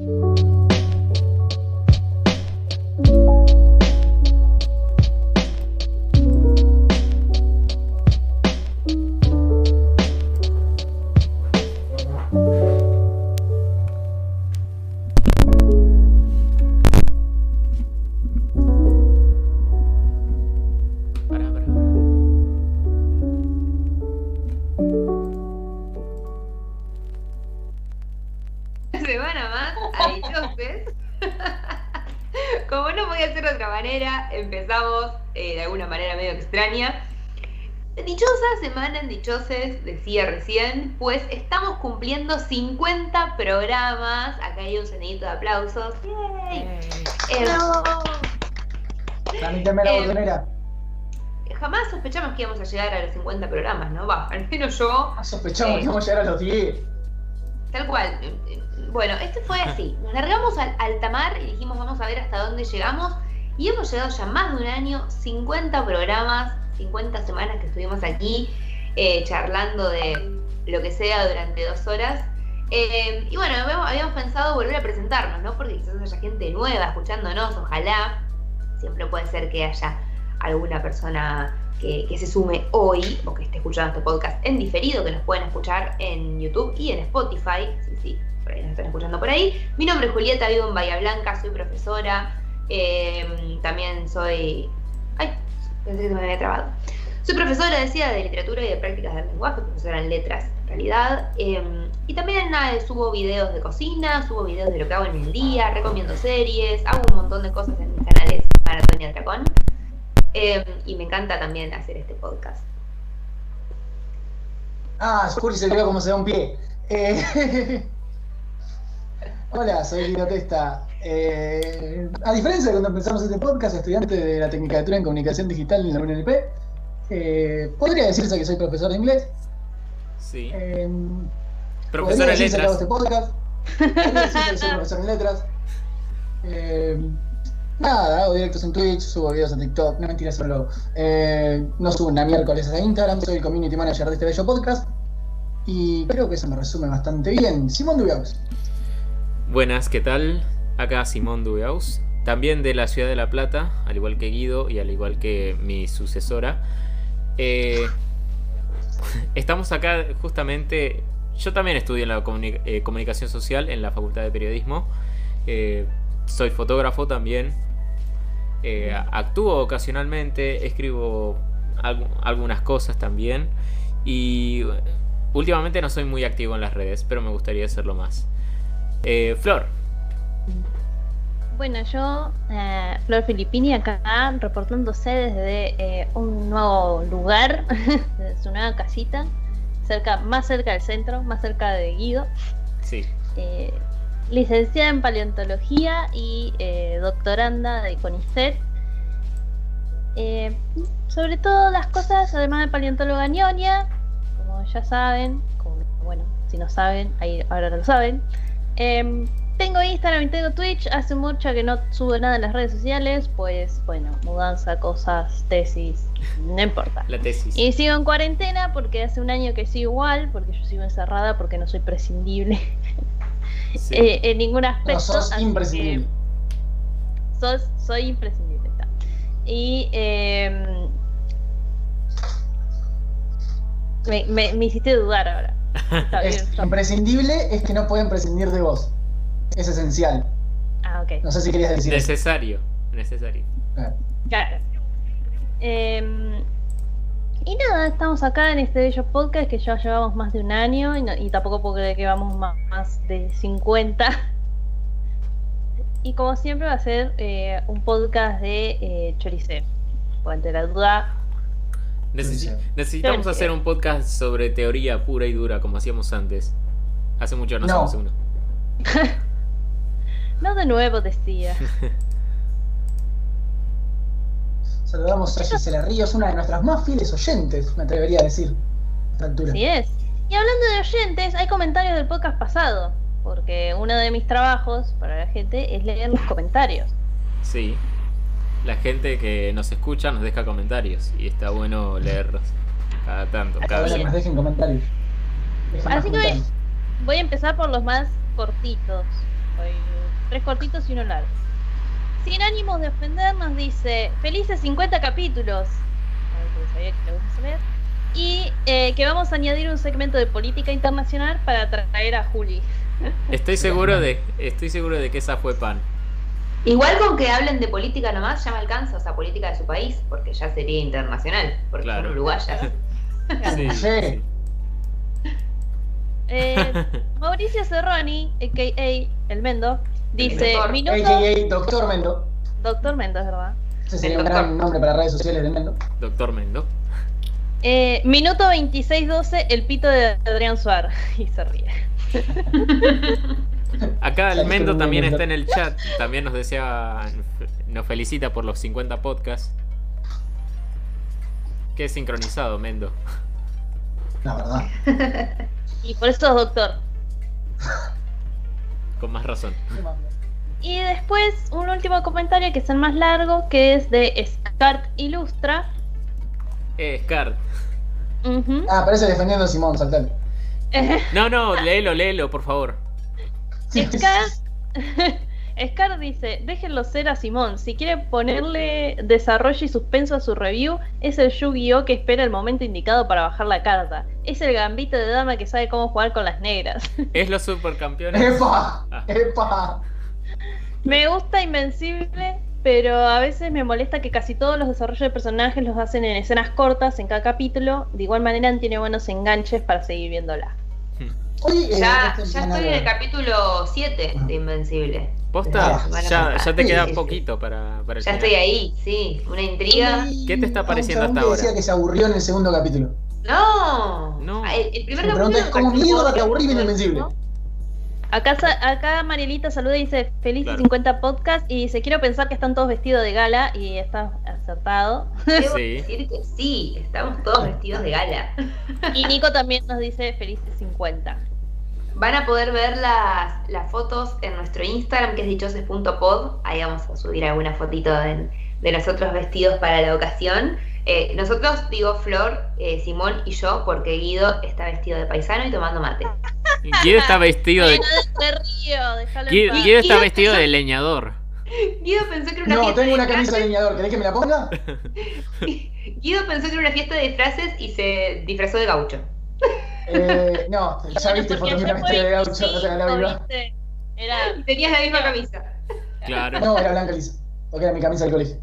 Pará, empezamos eh, de alguna manera medio extraña. Dichosa semana en Dichoses, decía recién, pues estamos cumpliendo 50 programas. Acá hay un sonidito de aplausos. ¡Yay! Eh, Tramítame la Eh, jamás sospechamos que íbamos a llegar a los 50 programas, ¿no? Va, al menos yo Ah, Sospechamos eh. que vamos a llegar a los 10. Tal cual. Bueno, este fue así. Nos largamos al alta mar y dijimos vamos a ver hasta dónde llegamos. Y hemos llegado ya más de un año, 50 programas, 50 semanas que estuvimos aquí eh, charlando de lo que sea durante dos horas. Eh, y bueno, habíamos, pensado volver a presentarnos, ¿no? Porque quizás haya gente nueva escuchándonos, ojalá. Siempre puede ser que haya alguna persona que, que se sume hoy o que esté escuchando este podcast en diferido, que nos pueden escuchar en YouTube y en Spotify. Sí, sí, por ahí nos están escuchando por ahí. Mi nombre es Julieta, vivo en Bahía Blanca, soy profesora. Eh, también soy. Ay, pensé que me había trabado. Soy profesora, decía, de literatura y de prácticas del lenguaje, profesora en letras, en realidad. eh, y también nada, subo videos de cocina, subo videos de lo que hago en el día, recomiendo series, hago un montón de cosas en mis canales Maratón y Atracón. Eh, y me encanta también hacer este podcast. Ah, Juli se vio cómo se da un pie. Eh, Hola, soy Guido Testa. Eh, a diferencia de cuando empezamos este podcast, estudiante de la Tecnicatura en Comunicación Digital en la UNLP, eh, podría decirse que soy profesor de inglés. Sí. Eh, Profesor de decirse que letras. este podcast. Podría decirse que soy profesor en letras. Nada, hago directos en Twitch, subo videos en TikTok, no mentira, solo no subo una miércoles a Instagram, soy el community manager de este bello podcast. Y creo que eso me resume bastante bien. Simón Dubiaus. Buenas, ¿qué tal? Acá Simón Dubeaus, también de la ciudad de La Plata, al igual que Guido y al igual que mi sucesora. Eh, estamos acá justamente, yo también estudio en la eh, comunicación social en la Facultad de Periodismo. Eh, soy fotógrafo también. Actúo ocasionalmente, escribo algu- algunas cosas también. Y últimamente no soy muy activo en las redes, pero me gustaría hacerlo más. Flor, Bueno, yo, eh, Flor Filippini, acá reportándose desde eh, un nuevo lugar, desde su nueva casita, cerca, más cerca del centro, más cerca de Guido. sí. eh, licenciada en paleontología y doctoranda de CONICET. Sobre todo las cosas, además de paleontóloga ñoña, como ya saben, como, bueno, si no saben, ahí ahora lo saben. Tengo Instagram y tengo Twitch, hace mucho que no subo nada en las redes sociales, pues bueno, mudanza, cosas, tesis, no importa. La tesis. Y sigo en cuarentena porque hace un año que sigo igual, porque yo sigo encerrada porque no soy prescindible Sí. eh, en ningún aspecto. No, sos imprescindible. sos, soy imprescindible. está. Y eh, me, me, me hiciste dudar ahora. Está bien, Es está- imprescindible es que no pueden prescindir de vos. Es esencial. Ah, ok. No sé si querías decir eso. Necesario. Necesario. Claro. Claro. Em, y nada, estamos acá en este bello podcast que ya llevamos más de un año y, no- y tampoco puedo creer que vamos más, más de 50. Y como siempre va a ser eh, un podcast de eh, Choricé. Ante la duda, Necesi- necesitamos hacer un podcast sobre teoría pura y dura, como hacíamos antes. Hace mucho no, No. hacemos uno. No de nuevo decía. Saludamos a Gisela Ríos, una de nuestras más fieles oyentes, me atrevería a decir. A esta altura. Así es. Y hablando de oyentes, hay comentarios del podcast pasado. Porque uno de mis trabajos para la gente es leer los comentarios. Sí. La gente que nos escucha nos deja comentarios y está bueno leerlos cada tanto, cada día. nos dejen comentarios. Dejen Así que comentarios. voy a empezar por los más cortitos. Hay tres cortitos y uno largo. Sin ánimos de ofender, nos dice: Felices 50 capítulos. Ay, porque sabía que le gusta saber. Y eh, que vamos a añadir un segmento de política internacional para traer a Juli. Estoy seguro de, estoy seguro de que esa fue pan. Igual con que hablen de política nomás ya me alcanza, o sea, política de su país, porque ya sería internacional, porque Claro. son uruguayas. Sí, Sí. sí. Eh, Mauricio Cerroni, a.k.a. El Mendo, dice: doctor. Minuto. AKA Doctor Mendo. Doctor Mendo, es verdad. Ese sería El un gran nombre para redes sociales de Mendo. Doctor Mendo. Eh, minuto 26-12, el pito de Adrián Suar. Y se ríe. Acá el Mendo también está en el chat. También nos desea, nos felicita por los 50 podcasts. Qué sincronizado, Mendo. La verdad. Y por eso es doctor. Con más razón. Y después un último comentario que es el más largo, que es de Scart Ilustra. Eh, Scar. Ujú. Ah, parece defendiendo a Simón, saltale. No, no, léelo, léelo, por favor. Scar, Scar dice, déjenlo ser a Simón. Si quiere ponerle desarrollo y suspenso a su review, es el Yu-Gi-Oh que espera el momento indicado para bajar la carta. Es el gambito de dama que sabe cómo jugar con las negras. Es los supercampeones. ¡Epa! Ah. ¡Epa! Me gusta Invencible, pero a veces me molesta que casi todos los desarrollos de personajes los hacen en escenas cortas en cada capítulo. De igual manera tiene buenos enganches para seguir viéndola. Oye, eh, Ya, ya estoy en el capítulo 7 de Invencible. ¿Posta? Ah, Ya, ya te queda Sí, poquito para, para el Ya final. estoy ahí, sí. Una intriga. ¿Qué te está pareciendo hasta ahora? decía que se aburrió en el segundo capítulo. No. No. Ah, El, el primer capítulo es: me ¿cómo pareció mierda te bueno. aburrí viendo Invencible? Acá, sa- acá Marielita saluda y dice feliz Claro. 50 podcast y dice quiero pensar que están todos vestidos de gala y está acertado. Debo Sí. decir que sí, estamos todos vestidos de gala. Y Nico también nos dice felices 50. Van a poder ver las, las fotos en nuestro Instagram, que es dichoses.pod. Ahí vamos a subir alguna fotito de, de nosotros vestidos para la ocasión. Eh, nosotros, digo Flor, eh, Simón y yo, porque Guido está vestido de paisano y tomando mate. Guido está vestido de. Guido. Guido está Guido- vestido de leñador. Guido pensó que era una No, fiesta tengo de una camisa de leñador. ¿Querés que me la ponga? Guido pensó que era una fiesta de disfraces y se disfrazó de gaucho. Eh, no, ya viste Porque vestida de gaucho, no sea la tenías la misma camisa. Claro. No, era blanca lisa, porque era mi camisa del colegio.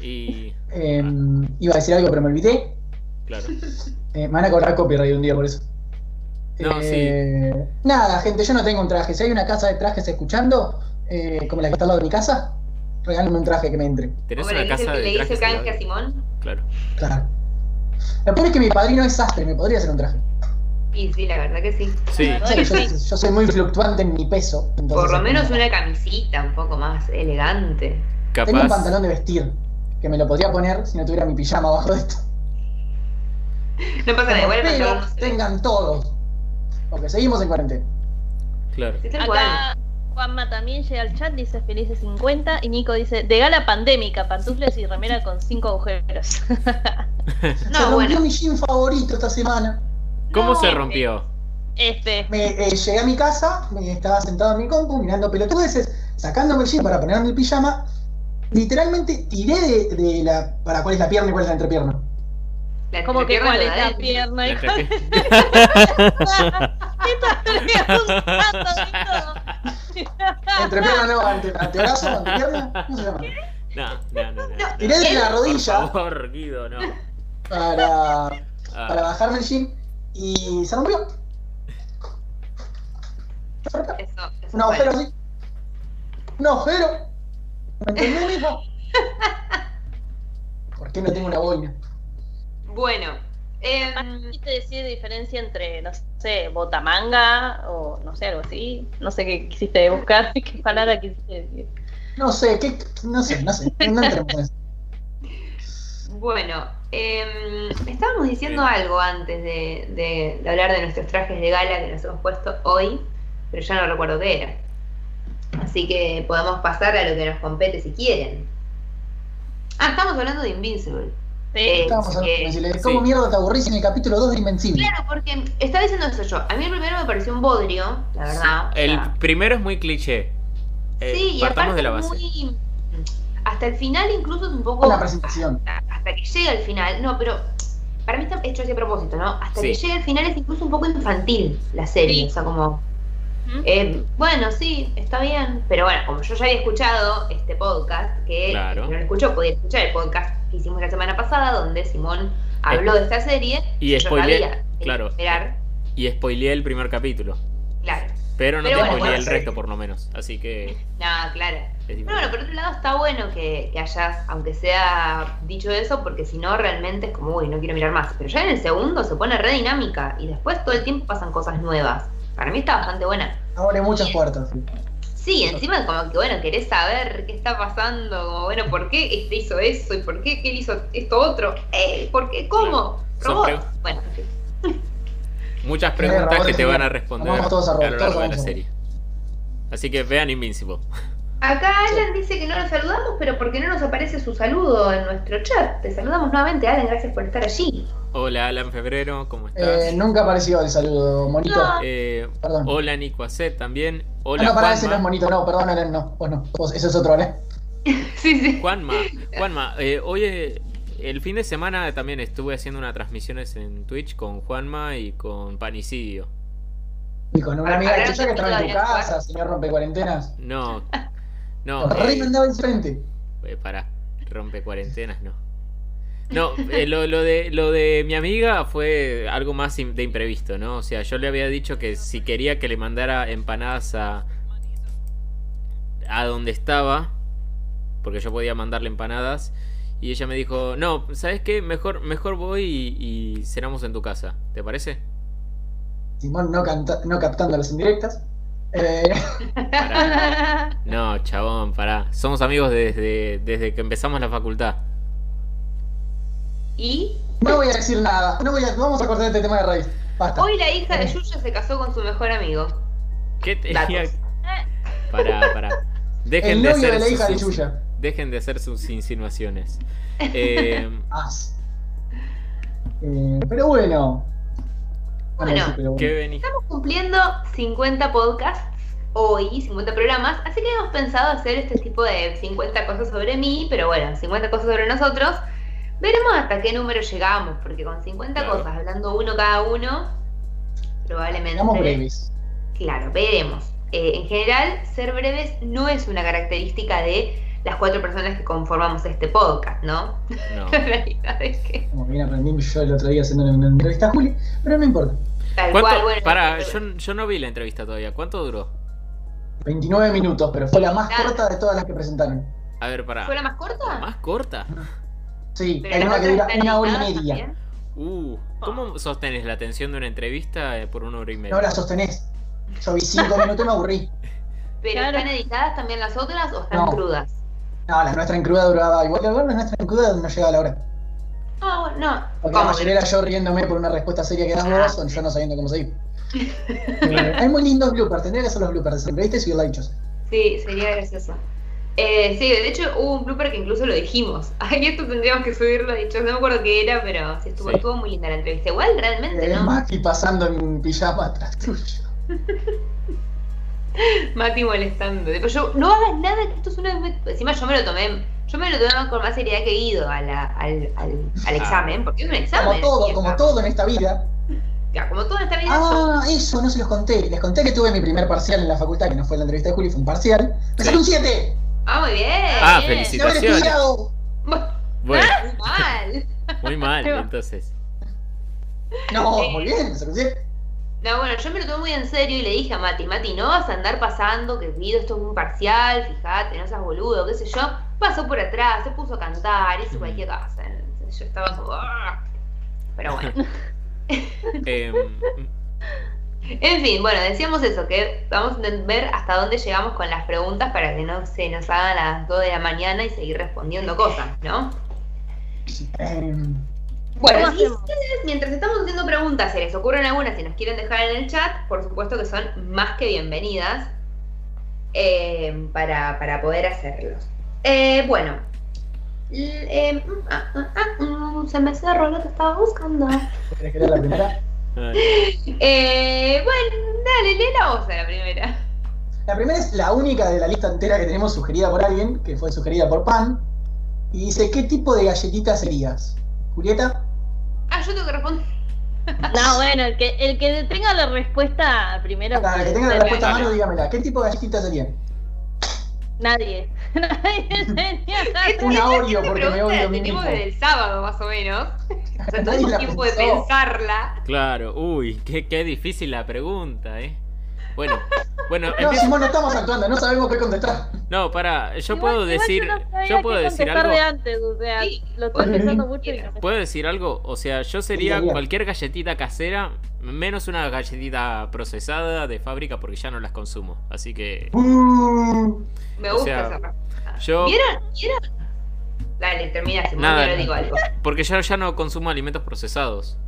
Y. Eh, iba a decir algo, pero me olvidé. Claro. Eh, me van a cobrar copyright un día por eso. No, Eh, Nada, gente, yo no tengo un traje. Si hay una casa de trajes escuchando, eh, como la que está al lado de mi casa, regálenme un traje que me entre. ¿Tenés le una dice, casa le de dice trajes canje al a lado? Simón. Claro. Claro. Lo peor es que mi padrino es sastre, me podría hacer un traje. Y sí, la verdad que sí. Verdad que yo, sí. yo soy muy fluctuante en mi peso. entonces Por lo menos una camisita un poco más elegante. Tengo un pantalón de vestir que me lo podría poner si no tuviera mi pijama abajo de esto. No pasa nada, igual Pero no se tengan todos. Porque seguimos en cuarentena. Claro. Sí. Acá Juanma también llega al chat, dice felices 50 y Nico dice de gala pandémica, pantufles y remera con cinco agujeros. se No, rompió bueno. mi jean favorito esta semana. ¿Cómo No, se rompió? Este, Me, eh, llegué a mi casa, me estaba sentado en mi compu mirando pelotudeces, sacándome el jean para ponerme el pijama. Literalmente tiré de, de la. para cuál es la pierna y cuál es la entrepierna. Como que cuál es la pierna, La hijo entrepierna. Entrepierna no, ante, antebrazo, antepierna, ¿cómo se llama? No, no, no, no. no. Tiré de la Por rodilla favor, Guido, no. para, Ah, para bajarme el jean y se rompió. Eso, eso Un agujero así. Un agujero. ¿Me entendés, mijo? ¿Por qué no tengo una boina? Bueno, em, ¿Quisiste decir diferencia entre, no sé, botamanga o no sé, algo así? No sé qué quisiste buscar, qué palabra quisiste decir. No sé, ¿qué? no sé, no sé. No entremos en eso. Bueno, em, estábamos diciendo algo antes de, de- de hablar de nuestros trajes de gala que nos hemos puesto hoy, pero ya no recuerdo qué era. Así que podemos pasar a lo que nos compete si quieren. Ah, estamos hablando de Invincible. Sí. Eh, Estábamos hablando de eh, Invencible. ¿Cómo sí. mierda te aburrís en el capítulo 2 de Invencible? Claro, porque estaba diciendo eso yo. A mí el primero me pareció un bodrio, la verdad. El sea, primero es muy cliché. Eh, sí, y aparte de la base. muy... Hasta el final incluso es un poco... Una presentación. Hasta, hasta que llega el final. No, pero para mí está hecho así a propósito, ¿no? Hasta Sí. que llega el final es incluso un poco infantil la serie. Sí. O sea, como... ¿Mm? eh, bueno, sí, está bien. Pero bueno, como yo ya había escuchado este podcast, que Claro. que no lo escuchó podía escuchar el podcast que hicimos la semana pasada, donde Simón habló de esta serie. Y yo spoileé, claro. Esperar, Y spoileé el primer capítulo. claro. Pero no Pero te bueno, el ser. resto, por lo menos. Así que. No, claro. Pero bueno, por otro lado está bueno que, que hayas, aunque sea dicho eso, porque si no realmente es como, uy, no quiero mirar más. Pero ya en el segundo se pone re dinámica y después todo el tiempo pasan cosas nuevas. Para mí está bastante buena. Abre muchas puertas. sí. Sí, encima como que, bueno, querés saber qué está pasando, como, bueno, ¿por qué este hizo eso? ¿Y por qué, qué él hizo esto otro? Eh, ¿Por qué? ¿Cómo? ¿Robot? Bueno. Muchas Eh, preguntas Robert que te van a responder a lo largo de la serie. Así que vean Invincible. Acá Alan dice que no nos saludamos, pero porque no nos aparece su saludo en nuestro chat. Te saludamos nuevamente, Alan, gracias por estar allí. Hola Alan Febrero, ¿cómo estás? Eh, nunca apareció el saludo, monito. No. Eh, Perdón. hola Nico Acet también. Ah, Hola no, pará, ese no es monito, no, perdón, Alan, no. Vos no, vos, ese es otro, ¿eh? Sí, sí. Juanma, Juanma, eh, hoy eh, el fin de semana también estuve haciendo unas transmisiones en Twitch con Juanma y con Panicidio. Y con una amiga tuya que no estaba en tu casa, señor rompe cuarentenas. No, no, Re eh, mandaba enfrente. eh, pará, rompe cuarentenas, no. No, eh, lo, lo de, lo de mi amiga fue algo más de imprevisto, ¿no? O sea, yo le había dicho que si quería que le mandara empanadas a, a donde estaba, porque yo podía mandarle empanadas, y ella me dijo, no, ¿sabes qué? Mejor, mejor voy y, y cenamos en tu casa, ¿te parece? Simón no, canta- no captando las indirectas. Eh, Pará. No, chabón, pará. Somos amigos desde, desde que empezamos la facultad. Y no voy a decir nada. No voy a, vamos a cortar este tema de raíz. Basta. hoy la hija de Yuya se casó con su mejor amigo. ¿Qué? Datos. Pará, pará. Dejen el de novio hacer de la hija de Yuya. Dejen de hacer sus insinuaciones. Eh. Eh, pero bueno. Bueno, sí, pero. Estamos cumpliendo 50 podcasts hoy, 50 programas, así que hemos pensado hacer este tipo de 50 cosas sobre mí, pero bueno, 50 cosas sobre nosotros. Veremos hasta qué número llegamos, porque con 50 Claro. cosas, hablando uno cada uno, probablemente... Seamos breves. Claro, veremos. Eh, en general, ser breves no es una característica de las cuatro personas que conformamos este podcast, ¿no? No. La realidad es que Como bien aprendí yo el otro día haciendo una entrevista a Juli, pero no importa. tal ¿Cuánto? cual, bueno. Pará, yo, yo no vi la entrevista todavía. ¿Cuánto duró? 29 minutos, pero fue la más corta de todas las que presentaron. A ver, pará. ¿Fue la más corta? ¿Más corta? Sí, Pero hay una que dura una hora y media. también. Uh, ¿cómo sostenes la atención de una entrevista eh, por una hora y media? No la sostenés. Yo vi 5 minutos y me aburrí. ¿Pero Claro. están editadas también las otras o están No. crudas? No, la nuestra en cruda duraba igual que la nuestra en cruda no llegaba a la hora. Ah, bueno, no. Porque la ¿Cómo? mayoría era yo riéndome por una respuesta seria que das vos, o yo no sabiendo cómo seguir. Hay muy lindos bloopers, tendría que ser los bloopers de esa entrevista y subirla dichos. Sí, sería gracioso. Eh, sí, de hecho hubo un blooper que incluso lo dijimos. Ay, esto tendríamos que subirlo, dicho. No me acuerdo qué era, pero sí estuvo, Sí. estuvo muy linda la entrevista. Igual realmente, Eh, ¿no? Maki pasando en pijama atrás tuyo. Mati molestando. Tipo, yo, no hagas nada, que esto es una. Encima yo me lo tomé. Yo me lo tomé con más seriedad que Guido a la- al, al, al Ah. examen, porque es un examen. Como todo, como todo en esta vida. Ya, como todo en esta vida. yo- Ah, eso, no se los conté. Les conté que tuve mi primer parcial en la facultad, que no fue la entrevista de Juli, fue un parcial. ¡Me saqué un 7! Ah, muy bien. Ah, bien. felici- ¡De haber Felicitaciones. estudiado! Bueno, Muy mal. muy mal, entonces. No, muy bien, me saqué un 7. No, bueno, yo me lo tomé muy en serio y le dije a Mati, Mati, no vas a andar pasando, que Guido esto es un parcial, fíjate, no seas boludo, qué sé yo. Pasó por atrás, se puso a cantar, hizo cualquier cosa. Yo estaba como... "Ah". Pero bueno. Em, En fin, bueno, decíamos eso, que vamos a ver hasta dónde llegamos con las preguntas para que no se nos hagan las 2 de la mañana y seguir respondiendo cosas, ¿no? Bueno, ¿Cómo y hacemos? ustedes, mientras estamos haciendo preguntas, se les ocurren algunas y nos quieren dejar en el chat, por supuesto que son más que bienvenidas eh, para, para poder hacerlos. Eh, bueno, eh, mm, ah, ah, ah, mm, se me cerró lo que estaba buscando. ¿Querés que la primera? Eh, bueno, dale, lee la voz a la primera. La primera es la única de la lista entera que tenemos sugerida por alguien, que fue sugerida por Pan. Y dice, ¿qué tipo de galletita serías? Julieta, yo tengo que responder. No, bueno, el que, el que tenga la respuesta primero. para que tenga la respuesta a mano, dígamela. ¿Qué tipo de galletita serían? Nadie. Nadie tenía Una Oreo, porque me odio tenemos desde el sábado, más o menos. O sea, Nadie tuvimos tiempo de pensó. pensarla. Claro, uy, qué, qué difícil la pregunta, ¿eh? Bueno, bueno, No, empiezo- Simón, no estamos actuando, no sabemos qué contestar. no, para, yo Igual- puedo igual decir, no sabía yo puedo qué decir algo, de antes, o sea, Sí. lo estoy pensando mucho y no me- puedo decir algo, o sea, yo sería cualquier galletita casera, menos una galletita procesada de fábrica porque ya no las consumo, así que Uh, Me O gusta sea, esa respuesta. yo, ¿Vieron? ¿Vieron? Dale, termina, Simón, Nada, yo le digo algo. porque yo ya no consumo alimentos procesados.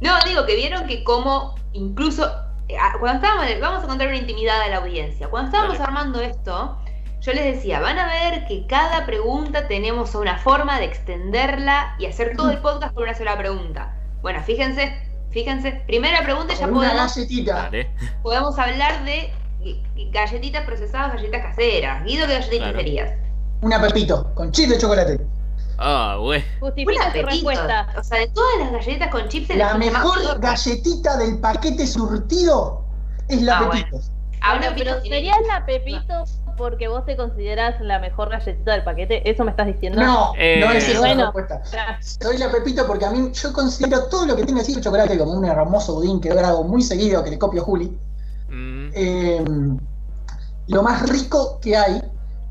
No, digo que vieron que como incluso cuando estábamos, vamos a contar una intimidad a la audiencia. Cuando estábamos Dale. armando esto, yo les decía, van a ver que cada pregunta tenemos una forma de extenderla y hacer todo el podcast por una sola pregunta. Bueno, fíjense, fíjense. Primera pregunta ya podemos, galletita. Podemos hablar de galletitas procesadas, galletas caseras. Guido, ¿qué galletitas Claro. serías? Una Pepito, con chip de chocolate. Ah, güey. Justifica Pepito. respuesta. O sea, de todas las galletitas con chips La más mejor galletita del paquete surtido es la Ah, Pepito. Ah, Bueno, pero serías la Pepito porque vos te considerás la mejor galletita del paquete. ¿Eso me estás diciendo? No, Eh, no es esa bueno. la respuesta. Soy la Pepito porque a mí yo considero todo lo que tiene así de chocolate como un hermoso budín que yo hago muy seguido que le copio a Juli. Mm, eh, lo más rico que hay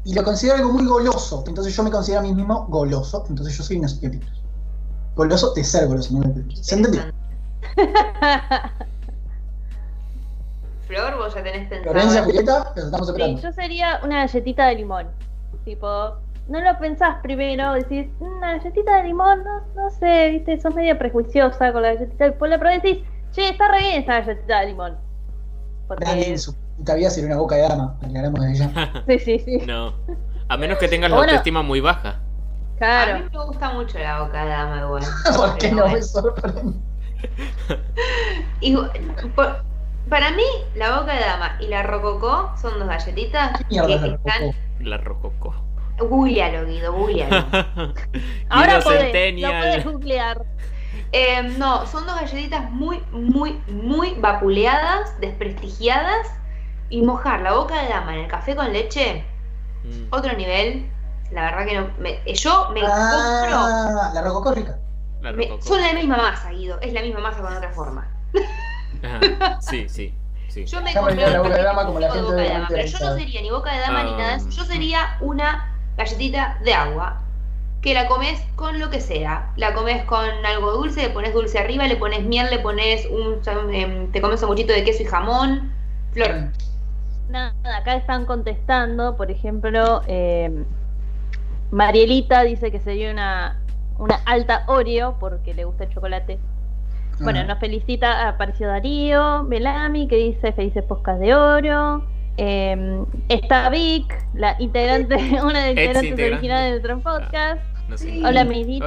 y lo considero algo muy goloso. Entonces yo me considero a mí mismo goloso. Entonces yo soy unos pepitos. Goloso de ser goloso, no de. ¿Se entendió? Flor, vos ya tenés pensado. Florencia, Julieta, los estamos sí, yo sería una galletita de limón. Tipo, no lo pensás primero, decís, una galletita de limón, no, no sé, viste, sos medio prejuiciosa con la galletita de limón, pero decís, che, está re bien esta galletita de limón. Porque, en su puta vida sería una boca de dama. Aclaramos de ella. sí, sí, sí, no. A menos que tengas la Bueno. autoestima muy baja. A claro. mí me gusta mucho la boca de dama igual. ¿Por qué Pero no bueno. me sorprende? Y, por- para mí, la boca de dama y la rococó son dos galletitas ¿Qué mierda que están. La rococó. Googlealo, Guido, googlealo. Ahora podés, lo podés googlear. Eh, no, son dos galletitas muy, muy, muy vapuleadas, desprestigiadas. Y mojar la boca de dama en el café con leche, Mm, otro nivel. La verdad que no. me- yo me compro. Ah, la rococó rica. La me- son la misma masa, Guido. Es la misma masa con otra forma. Ajá, Sí, sí, sí. Yo me compré la boca de dama como la de gente boca de dama, pero yo no sería ni boca de dama ni Ah. nada de eso. Yo sería una galletita de agua que la comes con lo que sea. La comes con algo dulce, le pones dulce arriba, le pones miel, le pones un em, te comes un muchito de queso y jamón. Flor, Nada, acá están contestando, por ejemplo, eh, Marielita dice que sería una, una alta Oreo porque le gusta el chocolate. Bueno, Ah. nos felicita, apareció Darío, Belami, que dice felices poscas de oro. Eh, está Vic, la integrante, una de las integrantes integrante. originales de nuestro podcast. No sé. Hola, Vic.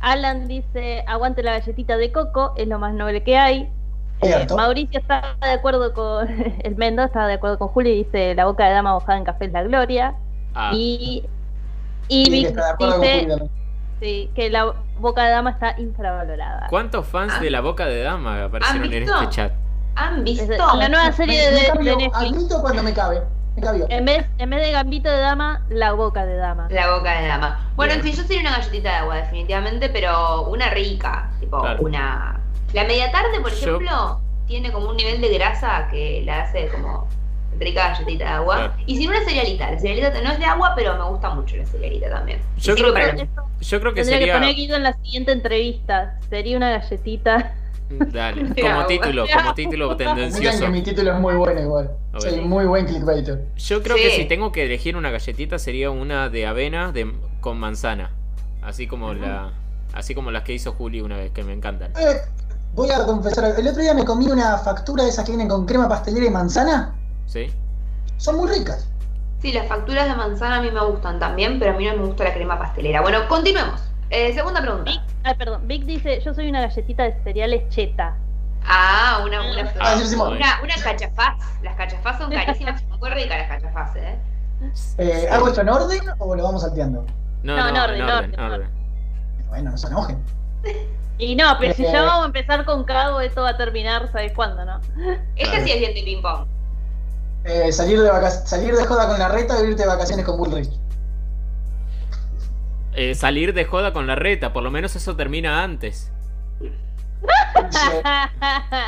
Alan dice, aguante la galletita de coco, es lo más noble que hay. Eh. Mauricio está de acuerdo con el Mendo, está de acuerdo con Julio y dice la boca de dama mojada en café es la gloria. Ah, Y, Sí, Vic de dice sí, que la boca de dama está infravalorada. ¿Cuántos fans de la boca de dama aparecieron en este chat? ¿han visto? La nueva serie Me- me de, cambio, de Netflix. Admito cuando me cabe. En vez, en vez de gambito de dama, la boca de dama. La boca de dama. Bueno, en fin, yo sería una galletita de agua, definitivamente, pero una rica. Tipo, Claro. una. La media tarde, por Yo- ejemplo, tiene como un nivel de grasa que la hace como rica galletita de agua. Claro. Y sin una cerealita. La cerealita no es de agua, pero me gusta mucho la cerealita también. Yo creo para que- Eso Yo creo que tendría que sería. poner Guido en la siguiente entrevista. Sería una galletita. Dale, De como agua. título, como título Miren tendencioso. que mi título es muy bueno igual. Soy muy buen clickbaiter. Yo creo que Sí. si tengo que elegir una galletita sería una de avena de, con manzana. Así como la. Así como las que hizo Juli una vez, que me encantan. Eh, voy a confesar, el otro día me comí una factura de esas que vienen con crema pastelera y manzana. ¿Sí? Son muy ricas. Sí, las facturas de manzana a mí me gustan también, pero a mí no me gusta la crema pastelera. Bueno, continuemos. Eh, segunda pregunta. Vic, ah, perdón. Vic dice, yo soy una galletita de cereales cheta. Ah, una, una, Ah, una, una cachafaz. Las cachafaz son carísimas, son muy ricas las cachafaz, ¿eh? Eh, ¿Hago esto en orden o lo vamos salteando? No, No, no, en en orden, orden, orden, orden. Bueno, no se enojen. Y no, pero si Eh, ya vamos a empezar con cago, esto va a terminar, ¿sabes cuándo, no? Este sí es bien de ping pong. Eh, salir, de vaca- salir de joda con la reta o irte de vacaciones con Bullrich. Eh, salir de joda con la reta, por lo menos eso termina antes.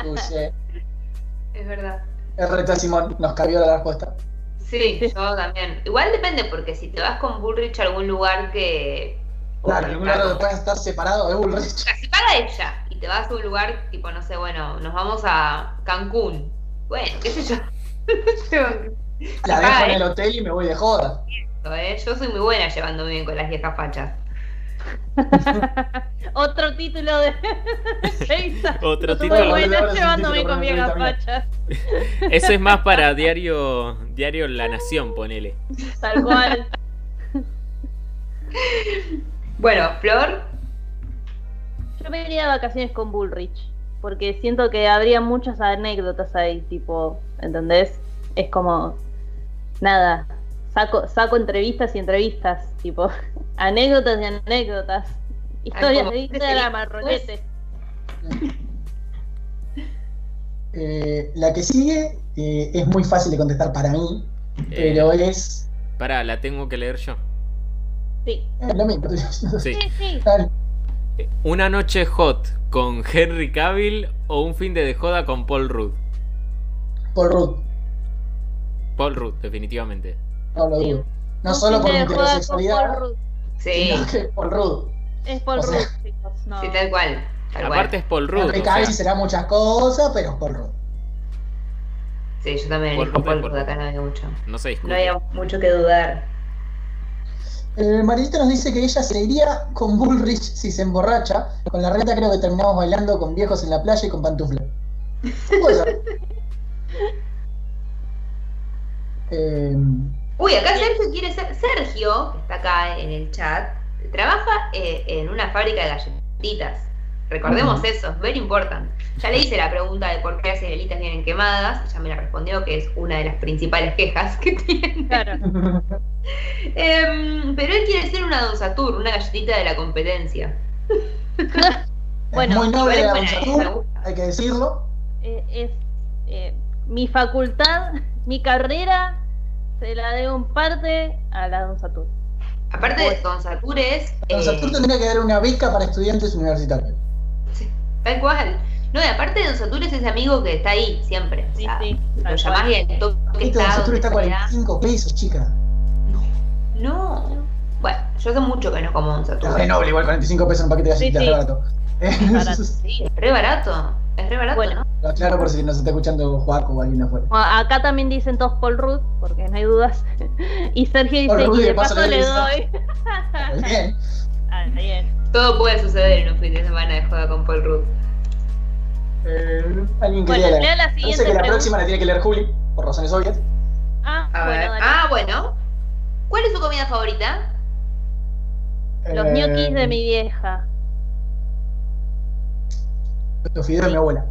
Touché. Es verdad. El reta Simón nos cambió la respuesta. Sí, yo también. Igual depende, porque si te vas con Bullrich a algún lugar que. Claro, en algún lado que pueda estar separado de Bullrich. Si paga ella y te vas a un lugar tipo, no sé, bueno, nos vamos a Cancún. Bueno, qué sé yo. La dejo en el hotel y me voy de joda. ¿eh? Yo soy muy buena llevándome bien con las viejas fachas. Otro título de. Otro Yo soy título. buena es un llevándome con viejas fachas. Eso es más para diario, diario La Nación, ponele. Tal cual. Bueno, Flor, Yo me iría de vacaciones con Bullrich. Porque siento que habría muchas anécdotas ahí, tipo, ¿entendés? Es como, nada, saco, saco entrevistas y entrevistas, tipo, anécdotas y anécdotas. Historias de Instagram, rolete. Eh, la que sigue eh, es muy fácil de contestar para mí, pero es Pará, la tengo que leer yo. Sí, lo mismo. Sí. sí. Una noche hot con Henry Cavill o un fin de de joda con Paul Rudd. Por Ruth. Paul Rudd, definitivamente. No lo dudo. No solo por mi heterosexualidad, Paul Rudd. sí, sino que por Ruth. Es Paul O sea, Rudd, chicos. No. sí, tal cual. Tal Aparte cual. es Paul Rudd. Henry o Cavill sea, será muchas cosas, pero es por Ruth. Sí, yo también Por elijo Paul Rudd, acá no había mucho. no se discute. No había mucho que dudar. Eh, Marilita nos dice que ella se iría con Bullrich si se emborracha. Con la reta creo que terminamos bailando con viejos en la playa y con pantufla. Eh, Uy, acá Sergio quiere ser. Sergio, que está acá en el chat, trabaja eh, en una fábrica de galletitas. Recordemos eso, es very important. Ya le hice la pregunta de por qué las cerealitas vienen quemadas, ella me la respondió que es una de las principales quejas que tiene. Claro. Em, pero él quiere ser una Don Satur, una galletita de la competencia. Bueno, es muy noble Don eh, Satur, hay que decirlo. Eh, es eh, mi facultad, mi carrera, se la debo en parte a la Don Satur. Aparte de Don Satur es. Don eh, Satur tendría que dar una beca para estudiantes universitarios. Sí, tal cual. No, y aparte de Don Satur es ese amigo que está ahí siempre. o Sí, sea, sí. Lo llamás y el toque Este está. Don está a sea. 45 pesos, chica. No. Bueno, yo hace mucho que no como Don Es Satur. re noble, igual 45 pesos en un paquete de Sí, galletitas, sí. re barato. barato. Sí, es re barato. Es re barato, Bueno. ¿no? Lo aclaro por si nos está escuchando Joaco o alguien afuera. Bueno, acá también dicen todos Paul Rudd, porque no hay dudas. Y Sergio dice, y de paso paso le doy. Muy bien. Ah, bien. Todo puede suceder en un fin de semana de joda con Paul Rudd. Eh, alguien Bueno, quería lea leer. la Parece siguiente que la pregunta. próxima la tiene que leer Juli, por razones obvias. Ah, A bueno, ver. Ah, bueno. ¿Cuál es su comida favorita? Los Eh, ñoquis de mi vieja. Los fideos de mi abuela.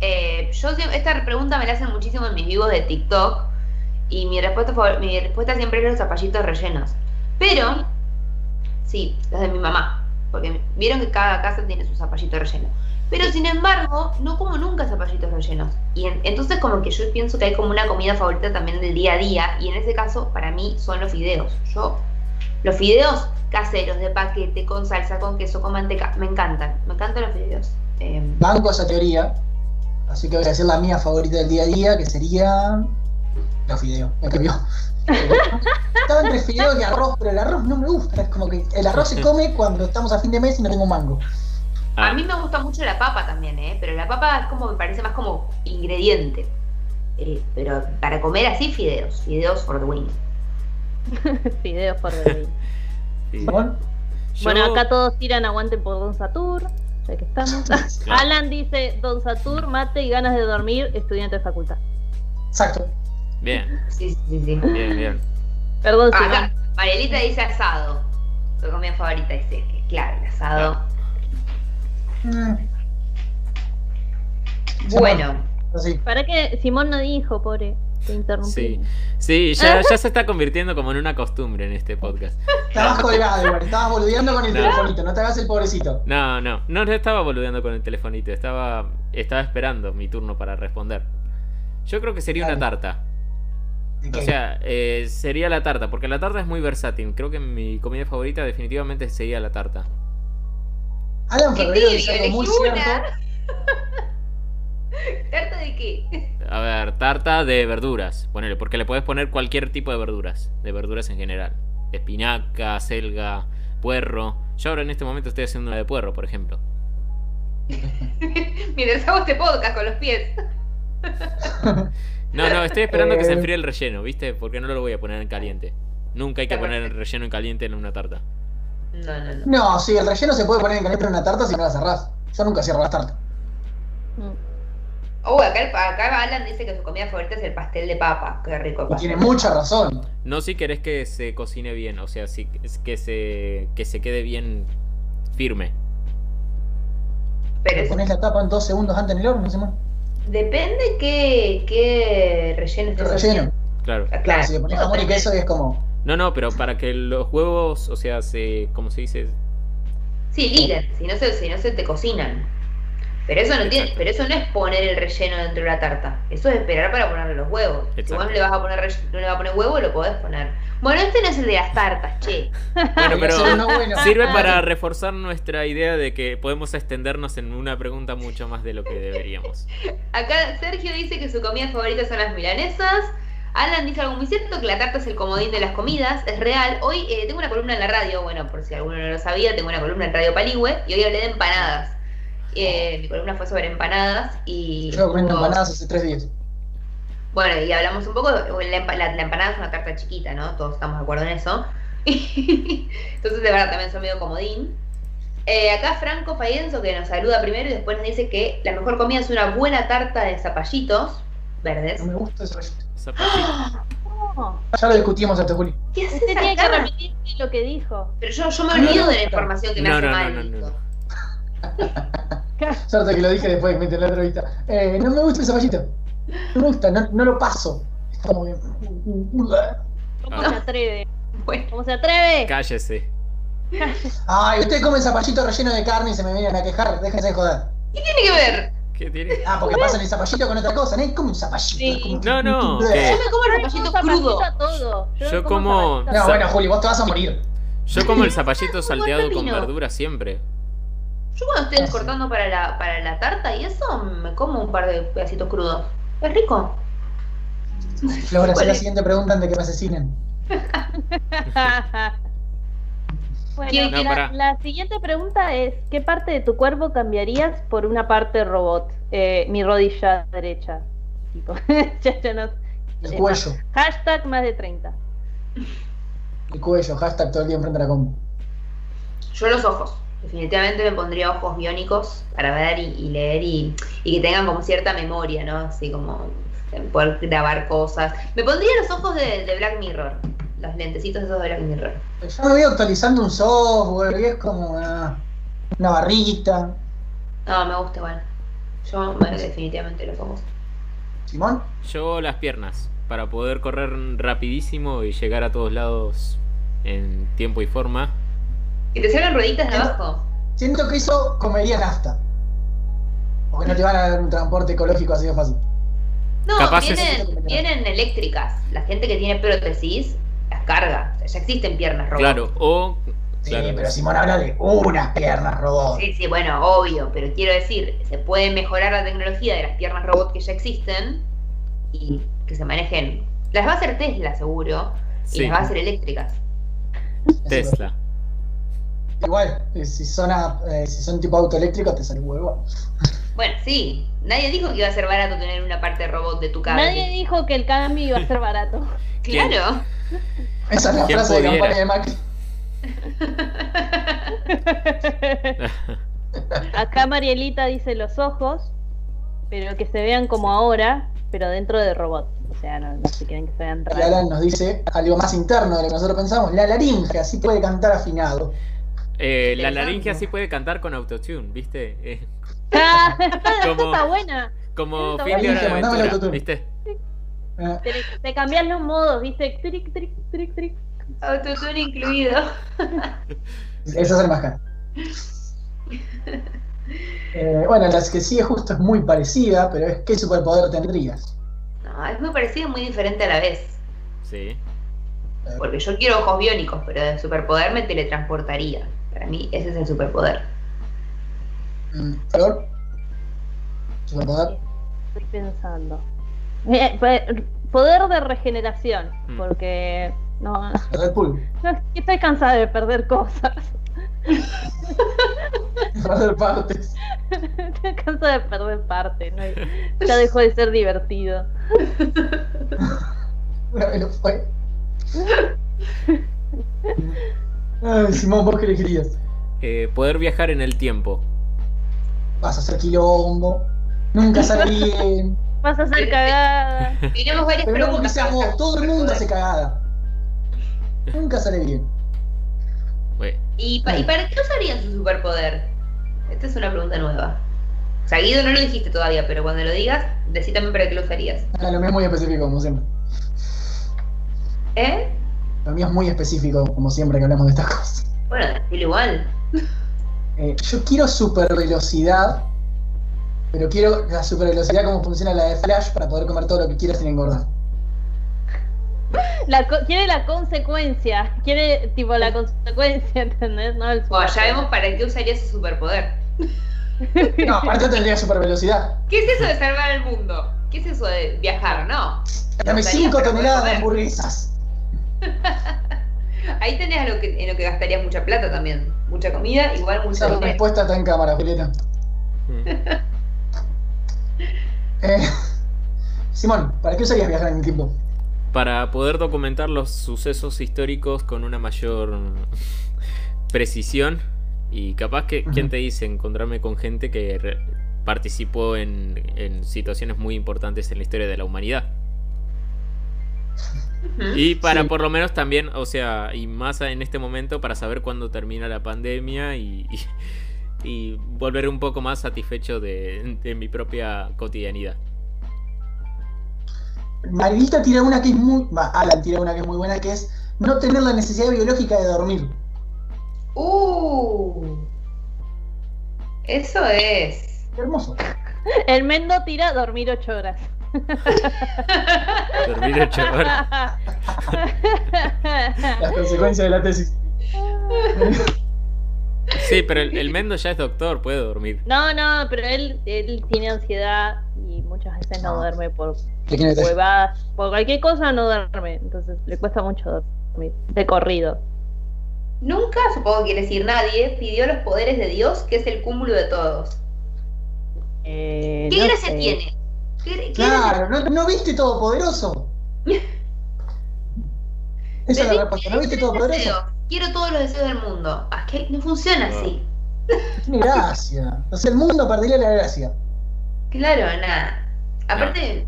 Eh, yo esta pregunta me la hacen muchísimo en mis vivos de TikTok y mi respuesta favor- mi respuesta siempre es los zapallitos rellenos. Pero sí, los de mi mamá, porque vieron que cada casa tiene su zapallito relleno. Pero sin embargo, no como nunca zapallitos rellenos. Y en- entonces como que yo pienso que hay como una comida favorita también del día a día y en ese caso para mí son los fideos. Yo los fideos caseros de paquete con salsa, con queso, con manteca, me encantan. Me encantan los fideos. Em, Banco esa teoría. Así que voy a decir la mía favorita del día a día, que sería. Los fideos. Cambió. Estaba entre fideo y arroz, pero el arroz no me gusta. Es como que el arroz se come cuando estamos a fin de mes y no tengo mango. Ah, A mí me gusta mucho la papa también, ¿eh? Pero la papa es como, me parece más como ingrediente. Eh, pero para comer así, fideos. Fideos for the win. Fideos sí. Simón, Yo- Bueno, acá todos tiran aguante por Don Satur, ya que estamos. Claro. Alan dice, Don Satur, mate y ganas de dormir, estudiante de facultad. Exacto. Bien, Sí, sí, sí. bien, bien. Perdón, Ah, Simón. acá, Marielita dice asado. Su comida favorita dice que, claro, el asado. Mm, Bueno, así. ¿Para que Simón no dijo, pobre? Te interrumpí. Sí, sí, ya, ya se está convirtiendo como en una costumbre en este podcast. Estabas colgado, igual. Estabas boludeando con el telefonito. No te hagas el pobrecito. No, no, no no estaba boludeando con el telefonito, estaba, estaba esperando mi turno para responder. Yo creo que sería una tarta. ¿De O sea, eh, sería la tarta, porque la tarta es muy versátil. Creo que mi comida favorita definitivamente sería la tarta. Alan ¿qué Febrero te dice algo muy cierto. ¿Tarta de qué? A ver, tarta de verduras, ponele, porque le puedes poner cualquier tipo de verduras, de verduras en general. Espinaca, selga, puerro. Yo ahora en este momento estoy haciendo una de puerro, por ejemplo. Mientras hago este podcast con los pies. No, no, estoy esperando que se Eh. enfríe el relleno, ¿viste? Porque no lo voy a poner en caliente. Nunca hay que poner el relleno en caliente en una tarta. No, no, no. No, sí, el relleno se puede poner en caliente en una tarta si no la cerrás. Yo nunca cierro las tartas. Mm. Oh, acá, el- acá Alan dice que su comida favorita es el pastel de papa. Qué rico pastel. tiene mucha razón. No si querés que se cocine bien, o sea, si es que se que se quede bien firme. Pero es- pones la tapa en dos segundos antes en el horno, Simón. Depende qué, qué relleno El estés relleno. haciendo. Claro. Ah, Claro, si le pones jamón y queso es como. No, no, pero para que los huevos, o sea, se ¿cómo se dice? Sí, liguen, si no se, si no se te cocinan. Pero eso no tiene, pero eso no es poner el relleno dentro de la tarta. Eso es esperar para ponerle los huevos. Si vos no le vas a poner rell- no le vas a poner huevo, lo podés poner. Bueno, este no es el de las tartas, che. Bueno, pero bueno. sirve Ah, para reforzar nuestra idea de que podemos extendernos en una pregunta mucho más de lo que deberíamos. Acá Sergio dice que su comida favorita son las milanesas. Alan dice algo muy cierto, que la tarta es el comodín de las comidas, es real. Hoy eh, tengo una columna en la radio, bueno, por si alguno no lo sabía, tengo una columna en Radio Paligüe y hoy hablé de empanadas. Eh, mi columna fue sobre empanadas y... Yo comiendo empanadas hace tres días. Bueno, y hablamos un poco, de- la, la- la empanada es una tarta chiquita, ¿no? Todos estamos de acuerdo en eso. Entonces, de verdad, también son medio comodín. Eh, acá Franco Fayenzo, que nos saluda primero y después nos dice que la mejor comida es una buena tarta de zapallitos verdes. No me gusta ese. Zapallito. No, Ya lo discutimos antes, Juli. ¿Qué haces usted tiene que acá? repetir lo que dijo. Pero yo, yo me olvido de la información que me No, hace no, no, mal. No, no. Suerte que lo dije después, me la entrevista. Eh, no me gusta el zapallito. No me gusta, no, no lo paso. Es como que. ¿Cómo Ah. se atreve? Bueno, ¿Cómo se atreve? Cállese. Ay, ustedes comen zapallito relleno de carne y se me vienen a quejar. Déjense de joder. ¿qué tiene que ver? ¿Qué tiene? Ah, porque pasan el zapallito con otra cosa. Nadie come un zapallito. Sí. como- No, no, Yo me como el zapallito como crudo. zapallito a todo. Yo, Yo no como- No, bueno, Juli, vos te vas a morir. Yo como el zapallito salteado con pepino. verdura siempre. Yo cuando estoy cortando para la, para la tarta y eso, me como un par de pedacitos crudos. Es rico. Flora, ¿Cuál si la siguiente pregunta antes de que me asesinen. bueno, ¿Quién- No, la, siguiente pregunta es: ¿qué parte de tu cuerpo cambiarías por una parte robot? Eh, mi rodilla derecha. Tipo, ya- ya no- El eh, cuello. Hashtag más de 30. El cuello, hashtag todo el día enfrente de la compu. Yo los ojos. Definitivamente me pondría ojos biónicos para ver y, y leer y, y que tengan como cierta memoria, ¿no? Así como poder grabar cosas. Me pondría los ojos de, de Black Mirror. Los lentecitos esos de Black Mirror. Yo me voy actualizando un software y es como una, una barrita. No, me gusta igual. Yo me- definitivamente los ojos. Simón, Yo las piernas, para poder correr rapidísimo y llegar a todos lados en tiempo y forma. Que te salgan rueditas de abajo. siento que eso comería nafta. Porque no te van a dar un transporte ecológico así de fácil. No, Capaz es- vienen, vienen eléctricas. La gente que tiene prótesis las carga. O sea, ya existen piernas robot. Claro, o. Sí, Claro, pero Simón habla de unas piernas robot. Sí, sí, bueno, obvio, pero quiero decir, se puede mejorar la tecnología de las piernas robot que ya existen y que se manejen. Las va a hacer Tesla, seguro, y sí, las va a hacer eléctricas. Tesla. Igual, eh, si son, a- eh, si son tipo auto eléctrico, te sale huevo. Bueno, sí, nadie dijo que iba a ser barato tener una parte robot de tu cable. Nadie dijo que el cambio iba a ser barato. Claro. Esa es la ¿Quién frase de pudiera? campaña de Macri. Acá Marielita dice los ojos, pero que se vean como ahora, pero dentro de robot. O sea, no, no se quieren que se vean Y raros. Alan nos dice algo más interno de lo que nosotros pensamos. La laringe, así puede cantar afinado. Eh, la laringe sí puede cantar con autotune, ¿viste? Eh, Ah, esta Como- está buena. como Está fin de bueno. hora de aventura. ¿viste? Eh, Te, te cambias los modos, ¿viste? Tric, tric, tric, tric. Autotune incluido. esa es el más cara. Eh, bueno, las que sigue justo es muy parecida, pero es ¿qué superpoder tendrías? No, es muy parecido y muy diferente a la vez. Sí. Porque yo quiero ojos biónicos, pero de superpoder me teletransportaría. Para mí ese es el superpoder. Mm, ¿Flor? ¿Superpoder? Estoy pensando. Eh, Poder de regeneración, Mm. porque no, Red Bull. no, estoy cansada de perder cosas. Perder partes. Estoy cansada de perder parte, ¿no? ya dejó de ser divertido. Una vez lo fue. Ay, Simón, ¿vos qué le querías? Eh, poder viajar en el tiempo. Vas a hacer quilombo. Nunca sale bien. Vas a ser cagada. Tenemos varias Pero no porque preguntas. seas vos, hacer todo el mundo hace cagada. Nunca sale bien. Bueno, ¿Y, pa- ¿Y para qué usarían su superpoder? Esta es una pregunta nueva. O sea, Guido no lo dijiste todavía, pero cuando lo digas, decí también para qué lo usarías. Ah, Lo mío es muy específico, como siempre. ¿Eh? Lo mío es muy específico, como siempre que hablamos de estas cosas. Bueno, decilo igual. Eh, yo quiero super velocidad, pero quiero la super velocidad como funciona la de Flash para poder comer todo lo que quiera sin engordar. La co- quiere la consecuencia. Quiere, tipo, la consecuencia, ¿entendés? No el Bueno, ya vemos para qué usaría su superpoder. No, aparte tendría super velocidad. ¿Qué es eso de salvar el mundo? ¿Qué es eso de viajar? No. Dame Usaría 5 para poder toneladas de hamburguesas. Ahí tenés a lo que, en lo que gastarías mucha plata también. Mucha comida, igual mucha Esa respuesta está en cámara, Julieta. Eh, Simón, ¿para qué usarías viajar en el tiempo? para poder documentar los sucesos históricos con una mayor precisión y capaz que, ¿quién te dice? Encontrarme con gente que participó en, en situaciones muy importantes en la historia de la humanidad. Y para Sí. por lo menos también, o sea, y más en este momento para saber cuándo termina la pandemia y, y, y volver un poco más satisfecho de, de mi propia cotidianidad. Marilita tira una que es muy. Alan tira una que es muy buena, que es no tener la necesidad biológica de dormir. Uh. Eso es. Qué hermoso. El Mendo tira dormir ocho horas. Dormir ocho horas. Las consecuencias de la tesis. Sí, pero el, el Mendo ya es doctor, puede dormir. No, no, pero él, él tiene ansiedad y muchas veces no Ah. duerme por huevadas, por cualquier cosa no duerme, entonces le cuesta mucho dormir, de corrido. Nunca, supongo que quiere decir nadie, pidió los poderes de Dios, que es el cúmulo de todos. Eh, ¿Qué no gracia sé. tiene? ¿Qué, qué Claro, ¿no, ¿no viste Todopoderoso? Esa es la respuesta. ¿No viste Todopoderoso? Quiero todos los deseos del mundo. Ah, no funciona así. Tiene gracia. O sea, el mundo perdería la gracia. Claro, nada. Aparte,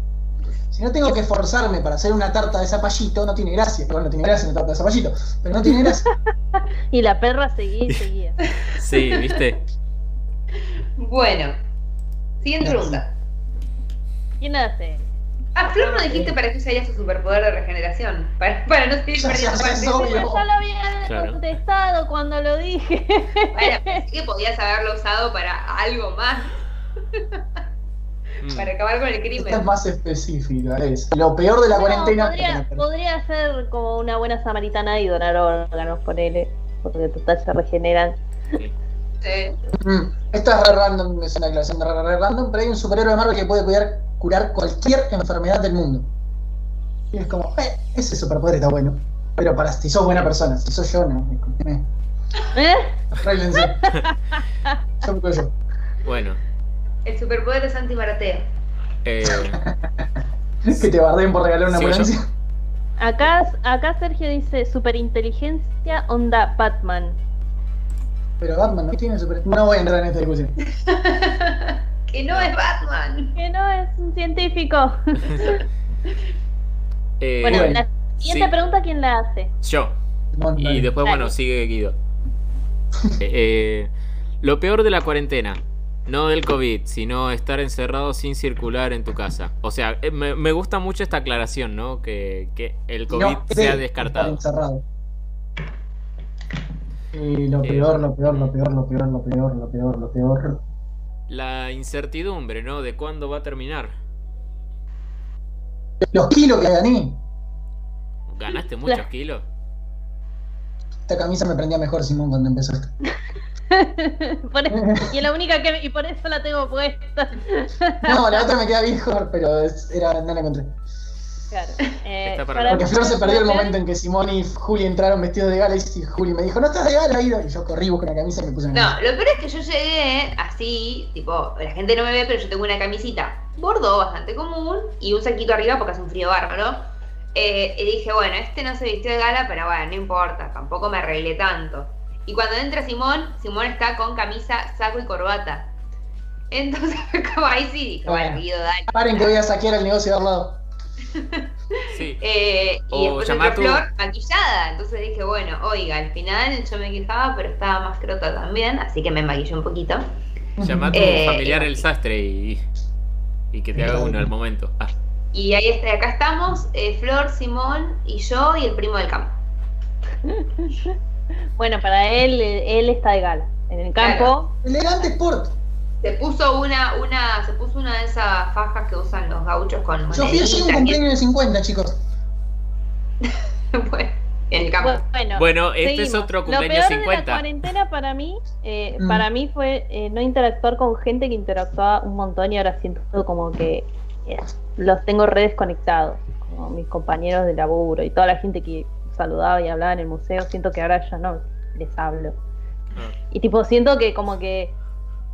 Si no tengo que esforzarme para hacer una tarta de zapallito, no tiene gracia. Igual no tiene gracia una tarta de zapallito, pero no tiene gracia. Y la perra seguía y seguía. Sí, ¿viste? bueno. Siguiente pregunta. ¿Quién hace? Ah, Flor no dijiste para qué usaría su superpoder de regeneración. Para, para no seguir perdiendo obvio. Yo ya lo había Claro. contestado cuando lo dije. Bueno, pensé que podías haberlo usado para algo más, Mm. para acabar con el Esta es crimen. más específica. Es lo peor de la No, cuarentena. podría, podría ser como una buena samaritana y donar órganos, ponele, porque total se regeneran. Sí. Sí. Mm, Esta es re random, es una declaración de re, re random, pero hay un superhéroe de Marvel que puede cuidar, curar cualquier enfermedad del mundo. Y es como, eh, ese superpoder está bueno. Pero para si sos buena persona, si sos yo, no. es eh, ¿Eh? yo me yo. Bueno, El superpoder de Santi Marateo. eh, Que te bardeen por regalar una ambulancia. Acá, acá Sergio dice superinteligencia onda Batman. Pero Batman no tiene super. No voy a entrar en esta discusión. Que no es Batman. Que no es un científico. eh, bueno, bueno, la siguiente sí. pregunta, ¿quién la hace? yo. Y después, Dale. bueno, sigue Guido. Eh, lo peor de la cuarentena. No del COVID, sino estar encerrado sin circular en tu casa. O sea, eh, me, me gusta mucho esta aclaración, ¿no? Que, que el COVID No, sea de descartado. estar encerrado. Y lo Eh, peor, lo peor, lo peor, lo peor, lo peor, lo peor, lo peor. La incertidumbre, ¿no? De cuándo va a terminar. Los kilos que gané. ¿Ganaste muchos kilos? Esta camisa me prendía mejor, Simón, cuando empezó esto. Por eso- y es la única que y por eso la tengo puesta. No, la otra me queda mejor, pero es- era, no la encontré. Claro. Eh, para Porque Flor se perdió el momento en que Simón y Juli entraron vestidos de gala y Juli me dijo, no estás de gala, Ido. Y yo corrí, busqué una camisa y me puse una No, camisa. lo peor es que yo llegué así, tipo, la gente no me ve, pero yo tengo una camisita bordo bastante común y un saquito arriba porque hace un frío bárbaro. Eh, y dije, bueno, este no se vistió de gala, pero bueno, no importa, tampoco me arreglé tanto. Y cuando entra Simón, Simón está con camisa, saco y corbata. Entonces como ahí sí, dije, bueno, Bueno. Guido, dale. Paren que voy a saquear el negocio de al lado. Sí. Eh, y O después. Flor maquillada. Entonces dije, bueno, oiga, al final yo me quejaba, pero estaba más crota también, así que me maquillé un poquito. Llama a tu Eh, familiar y- el sastre y, y que te haga uno al momento. Ah, Y ahí está, acá estamos, eh, Flor, Simón y yo y el primo del campo. Bueno, para él, él está de gala. En el campo, Elegante Sport. Se puso una, una, se puso una de esas fajas que usan los gauchos con Yo fui así un cumpleaños de 50, chicos. bueno, en el campo. bueno, Bueno, este es otro Lo cumpleaños peor de la 50. cuarentena para mí, eh, Mm. para mí fue eh, no interactuar con gente que interactuaba un montón y ahora siento como que eh, los tengo redes conectados, como mis compañeros de laburo y toda la gente que saludaba y hablaba en el museo, siento que ahora ya no les hablo. Ah. Y tipo, siento que como que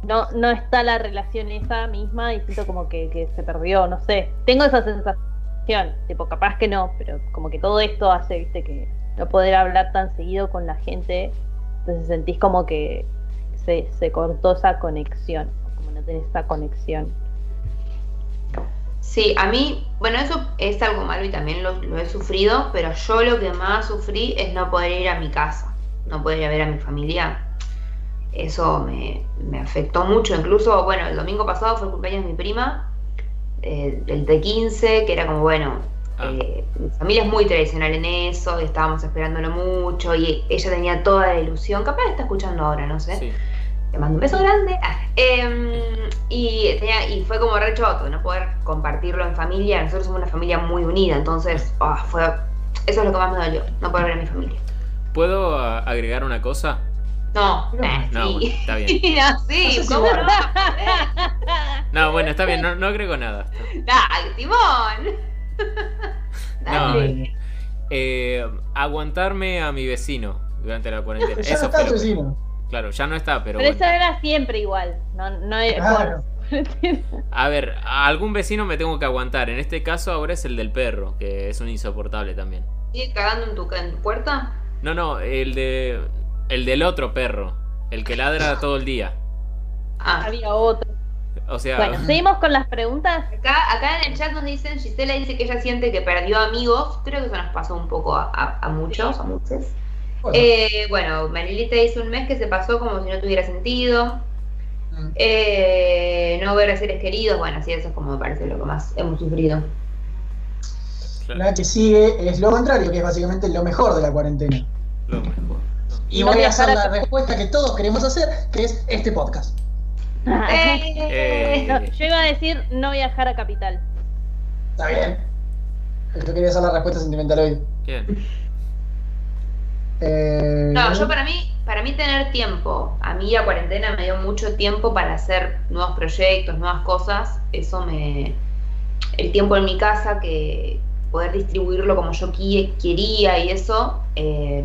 no, no está la relación esa misma y siento como que, se perdió, no sé. Tengo esa sensación, tipo, capaz que no, pero como que todo esto hace, viste, que no poder hablar tan seguido con la gente, entonces sentís como que se, se cortó esa conexión, como no tenés esa conexión. Sí, a mí, bueno, eso es algo malo y también lo, lo he sufrido, pero yo lo que más sufrí es no poder ir a mi casa, no poder ir a ver a mi familia. Eso me, me afectó mucho. Incluso, bueno, el domingo pasado fue el cumpleaños de mi prima, eh, el T15, que era como, bueno, Ah. eh, mi familia es muy tradicional en eso, y estábamos esperándolo mucho, y ella tenía toda la ilusión. Capaz está escuchando ahora, no sé. Sí. Te mando un beso grande. Ah, em, y, tenía- y fue como re choto, no poder compartirlo en familia. Nosotros somos una familia muy unida, entonces ah, fue, eso es lo que más me dolió, no poder ver a mi familia. ¿Puedo agregar una cosa? No, No. eh, No, sí. bueno, está bien. no, sí, No sé ¿cómo bueno. no? No, bueno, está bien, no, no agrego nada. Dale, Timón. No, Dale. eh, aguantarme a mi vecino durante la cuarentena. Ya no Eso está fue tu lo que- vecino. Claro, ya no está, pero, Pero bueno. eso era siempre igual, no, no Claro. A ver, a algún vecino me tengo que aguantar. En este caso ahora es el del perro, que es un insoportable también. ¿Sigue cagando en tu, en tu puerta? No, no, el de el del otro perro, el que ladra todo el día. Ah. había otro. O sea, Bueno, seguimos con las preguntas. Acá, acá en el chat nos dicen, Gisela dice que ella siente que perdió amigos. Creo que eso nos pasó un poco a, a- a muchos, a muchos. Bueno, Eh, bueno, Marilita dice un mes que se pasó como si no tuviera sentido. mm. Eh, no ver a seres queridos, bueno, sí, eso es como me parece lo que más hemos sufrido. La que sigue es lo contrario, que es básicamente lo mejor de la cuarentena. lo mejor. Y voy a hacer a- la respuesta que todos queremos hacer, que es este podcast. Eh, No, yo iba a decir no viajar a capital. ¿Está bien? Yo quería hacer la respuesta sentimental hoy. Bien. Eh, No, yo para mí, para mí tener tiempo, a mí la cuarentena me dio mucho tiempo para hacer nuevos proyectos, nuevas cosas, eso me... El tiempo en mi casa, que poder distribuirlo como yo quería y eso, eh,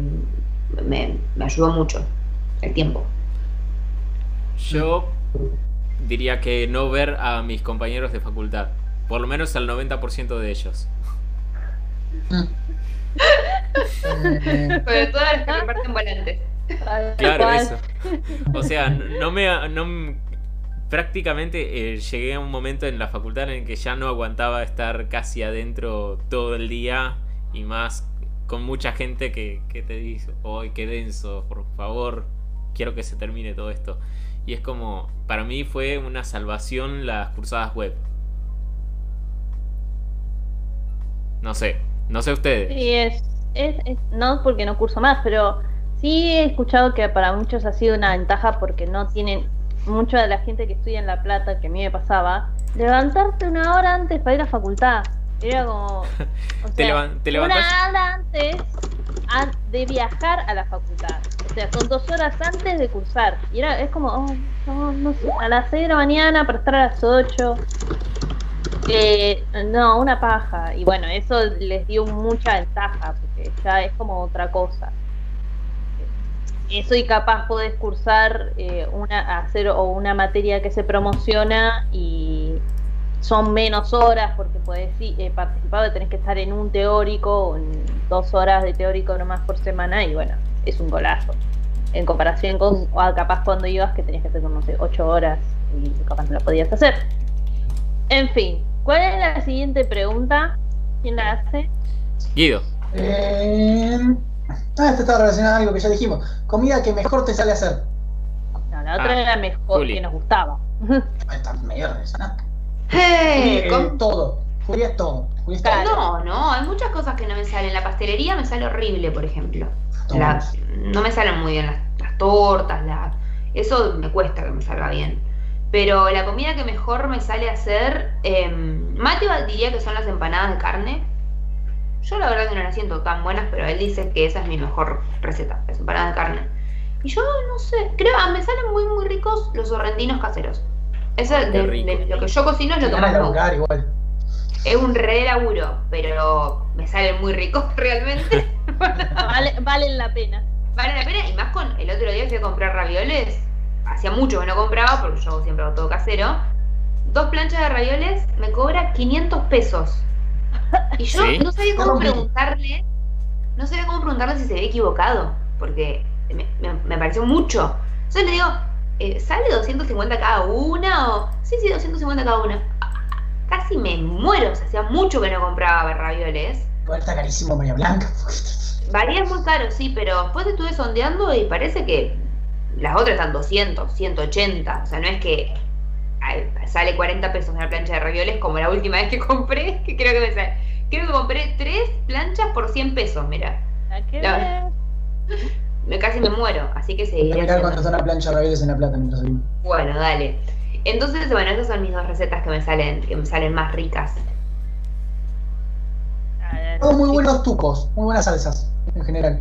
me, me ayudó mucho, el tiempo. Yo diría que no ver a mis compañeros de facultad. Por lo menos al 90% de ellos. Mm. Pero todas las que reparten volantes. Claro, eso. O sea, no me. No, prácticamente eh, llegué a un momento en la facultad en el que ya no aguantaba estar casi adentro todo el día y más con mucha gente que, que te dice, ¡ay, qué denso! Por favor, quiero que se termine todo esto. Y es como, para mí fue una salvación las cursadas web. No sé, no sé ustedes. Sí, es, es, es- no porque no curso más, pero sí he escuchado que para muchos ha sido una ventaja porque no tienen, mucha de la gente que estudia en La Plata, que a mí me pasaba, levantarte una hora antes para ir a facultad. Era como... o Te sea, levan- te levantás- Una hora antes de viajar a la facultad. O sea, son dos horas antes de cursar. Y era, es como, oh, no, no sé, a las 6 de la mañana para estar a las 8. Eh, no, una paja. Y bueno, eso les dio mucha ventaja, porque ya es como otra cosa. Eso y capaz podés cursar eh, una, hacer o una materia que se promociona y son menos horas porque podés eh, participar, tenés que estar en un teórico, o en dos horas de teórico nomás por semana y bueno, es un golazo. En comparación con o capaz cuando ibas que tenías que hacer como, no sé, ocho horas y capaz no lo podías hacer. En fin, ¿cuál es la siguiente pregunta? ¿Quién la hace? Guido, Eh, ah, esto está relacionado a algo que ya dijimos. Comida que mejor te sale hacer. No, la otra Ah, era mejor, Juli. que nos gustaba. Está medio de esa, ¿no? Eh, Eh, con- todo. Julia es todo. Julia Claro. No, no, hay muchas cosas que no me salen. La pastelería me sale horrible, por ejemplo. La- no me salen muy bien las, las tortas, la, eso me cuesta que me salga bien. Pero la comida que mejor me sale hacer, eh, Mateo diría que son las empanadas de carne. Yo la verdad que no las siento tan buenas, pero él dice que esa es mi mejor receta, las empanadas de carne. Y yo no sé, creo, ah, me salen muy muy ricos los sorrentinos caseros. Eso de, de lo que yo cocino es lo que más de me gusta. laburar igual. Es un re laburo, pero me salen muy ricos realmente. Vale, valen la pena. Vale la pena, y más con el otro día fui a comprar ravioles. Hacía mucho que no compraba, porque yo siempre hago todo casero. Dos planchas de ravioles me cobra 500 pesos. Y yo ¿Sí? no sabía cómo preguntarle, no sabía cómo preguntarle si se había equivocado, porque me, me- me pareció mucho. Entonces le digo, eh, ¿sale 250 cada una? O, sí, sí, 250 cada una. Casi me muero, o sea, hacía mucho que no compraba ravioles. Igual está carísimo María Blanca. Varía muy caro, sí, pero después estuve sondeando y parece que las otras están 200, 180. O sea, no es que ay, sale 40 pesos una plancha de ravioles como la última vez que compré, que creo que me sale. Creo que compré tres planchas por 100 pesos, mira. ¿A qué La-? Me, casi me muero, así que Voy a seguiré mirar haciendo. una plancha en la plata mientras salimos. Bueno, dale. Entonces, bueno, esas son mis dos recetas que me salen, que me salen más ricas. A Todos muy buenos tucos, muy buenas salsas en general.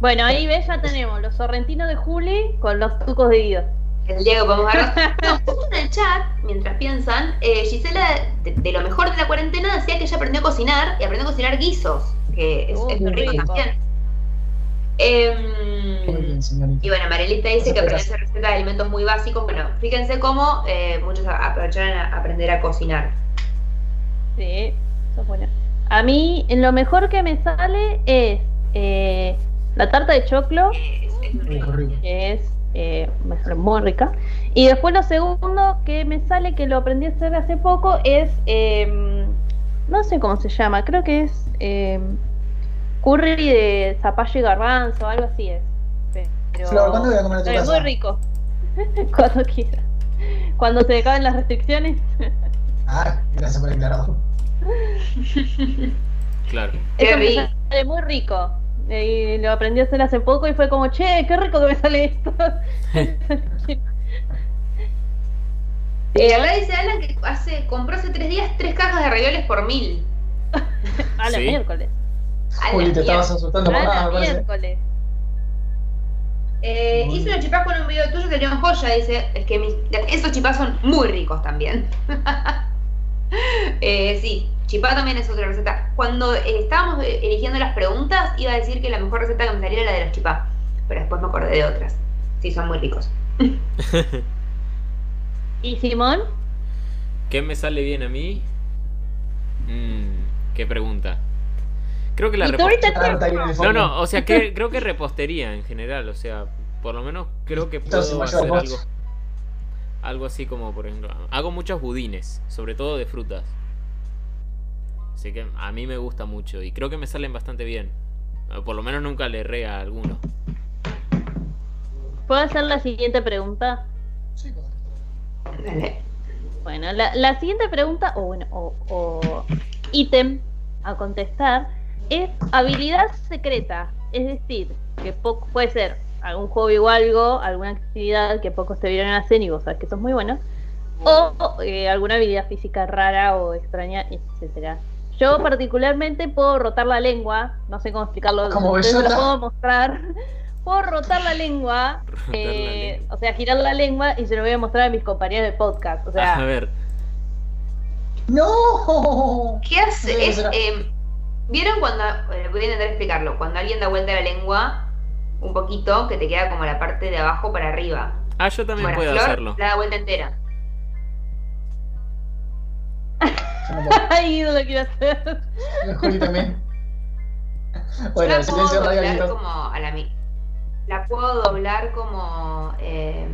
Bueno, ahí ves, ya tenemos los sorrentinos de Juli con los tucos de Guido. El día que podemos agarrar. No, justo en el chat, mientras piensan, eh, Gisela, de, de lo mejor de la cuarentena, decía que ella aprendió a cocinar y aprendió a cocinar guisos, que es, Uh, es muy rico rico. también. Muy Em, bien, señorita. y bueno, Marilita dice que aprendió a hacer recetas de alimentos muy básicos. Bueno, fíjense cómo eh, muchos aprovecharon a aprender a cocinar. Sí, eso es bueno. A mí, en lo mejor que me sale es eh, la tarta de choclo, Es- es muy rico. Rico, rico. que es eh, muy rica. Y después lo segundo que me sale, que lo aprendí a hacer hace poco, es, eh, no sé cómo se llama, creo que es eh, curry de zapallo y garbanzo, algo así es. Pero, Flor, ¿cuándo voy a comer a tu pero es casa? muy rico. Cuando quiera. Cuando se acaben las restricciones. Ah, gracias por aclarado. claro. Qué Eso me rico. sale muy rico. Y lo aprendí a hacer hace poco y fue como, che, qué rico que me sale esto. Eh, acá dice Alan que hace, compró hace tres días tres cajas de ravioles por mil. a la Sí. miércoles. Juli, te estabas asustando por nada, me parece. miércoles. Eh, Muy hice unos chipás con un video tuyo que dio joya, dice, es que mis- esos chipás son muy ricos también. eh, sí, chipá también es otra receta. Cuando eh, estábamos eligiendo las preguntas, iba a decir que la mejor receta que me salía era la de los chipá, pero después me acordé de otras. Sí, son muy ricos. ¿Y Simón? ¿Qué me sale bien a mí? Mm, qué pregunta. Creo que la ¿Y tú repo- ahorita Tarta ahí en el No, no, o sea, que, creo que repostería en general, o sea, por lo menos creo que Entonces, puedo mayor hacer algo. Algo así como, por ejemplo, hago muchos budines, sobre todo de frutas. Así que a mí me gusta mucho y creo que me salen bastante bien. Por lo menos nunca le erré a alguno. ¿Puedo hacer la siguiente pregunta? Sí. Dale. Bueno, la, la siguiente pregunta, o bueno, o, o ítem a contestar, es habilidad secreta. Es decir, que poco, puede ser algún hobby o algo, alguna actividad que pocos te vieron hacer y vos sabes que sos muy bueno, o eh, alguna habilidad física rara o extraña, etcétera. Yo particularmente puedo rotar la lengua, no sé cómo explicarlo, Como ustedes me lo puedo mostrar. Puedo rotar la lengua, Rotar la eh, lengua. o sea, girar la lengua y se lo voy a mostrar a mis compañeros de podcast. O sea, a ver, ¡No! ¿Qué hace? Es, eh, ¿Vieron cuando, eh, voy a intentar explicarlo, cuando alguien da vuelta la lengua un poquito, que te queda como la parte de abajo para arriba? ah, yo también Bueno, puedo Flor hacerlo. la da vuelta entera. Ay, no lo quiero hacer. Juli también. Yo Bueno, la el puedo silencio doblar como a la mi- La puedo doblar como. eh,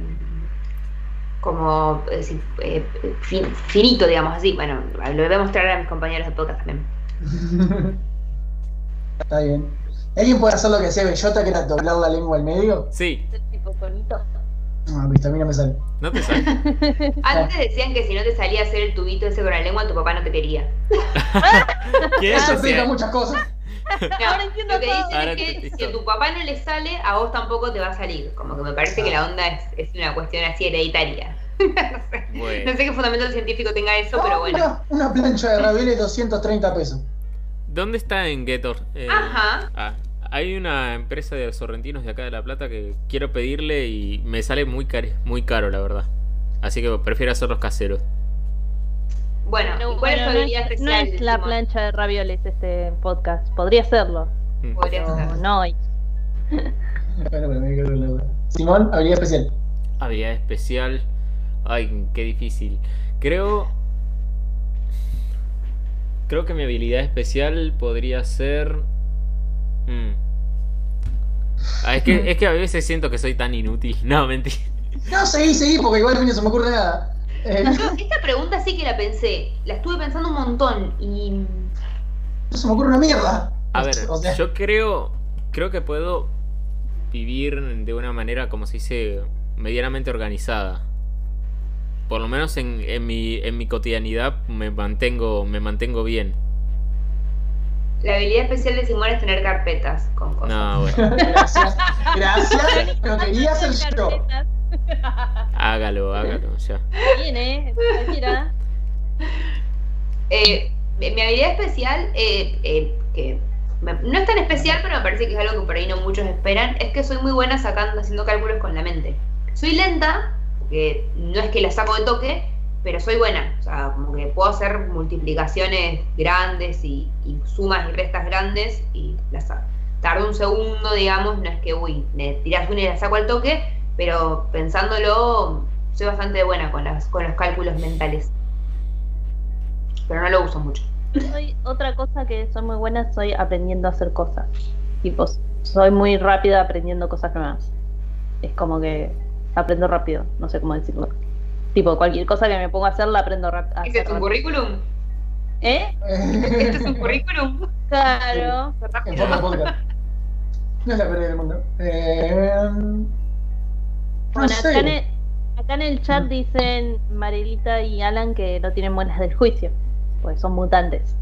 como. eh, eh, finito, digamos así. Bueno, lo voy a mostrar a mis compañeros de podcast también. Está bien. ¿Alguien puede hacer lo que hacía Bellota, que era doblar la lengua al medio? Sí, El tipo conito. No, viste, a mí no me sale. no te sale. Antes decían que si no te salía a hacer el tubito ese con la lengua, tu papá no te quería. ¿Qué Eso es? explica muchas cosas. No, Ahora entiendo lo que dicen Ahora es que te- si a tu papá no le sale, a vos tampoco te va a salir. Como que me parece que la onda es, es una cuestión así hereditaria. no, sé, Bueno. no sé qué fundamento científico tenga eso, pero Ah, bueno. Una, una plancha de ravioles 230 pesos. ¿Dónde está en Getor? Eh, Ajá. ah, hay una empresa de sorrentinos de acá de La Plata que quiero pedirle y me sale muy, cari- muy caro, la verdad. Así que prefiero hacerlos caseros. Bueno, No, ¿y cuál es bueno, no es, no especial? es la Simón? plancha de ravioles este podcast. Podría serlo, Mm. Podría pero ser. no hoy. Simón, habilidad especial. Habilidad especial. Ay, qué difícil. Creo. Creo que mi habilidad especial podría ser. Mm. Ah, es, que, es que a veces siento que soy tan inútil. No, mentira. No, seguí, seguí, porque igual a mí no se me ocurre nada. Eh, Yo esta pregunta sí que la pensé. La estuve pensando un montón y. no se me ocurre una mierda. A ver, O sea, yo creo. Creo que puedo vivir de una manera, como se dice, medianamente organizada. Por lo menos en, en mi, en mi cotidianidad me mantengo, me mantengo bien. La habilidad especial de Simón es tener carpetas con cosas. No, bueno. gracias. Gracias. Lo quería hacer yo. Hágalo, hágalo, ya. Bien, eh. Cualquiera. Eh, mi mi habilidad especial, eh, eh, que me- no es tan especial, pero me parece que es algo que por ahí no muchos esperan, es que soy muy buena sacando, haciendo cálculos con la mente. Soy lenta, no es que la saco de toque, pero soy buena. O sea, como que puedo hacer multiplicaciones grandes y, y sumas y restas grandes y las saco. Tardo un segundo, digamos, no es que, uy, me tiras una y la saco al toque, pero pensándolo, soy bastante buena con, las, con los cálculos mentales. Pero no lo uso mucho. Soy otra cosa que soy muy buena, soy aprendiendo a hacer cosas. Tipo, soy muy rápida aprendiendo cosas nuevas. Es como que aprendo rápido, no sé cómo decirlo. Tipo, cualquier cosa que me ponga a hacer la aprendo rápido. ¿Ese es tu currículum? ¿Eh? ¿Este es un currículum? Claro. en forma podcast. No es la pérdida del mundo. Eh, no Bueno, sé. acá en, el, acá en el chat dicen Marilita y Alan que no tienen buenas del juicio, pues son mutantes.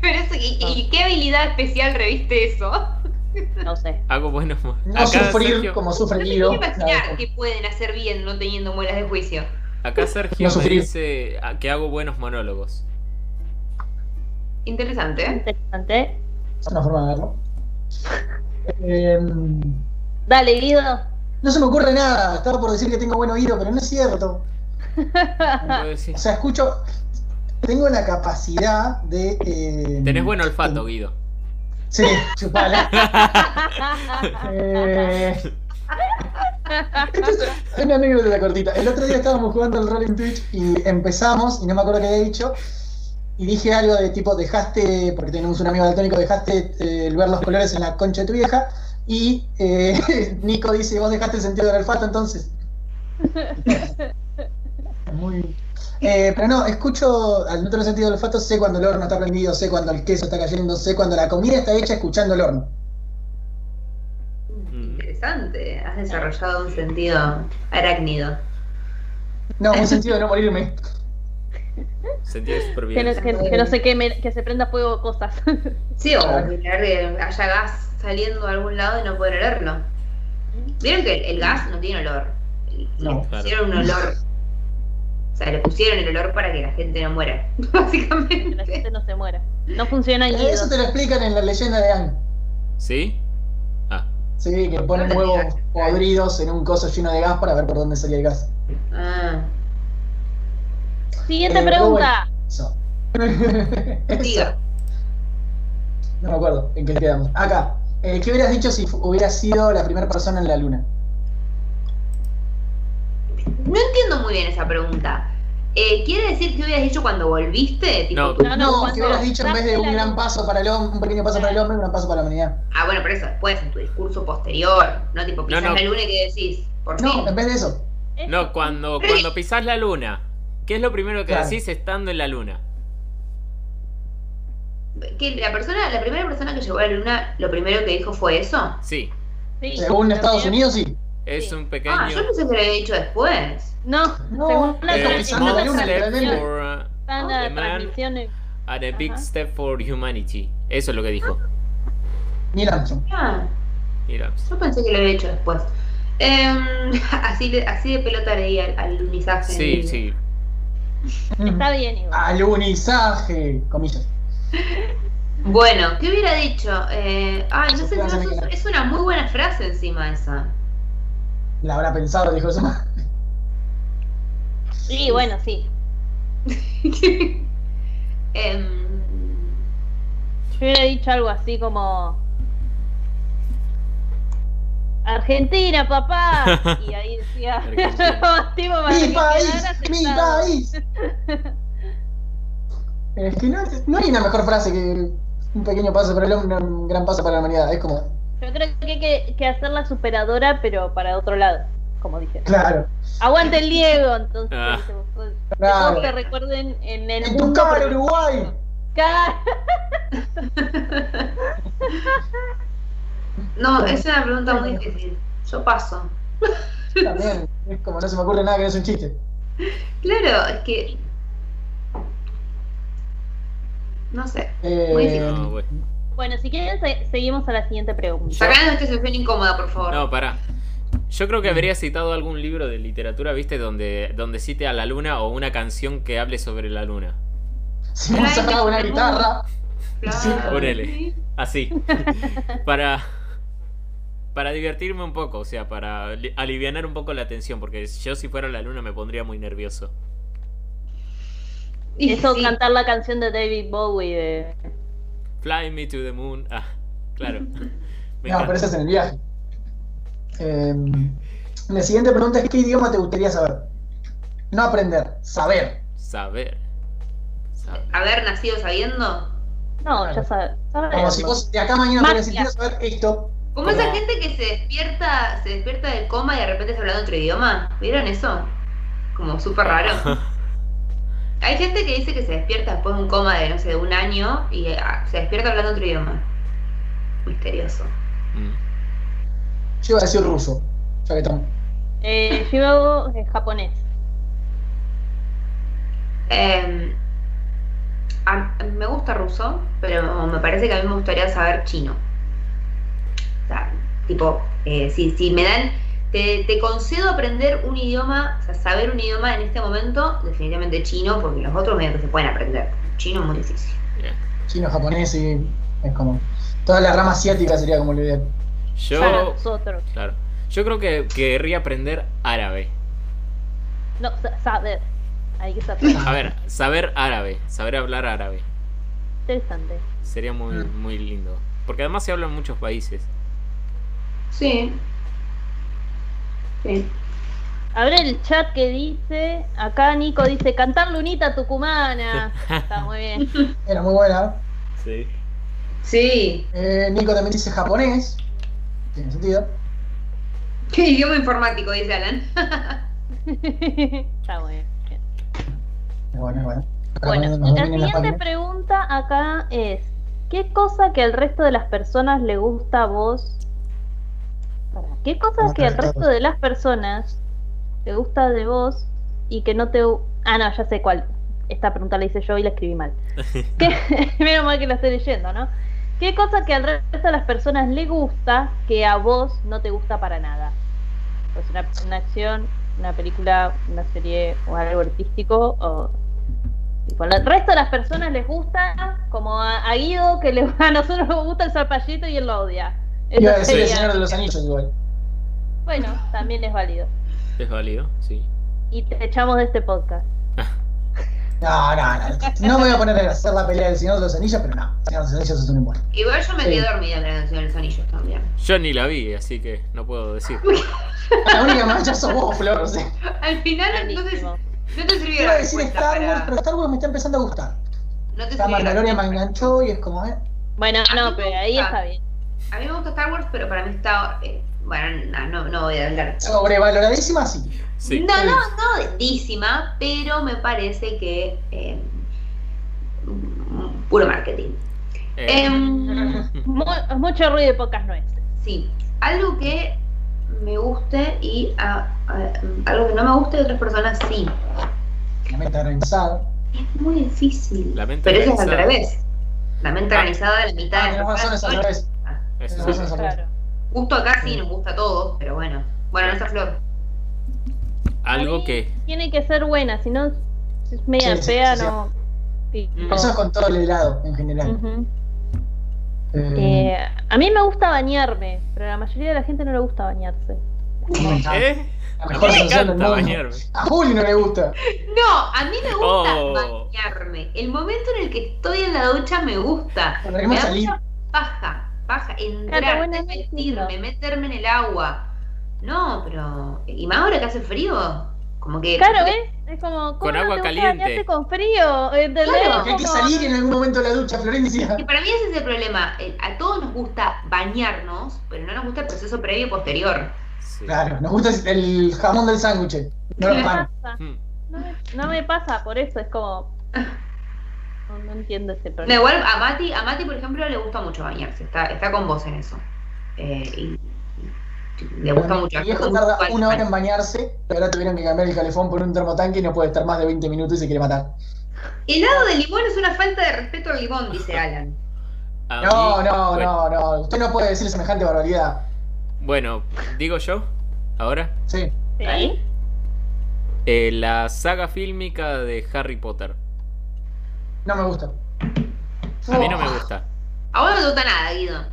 Pero eso, ¿y, y qué habilidad especial reviste eso? No sé. Hago buenos. No acá sufrir Sergio, como sufre No Guido. imaginar qué pueden hacer bien no teniendo muelas de juicio. acá Sergio No me dice ah, que hago buenos monólogos. Interesante, ¿eh? Interesante. Es una forma de verlo. Eh, Dale, Guido. no se me ocurre nada. Estaba por decir que tengo buen oído, pero no es cierto. O sea, escucho. Tengo la capacidad de. eh, Tenés buen olfato, Guido. Sí, chupala. Eh, esto es una anécdota cortita. El otro día estábamos jugando el rol en Twitch y empezamos, y no me acuerdo qué había dicho, y dije algo de tipo, dejaste, porque tenemos un amigo daltónico, dejaste eh, ver los colores en la concha de tu vieja, y eh, Nico dice, vos dejaste el sentido del olfato entonces. Muy... Eh, pero no, escucho, al tener sentido del olfato, sé cuando el horno está prendido, sé cuando el queso está cayendo, sé cuando la comida está hecha escuchando el horno. Mm. interesante. Has desarrollado un sentido arácnido. No, un sentido de no morirme. Sentido de Que no, supervivencia. que- que no se queme, que se prenda fuego cosas. Sí, o que haya gas saliendo de algún lado y no poder olerlo. Vieron que el, el gas no tiene olor. Le No. un olor. O sea, le pusieron el olor para que la gente no muera, que la básicamente. gente no se muera. No funciona Guido. Eso te lo explican en la leyenda de Anne. ¿Sí? Ah, Sí, que ponen No huevos podridos en un coso lleno de gas para ver por dónde salía el gas. Ah, Siguiente Eh, pregunta. Eso. Eso. diga. No me acuerdo en qué quedamos. Acá. Eh, ¿Qué hubieras dicho si hubieras sido la primera persona en la luna? No entiendo muy bien esa pregunta. Eh, ¿Quiere decir que hubieras dicho cuando volviste? Tipo, No. tú- No, no, No, ¿qué hubieras dicho en vez de un gran paso para el hombre, un pequeño paso para el hombre, un gran paso para la humanidad? Ah, bueno, pero eso después, en tu discurso posterior. No tipo, pisas no. la luna y que decís, por No, fin. en vez de eso. No, cuando, cuando pisás la luna, ¿qué es lo primero que Claro. decís estando en la luna? Que la persona, la primera persona que llegó a la luna, lo primero que dijo fue eso. Sí, Sí, Según Estados. Unidos, sí. Es Sí. un pequeño. Ah, yo pensé que lo había dicho después. No, No, según la, eh, Está tra- pisando small la luna, step literalmente. for, uh, está en the la man transmisión. en- and a big Ajá. step for humanity. Eso es lo que dijo. Neil Armstrong. Ah, Mira, yo pensé que lo había hecho después. Em, así, de, así de pelota leí al, al lunizaje. sí, sí. Está bien igual. Alunizaje, comillas. Bueno, ¿qué hubiera dicho? Eh, ay, no sé, no, es una muy buena frase encima esa. La habrá pensado, dijo eso. Sí, bueno, sí. Em, Yo hubiera dicho algo así como. Argentina, papá. Y ahí decía. Tipo, ¡Mi que país! ¡Mi país! Es que no, no hay una mejor frase que un pequeño paso para el hombre, un gran paso para la humanidad. Es como, Yo creo que hay que, que hacerla superadora, pero para otro lado, como dije. claro, Aguante el Diego, entonces. Ah. pues, que claro. todos te recuerden en el En tu mundo. cara, porque- Uruguay. No, es una pregunta muy difícil. Yo paso. También, es como no se me ocurre nada que no es un chiste. Claro, es que. No sé. Eh, Muy difícil. No, güey. Bueno, si quieren, se- seguimos a la siguiente pregunta. Sacanos de esta situación incómoda, por favor. No, pará. Yo creo que habría citado algún libro de literatura, ¿viste? Donde, donde cite a la luna o una canción que hable sobre la luna. si me sacaba una guitarra, ponele. Así. para. Para divertirme un poco, o sea, para li- alivianar un poco la tensión, porque yo si fuera la luna me pondría muy nervioso. Y Eso, sí, cantar la canción de David Bowie de. Fly me to the moon. Ah, claro. Me no, pero eso es en el viaje. Eh, la siguiente pregunta es: ¿qué idioma te gustaría saber? No aprender, saber. Saber. Saber. Haber nacido sabiendo. No, ya sabes. Como si vos de acá mañana Magia. quiero saber esto. Como Como- esa gente que se despierta, se despierta del coma y de repente está hablando otro idioma. ¿Vieron eso? Como súper raro. Hay gente que dice que se despierta después de un coma de, no sé, de un año y ah, se despierta hablando otro idioma. Misterioso. Mm. Yo iba a decir ruso, ya que estamos. Eh, yo eh, japonés. Eh, a- me gusta ruso, pero me parece que a mí me gustaría saber chino. O sea, tipo, eh, si, si me dan, te, te concedo aprender un idioma, o sea, saber un idioma en este momento, definitivamente chino, porque los otros medio que se pueden aprender. Chino es muy difícil. Bien. Chino, japonés y es como. Toda la rama asiática sería como lo ideal. Yo. Para nosotros. Claro. Yo creo que querría aprender árabe. No, sa- saber. Hay que saber. A ver, saber árabe, saber hablar árabe. Interesante. Sería muy, Mm. muy lindo. Porque además se habla en muchos países. Sí. Sí. A ver el chat que dice. Acá Nico dice: Cantar Lunita Tucumana. Está muy bien. Era muy buena. Sí. Sí. Eh, Nico también dice japonés. Tiene sentido. ¿Qué idioma informático? Dice Alan. Está muy bien. Es bueno, es bueno. Bueno, la siguiente pregunta acá es: ¿Qué cosa que al resto de las personas le gusta a vos ¿Qué cosas que el resto de las personas te gusta de vos y que no te... Ah, no, ya sé cuál. Esta pregunta la hice yo y la escribí mal. ¿Qué... Menos mal que la estoy leyendo, ¿no? ¿Qué cosa que al resto de las personas le gusta que a vos no te gusta para nada? Pues una, una acción, una película, una serie o algo artístico o tipo, al resto de las personas les gusta como a, a Guido que le, a nosotros nos gusta el zapallito y él lo odia. Iba a decir el Señor de los Anillos igual. Bueno, también es válido. Es válido, sí. Y te echamos de este podcast. No, no, no. No me voy a poner a hacer la pelea del Señor de los Anillos, pero no. El Señor de los Anillos es un embole. Igual yo me Sí. quedé dormida en la canción de los anillos también. Yo ni la vi, así que no puedo decir. La única mancha sos vos, Flor. O sea, Al final, entonces, no te sirvió iba la a decir Star Wars, para... pero Star Wars me está empezando a gustar. No te La sirvió la Mandalorian me enganchó y es como, eh. Bueno, no, pero ahí está bien. A mí me gusta Star Wars, pero para mí está... eh, bueno, no, no, no voy a hablar. Sobrevaloradísima, sí. Sí. No, no, no lindísima, pero me parece que... eh, mm, puro marketing. Eh, Em, Mu- mucho ruido y pocas nueces. sí, algo que me guste y ah, ah, algo que no me guste de otras personas sí. La mente organizada. Es muy difícil. La mente pero eso es al organizada. revés. La mente organizada, la mitad Ah, de las razón, es al personas- revés. Eso es. Claro. Justo acá sí nos gusta a todos, pero bueno. Bueno, no está Flor. Algo que. Tiene que ser buena, si no si es media Sí, fea, sí, sí. no. Sí, Mm. Eso es con todo el helado en general. Eh, Eh, a mí me gusta bañarme, pero a la mayoría de la gente no le gusta bañarse. ¿Eh? A mí mejor me encanta mundo. bañarme. A Juli no le gusta. No, a mí me gusta Oh. bañarme. El momento en el que estoy en la ducha me gusta. Me da mucha paja, paja, entrar, vestirme, meterme en el agua. No, pero. ¿Y más ahora que hace frío? Como que. Claro, ¿ves? Es como. ¿cómo Con no agua te caliente. bañarte con frío? ¿Entendés? Claro, Porque hay que salir en algún momento de la ducha, Florencia. Y para mí ese es el problema. Eh, A todos nos gusta bañarnos, pero no nos gusta el proceso previo y posterior. Sí. Claro, nos gusta el jamón del sándwich. No me pasa. Hmm. No me, no me pasa, por eso es como. No, no entiendo ese No, problema. igual a Mati, a Mati, por ejemplo, le gusta mucho bañarse. Está, está con vos en eso. Eh, y- y le gusta mucho. Mi viejo tarda una hora en bañarse, pero ahora tuvieron que cambiar el calefón por un termotanque y no puede estar más de 20 minutos y se quiere matar. Helado de limón es una falta de respeto al limón, dice Alan. No, no, bueno, no, no. Usted no puede decir semejante barbaridad. Bueno, digo yo, ahora. Sí. ¿Sí? Eh, la saga fílmica de Harry Potter. No me gusta. A mí no me Oh, gusta. A vos no te gusta nada, Guido.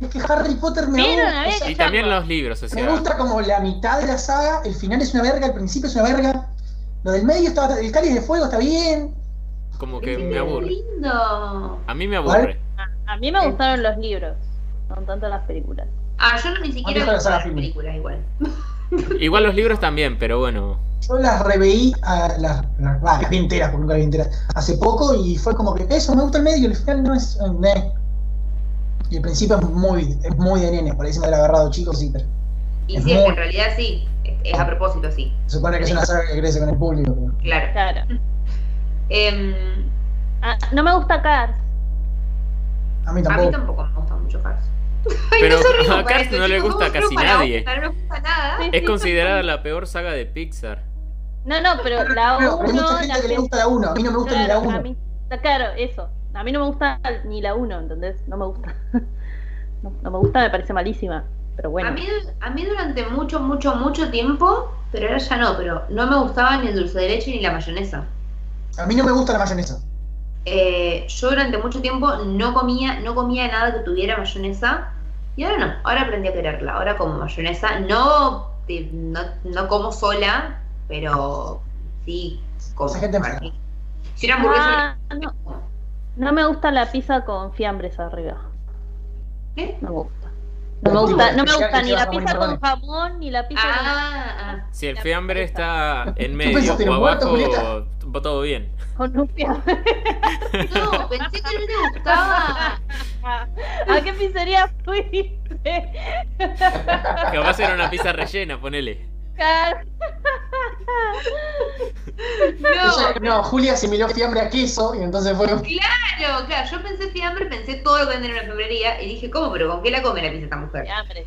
Es que Harry Potter me gusta. o sea, Y también los libros, o me gusta como la mitad de la saga, el final es una verga, el principio es una verga. Lo del medio está, el cáliz de fuego está bien. Como que me aburre. lindo. A mí me aburre. A, a mí me gustaron los libros, no tanto las películas. Ah, yo no ni siquiera las películas igual. Igual los libros también, pero bueno. Yo las reveí, a, las, las, las vi enteras, porque nunca las vi enteras, hace poco y fue como que eso, me gusta el medio, el final no es... eh. Y el principio es muy, es muy de nene, por ahí se me ha agarrado chicos, sí, pero Y Es sí, es que muy- en realidad sí. Es, es a propósito, sí. se supone que es una saga que crece con el público. pero- Claro. Claro. Em, Ah, no me gusta Cars. A mí a tampoco. mí tampoco me gusta mucho Cars. Pero no a Cars no le gusta ¿cómo casi nadie. gustar? No me gusta nada. Es considerada la peor saga de Pixar. No, no, pero la Pero, pero hay 1. mucha gente que le gusta la 1, a mí no me gusta ni la Claro, a 1. mí, claro, eso. A mí no me gusta ni la 1, ¿entendés? No me gusta. No, no me gusta, me parece malísima. Pero bueno. A mí, a mí durante mucho, mucho, mucho tiempo, pero ahora ya no, pero no me gustaba ni el dulce de leche ni la mayonesa. A mí no me gusta la mayonesa. Eh, yo durante mucho tiempo no comía, no comía nada que tuviera mayonesa y ahora no, ahora aprendí a quererla, ahora como mayonesa, no, de- no, no como sola, pero sí como. Gente enferma. Si una hamburguesa. Ah, no. No me gusta la pizza con fiambres arriba. ¿Qué? No me gusta. No me gusta, no me gusta ni la pizza con jamón ni la pizza Ah, Si el fiambre pizza. está en ¿Tú medio o abajo, va todo bien. con, con un fiambre. ah. No, pensé que no te gustaba. ¿A qué pizzería fuiste? Capaz era una pizza rellena, ponele. No, Ella- no, Julia asimiló fiambre a queso y entonces fue. claro, claro. Yo pensé fiambre, pensé todo lo que venden en una fiambrería y dije, ¿cómo? ¿Pero con qué la come la pizza esta mujer? Fiambre.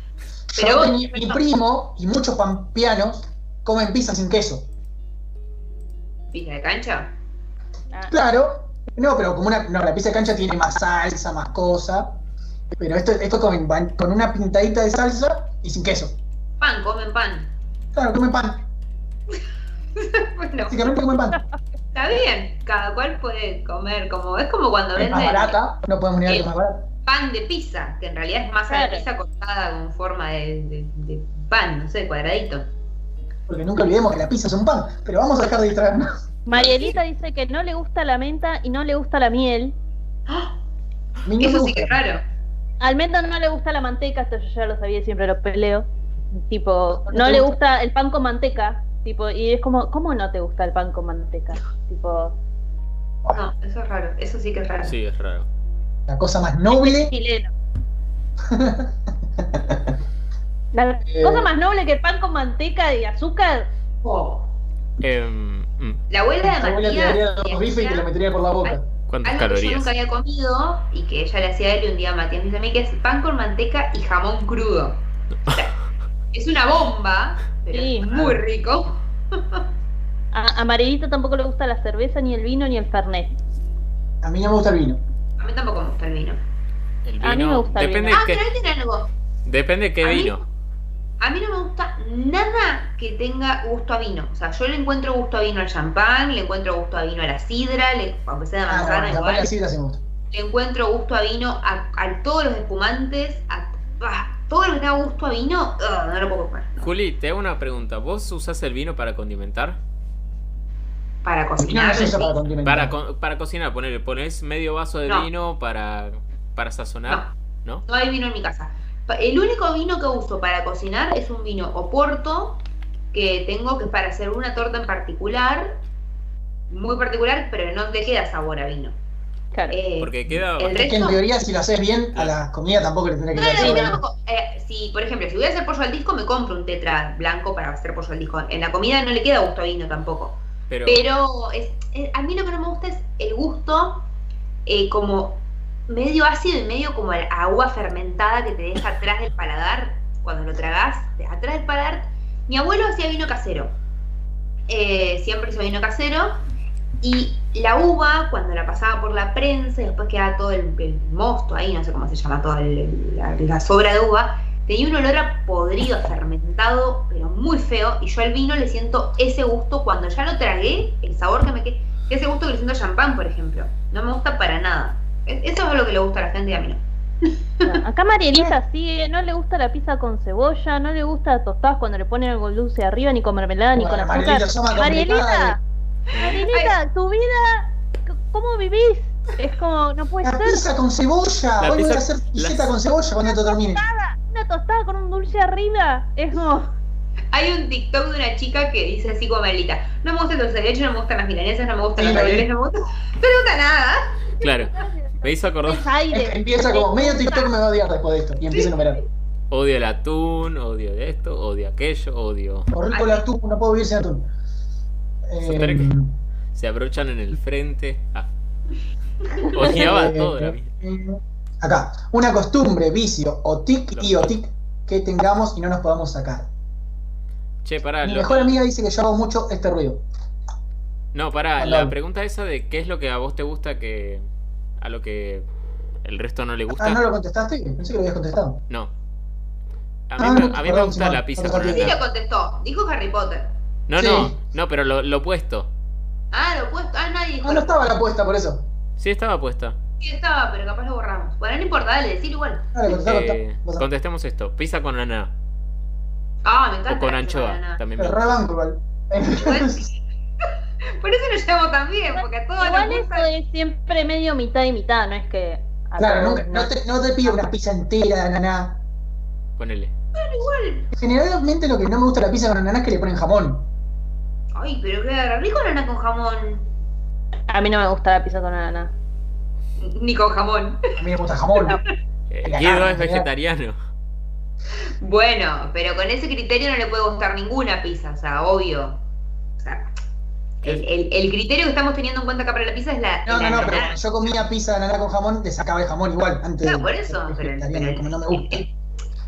Pero vos- mi, mi primo y muchos pampeanos comen pizza sin queso. ¿Pizza de cancha? Ah, Claro, no, pero como una. No, la pizza de cancha tiene más salsa, más cosa. Pero esto, esto comen pan- con una pintadita de salsa y sin queso. Pan, comen pan. Claro, comen pan. Bueno, Básicamente comen pan. está bien. Cada cual puede comer como. Es como cuando Es más venden barata, no podemos negar que es más barata. pan de pizza, que en realidad es masa Claro. de pizza cortada con forma de, de- de pan, no sé, cuadradito. Porque nunca olvidemos que la pizza es un pan. Pero vamos a dejar de distraernos. Marielita dice que no le gusta la menta y no le gusta la miel. ¡Ah! Eso sí que es raro. Almendra no le gusta la manteca, esto yo ya lo sabía y siempre lo peleo. Tipo, ¿No le gusta? gusta el pan con manteca. Tipo, y es como, ¿cómo no te gusta el pan con manteca? Tipo, No, eso es raro. Eso sí que es raro. Sí, es raro. La cosa más noble. chileno. La Eh. cosa más noble que el pan con manteca y azúcar. Oh. Em, mm, La abuela de Mi abuela te daría Matías. y te lo metería por la boca. ¿Cuántas Algo que yo calorías? nunca había comido y que ella le hacía a él y un día Matías me dice a mí que es pan con manteca y jamón crudo. O sea, es una bomba, pero Sí. es muy rico. A, a Marielita tampoco le gusta la cerveza, ni el vino, ni el fernet. A mí no me gusta el vino. A mí tampoco me gusta el vino. El A mí me vino. gusta el Depende, vino. Ah, qué, pero ahí tiene algo. depende qué A mí- vino. A mí no me gusta nada que tenga gusto a vino. O sea, yo le encuentro gusto a vino al champán, le encuentro gusto a vino a la sidra, le, aunque sea de Ah, manzana igual. sí me gusta. Le encuentro gusto a vino a, a todos los espumantes, a, ah, todo lo que tenga gusto a vino, ugh, no lo puedo comer. no. Juli, te hago una pregunta. ¿Vos usás el vino para condimentar? Para no cocinar, para condimentar. Para, co- para cocinar, poner, pones medio vaso de No. vino para, para sazonar, ¿no? no hay vino en mi casa. El único vino que uso para cocinar es un vino Oporto que tengo que es para hacer una torta en particular, muy particular, pero no te queda sabor a vino. Claro. Eh, Porque queda el Es que en resto- teoría, si lo haces bien, a la comida tampoco le tendría que No, eh, si, por ejemplo, si voy a hacer pollo al disco, me compro un tetra blanco para hacer pollo al disco. En la comida no le queda gusto a vino tampoco. Pero, Pero es, es- a mí lo que no me gusta es el gusto eh, como medio ácido y medio como el agua fermentada que te deja atrás del paladar cuando lo tragás, atrás del paladar. Mi abuelo hacía vino casero. Eh, siempre hizo vino casero. Y la uva, cuando la pasaba por la prensa y después quedaba todo el, el mosto ahí, no sé cómo se llama, toda el- la, la sobra de uva, tenía un olor a podrido, fermentado, pero muy feo. Y yo al vino le siento ese gusto cuando ya lo tragué, el sabor que me queda, ese gusto que le siento a champán, por ejemplo. No me gusta para nada. E- Eso es lo que le gusta a la gente y a mí no. No, Acá Marielita sí, no le gusta la pizza con cebolla, no le gusta tostadas cuando le ponen algo dulce arriba, ni con mermelada, ni Bueno, con azúcar. Marielita, sos Marielita, tu vida, ¿cómo vivís? Es como, no puede La ser. pizza con cebolla. La Hoy voy pizza- a hacer la- con cebolla cuando esto termine. Una tostada con un dulce arriba. Es como, Hay un TikTok de una chica que dice así como Melita, no me gusta el dulce de leche, no me gustan las milanesas, no me gustan Sí, los no me gusta, no me gusta nada. claro, me hizo acordar. es aire. Empieza como medio TikTok me va a odiar después de esto. Y empieza a enumerar. Odio el atún, odio esto, odio aquello, odio. Por rico el atún, no puedo vivir sin atún. Eh, Se abrochan en el frente. Ah. Odiaba eh, todo la vida. eh, Acá, una costumbre, vicio o tic y o tic que tengamos y no nos podamos sacar. Che, pará. Mi lo- mejor amiga dice que yo hago mucho este ruido. No, pará. La pregunta esa de qué es lo que a vos te gusta que. a lo que el resto no le gusta. Ah, ¿no lo contestaste? Pensé que lo habías contestado. No. A Ah, mí, me, no, a mí me gusta la pizza. Sí ananá. lo contestó, dijo Harry Potter. No, Sí. no, no, pero lo, lo puesto. Ah, lo puesto, ah, nadie dijo. Ah, no estaba la apuesta por eso. Sí, estaba puesta. Sí estaba, pero capaz lo borramos. Bueno, no importa, dale, decir igual. Dale, contestá, Eh, contestá. Contestemos esto: pizza con ananá. Ah, me encanta. O con anchoa. También me Pero gusta. igual. Igual- Por eso lo llamo también, porque a todos Igual nos eso gusta. es siempre medio mitad y mitad, no es que. Claro, no, te, no te pido una pizza entera de ananá. Ponele. Generalmente lo que no me gusta de la pizza con ananá es que le ponen jamón. Ay, pero queda rico nana con jamón. A mí no me gusta la pizza con ananá. Ni con jamón. A mí me gusta jamón. Eh, Guido es vegetariano. Bueno, pero con ese criterio no le puede gustar ninguna pizza, o sea, obvio. O sea, el, el- el criterio que estamos teniendo en cuenta acá para la pizza es la. No, la no, no, pero yo comía pizza de ananá con jamón, le sacaba el jamón igual, antes Claro, por eso, pero, pero como no me gusta. el,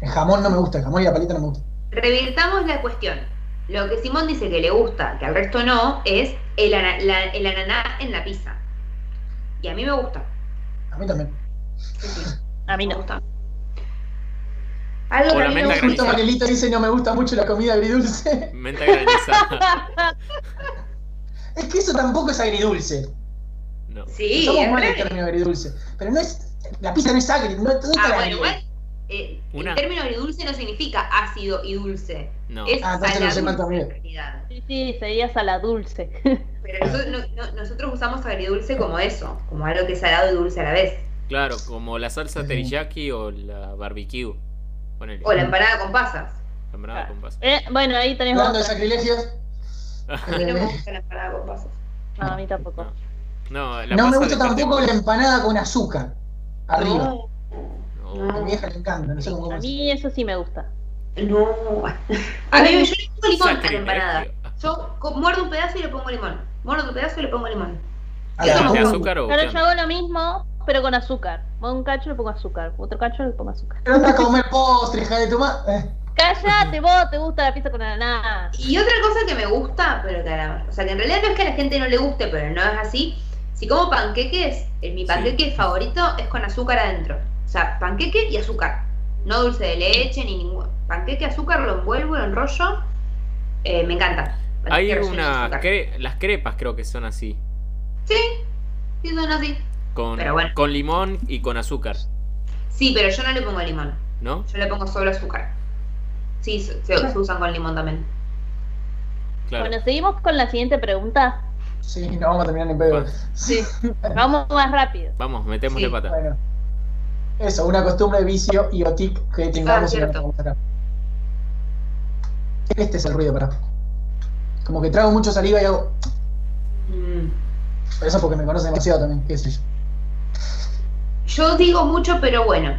El jamón no me gusta, el jamón y la paleta no me gusta. Revirtamos la cuestión. Lo que Simón dice que le gusta, que al resto no, es el, ana- la- el ananá en la pizza. Y a mí me gusta. A mí también. Sí, sí, A mí me no. gusta. Algo que a mí me gusta. Justo granizada. Manuelito dice no me gusta mucho la comida agridulce. Menta granizada. Es que eso tampoco es agridulce. No. Sí, Somos es mal el término agridulce. Pero no es. La pizza no es agridulce. No, no Ah, bueno. Igual. eh, Una- El término agridulce no significa ácido y dulce. No. Es Ah, entonces lo también. Sí, sí, sería saladulce. Pero nosotros, no- no- nosotros usamos agridulce como eso, como algo que es salado y dulce a la vez. Claro, como la salsa teriyaki o la barbecue. Ponele. O la empanada con pasas. La empanada con pasas. Eh, bueno, ahí tenemos Hablando de sacrilegios. A mí no me eh, gusta la empanada con pasas. No, a mí tampoco. No, la no me gusta tampoco la empanada con azúcar. Arriba. No. A mi vieja le encanta, no sé cómo A comes. mí eso sí me gusta. no. A mí yo le pongo limón a la empanada. Yo muerdo un pedazo y le pongo limón. Muerdo un pedazo y le pongo limón. A ¿De la Eso de no. azúcar o Pero qué yo hago lo mismo, pero con azúcar. Un cacho le pongo azúcar, otro cacho le pongo azúcar. Pero anda a comer postre, hija de tu madre. Cállate, vos te gusta la pizza con ananá. Y otra cosa que me gusta, pero que a la- o sea, que en realidad no es que a la gente no le guste, pero no es así. Si como panqueques, eh, mi panqueque favorito es con azúcar adentro. O sea, panqueque y azúcar. No dulce de leche ni ningún. Panqueque, azúcar, lo envuelvo, lo enrollo. Eh, me encanta. Hay una. cre- Las crepas creo que son así. Sí, sí, son así. Con, Pero bueno. con limón y con azúcar. Sí, pero yo no le pongo limón. ¿No? Yo le pongo solo azúcar. Sí, se, se- se usan con limón también. Claro. Bueno, seguimos con la siguiente pregunta. Sí, no vamos a terminar en pedo. Sí. Vamos más rápido. Vamos, metémosle Sí. pata. Bueno. Eso, una costumbre, vicio y otic que tengamos Ah. Este es el ruido, para. Como que trago mucho saliva y hago. Mm. Eso porque me conoce demasiado también, qué sé yo. Yo digo mucho, pero bueno.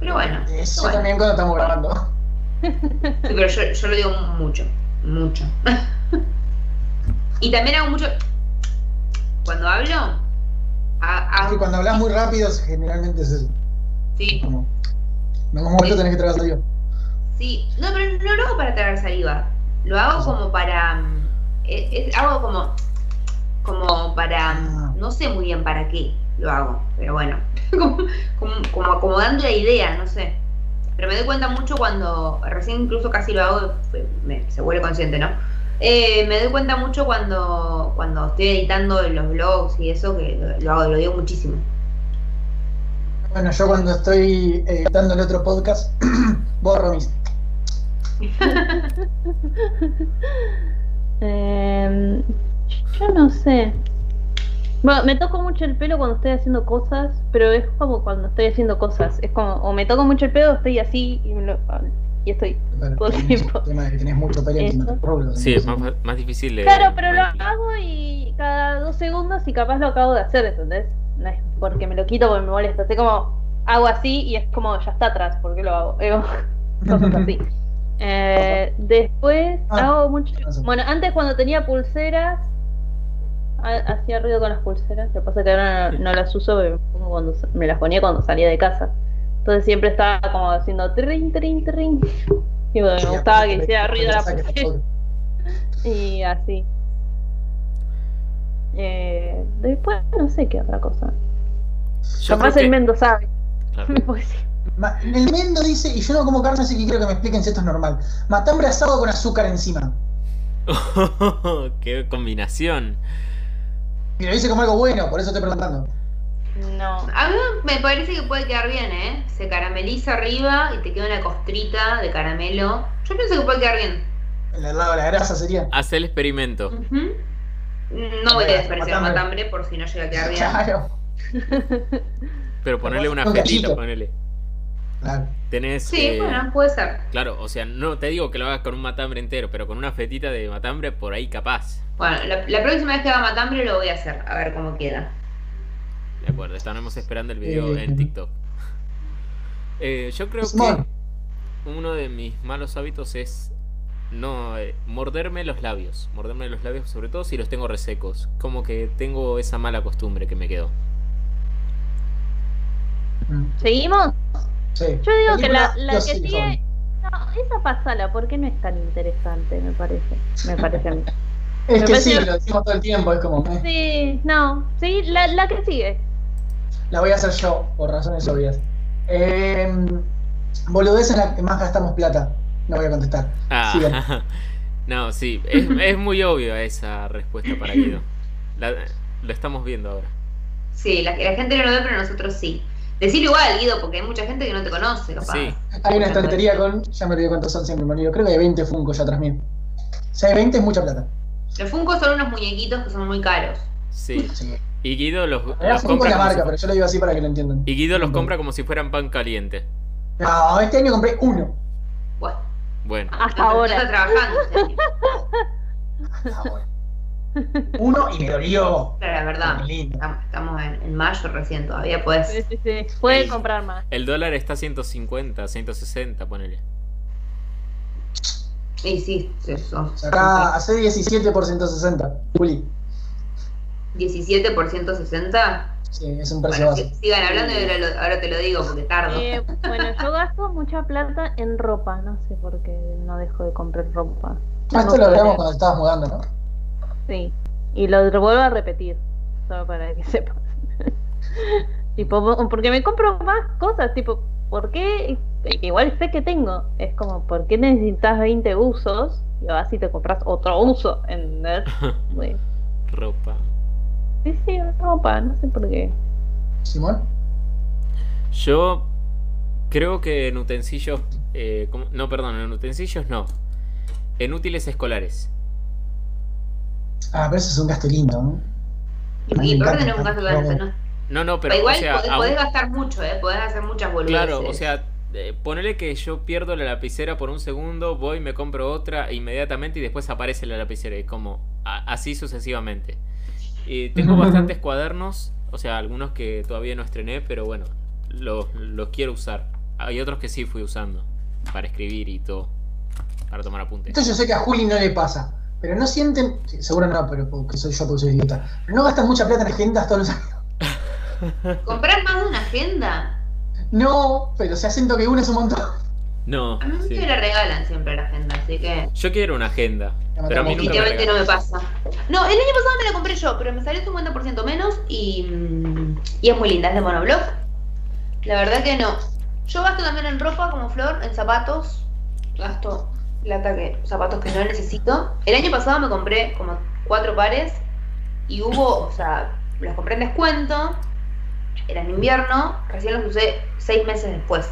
Pero bueno. Eso bueno. también cuando estamos grabando. Pero yo, yo lo digo mucho, mucho. y también hago mucho. Cuando hablo, ha- Es que cuando hablas muy rápido, generalmente es eso. Sí, Como, no como tenés que tragar saliva. sí. No, pero no lo hago para tragar saliva. Lo hago como para. mm, hago como. Como para. Ah. No sé muy bien para qué lo hago, pero bueno. como, como, como acomodando la idea, no sé. Pero me doy cuenta mucho cuando. Recién incluso casi lo hago, me- se vuelve consciente, ¿no? Eh, me doy cuenta mucho cuando, cuando estoy editando los blogs y eso, que lo, lo hago, lo digo muchísimo. Bueno, yo cuando estoy editando el otro podcast, borro mis. Eh, yo no sé. Bueno, me toco mucho el pelo cuando estoy haciendo cosas, pero es como cuando estoy haciendo cosas. Es como, o me toco mucho el pelo o estoy así y, me lo- y estoy. Todo el tiempo. el tema de que tenés mucho pelo Eso. rubro, Sí, es más, más difícil de. Claro, pero lo hago y cada dos segundos y capaz lo acabo de hacer, ¿entendés? No es porque me lo quito porque me molesta. Así como hago así y es como ya está atrás, ¿por qué lo hago? Eh, Cosas así. Eh, después Ah, hago mucho. Bueno, antes cuando tenía pulseras, ha- hacía ruido con las pulseras. Lo que pasa es que ahora no, no las uso, me cuando me las ponía cuando salía de casa. Entonces siempre estaba como haciendo trin, trin, trin. Y bueno, me gustaba que hiciera ruido la pulsera. Y así. Eh, después no sé qué otra cosa. Yo Capaz el que- Mendo sabe. Claro. Pues El Mendo dice, y yo no como carne, así que quiero que me expliquen si esto es normal. Matambre asado con azúcar encima. ¡Qué combinación! Y lo dice como algo bueno, por eso estoy preguntando. No. A mí me parece que puede quedar bien, ¿eh? Se carameliza arriba y te queda una costrita de caramelo. Yo pienso que puede quedar bien. El helado de la grasa sería. Haz el experimento. Ujú. No voy a desperdiciar matambre. por si no llega a quedar bien. Claro, Pero ponerle una Un fetita, ponele. claro. Tenés. Sí, eh, bueno, puede ser. Claro, o sea, no te digo que lo hagas con un matambre entero, pero con una fetita de matambre por ahí capaz. Bueno, la, la próxima vez que haga matambre lo voy a hacer, a ver cómo queda. De acuerdo, estaremos esperando el video Eh, en TikTok. Eh, yo creo que uno de mis malos hábitos es no eh, morderme los labios. Morderme los labios, sobre todo si los tengo resecos. Como que tengo esa mala costumbre que me quedó. Mm. ¿Seguimos? Sí. Yo digo que la, la que sí, sigue. No, esa pasala, porque no es tan interesante, me parece. Me parece a mí. Es Me que sí, lo decimos todo el tiempo, es como, eh, Sí, no. Sí, la, la que sigue. la voy a hacer yo, por razones obvias. Eh, boludez en la que más gastamos plata. No voy a contestar. Ah, no, sí, es, es muy obvio esa respuesta para Guido. La- lo estamos viendo ahora. Sí, la, la gente no lo ve, pero nosotros sí. Decir igual, Guido, porque hay mucha gente que no te conoce, capaz. Sí, Hay una estantería con, ya me olvidé cuántos son siempre, me. Creo que hay 20 Funko ya atrás mío. Si hay 20 es mucha plata. Los Funko son unos muñequitos que son muy caros. sí. Sí. Y Guido los, los compra la marca, si- pero yo lo digo así para que lo entiendan. y Guido los compra como si fueran pan caliente. No, este año compré uno. Bueno, Hasta no, está ahora. trabajando. Uno y me dolió. Pero la verdad, estamos, en, en mayo recién todavía, pues. Sí, sí, sí. Puede Ey. comprar más. el dólar está a 150, 160, ponele. Y sí, eso. Acá hace 17 por 160. Juli. 17 por 160. Sí, es un precio Bueno, si- sigan hablando y ahora, lo- ahora te lo digo porque tardo. Eh, bueno, yo gasto mucha plata en ropa. No sé por qué no dejo de comprar ropa. Ah, esto lo hablamos cuando estabas mudando, ¿no? Sí. Y lo vuelvo a repetir. Solo para que sepan. tipo, porque me compro más cosas. Tipo, ¿por qué? Igual sé que tengo. Es como, ¿por qué necesitas 20 usos? Y vas y te compras otro uso. ¿Entendés? Bueno, Ropa. Sí, sí, ropa. No sé por qué. Simón. Yo creo que en utensilios. eh. No, perdón, en utensilios no. En útiles escolares. Ah, pero eso es un gasto lindo, ¿no? Y, por no un gasto grande, ¿no? No, no, pero. Pero igual o sea, podés, aún- podés gastar mucho, ¿eh? Podés hacer muchas boludeces. Claro, o sea, eh, ponele que yo pierdo la lapicera por un segundo, voy, me compro otra inmediatamente y después aparece la lapicera. Y como a- así sucesivamente. Y tengo bastantes cuadernos, o sea, algunos que todavía no estrené, pero bueno, los, los quiero usar. Hay otros que sí fui usando para escribir y todo, para tomar apuntes. Esto yo sé que a Juli no le pasa. Pero no sienten. sí, seguro no, pero porque soy yo porque soy idiota. Pero no gastan mucha plata en agendas todos los años. ¿Comprar más de una agenda? No, pero se siento que uno es un montón. No, A mí sí. me la regalan siempre la agenda, así que... yo quiero una agenda, pero a mí nunca me no me pasa. No, el año pasado me la compré yo, pero me salió 50% menos y, mm, y es muy linda, es de monobloc. La verdad que no. Yo gasto también en ropa como flor, en zapatos. Gasto plata que, zapatos que no necesito. El año pasado me compré como cuatro pares y hubo, o sea, los compré en descuento. Era en invierno, recién los usé seis meses después.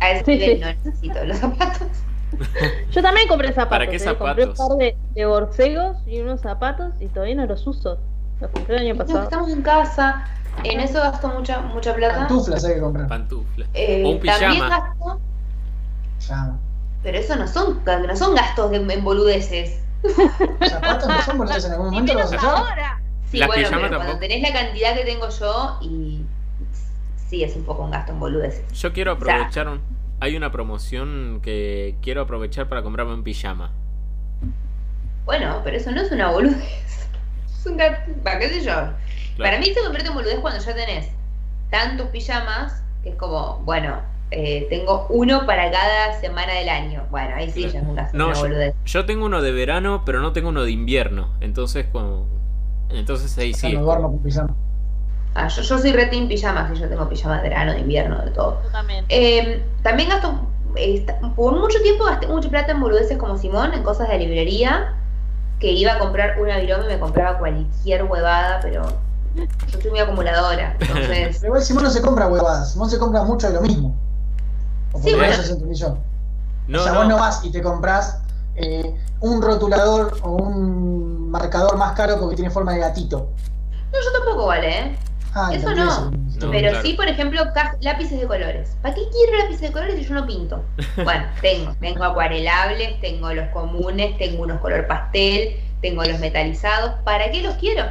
A ese Sí, nivel sí. no necesito los zapatos. Yo también compré zapatos. ¿Para qué eh, Compré un zapatos? par de, de borcegos y unos zapatos y todavía no los uso. Los compré el año No, pasado. estamos en casa. En eso gasto mucha, mucha plata. Pantuflas hay que comprar. Pantufla. Eh, O un También pijama. gasto, Ya. pero eso no son, no son gastos de, en boludeces. ¿Zapatos no son boludeces en algún Y momento? menos a usar? ahora. Sí, Las bueno, pijamas pero cuando tenés la cantidad que tengo yo y sí es un poco un gasto en boludeces. Yo quiero O sea- aprovechar. un- Hay una promoción que quiero aprovechar para comprarme un pijama. Bueno, pero eso no es una boludez. Es un gasto, ¿para qué sé yo? Para mí se convierte en boludez cuando ya tenés tantos pijamas que es como, bueno, eh, tengo uno para cada semana del año. Bueno, ahí sí ya es un gasto, No, una yo- boludez. Yo tengo uno de verano, pero no tengo uno de invierno. Entonces, cuando... Entonces ahí sí. no duermo con pijama. Ah, yo, yo soy re team pijamas y yo tengo pijamas de verano, de invierno, de todo. Yo también. Eh, también gasto, eh, por mucho tiempo gasté mucha plata en boludeces como Simón, en cosas de librería, que iba a comprar una virome y me compraba cualquier huevada, pero yo soy muy acumuladora, entonces... Pero igual Simón no se compra huevadas. Simón se compra mucho de lo mismo. O por Sí, lo menos bueno. eso yo. No, o sea, no. vos no vas y te compras eh, un rotulador o un marcador más caro porque tiene forma de gatito. No, yo tampoco vale, ¿eh? Ah, Eso no. No, pero claro. sí, por ejemplo, lápices de colores. ¿Para qué quiero lápices de colores si yo no pinto? Bueno, tengo, tengo acuarelables, tengo los comunes, tengo unos color pastel, tengo los metalizados. ¿Para qué los quiero?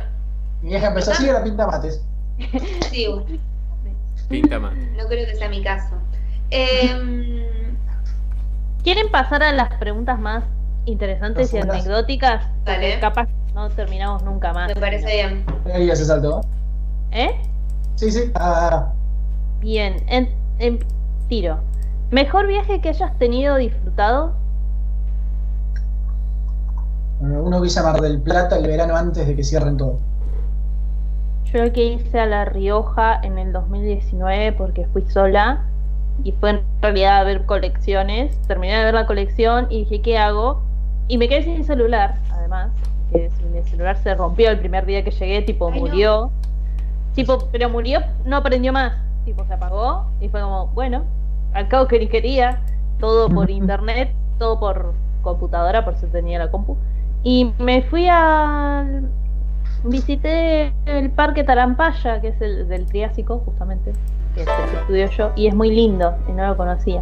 Mi vieja empezó así ahora pinta mates. Sí, bueno, Pinta más. no creo que sea mi caso. Em, ¿Quieren pasar a las preguntas más interesantes y anecdóticas? Dale. Capaz no terminamos nunca más. me parece bien. Ahí ese salto, ¿no? ¿Eh? Sí, sí. Ah, Bien. En- en- tiro. ¿Mejor viaje que hayas tenido disfrutado? Uno visa Mar del Plata el verano antes de que cierren todo. Yo el que hice a La Rioja en el 2019 porque fui sola y fue en realidad a ver colecciones. Terminé de ver la colección y dije, ¿qué hago? Y me quedé sin celular, además, que mi celular se rompió el primer día que llegué, tipo murió. Tipo, pero murió, no aprendió más. Tipo, se apagó y fue como, bueno, al cabo que ni quería, todo por internet, todo por computadora, por si tenía la compu. Y me fui a. Visité el Parque Tarampaya, que es el del Triásico, justamente, que es el que estudio yo, y es muy lindo, y no lo conocía.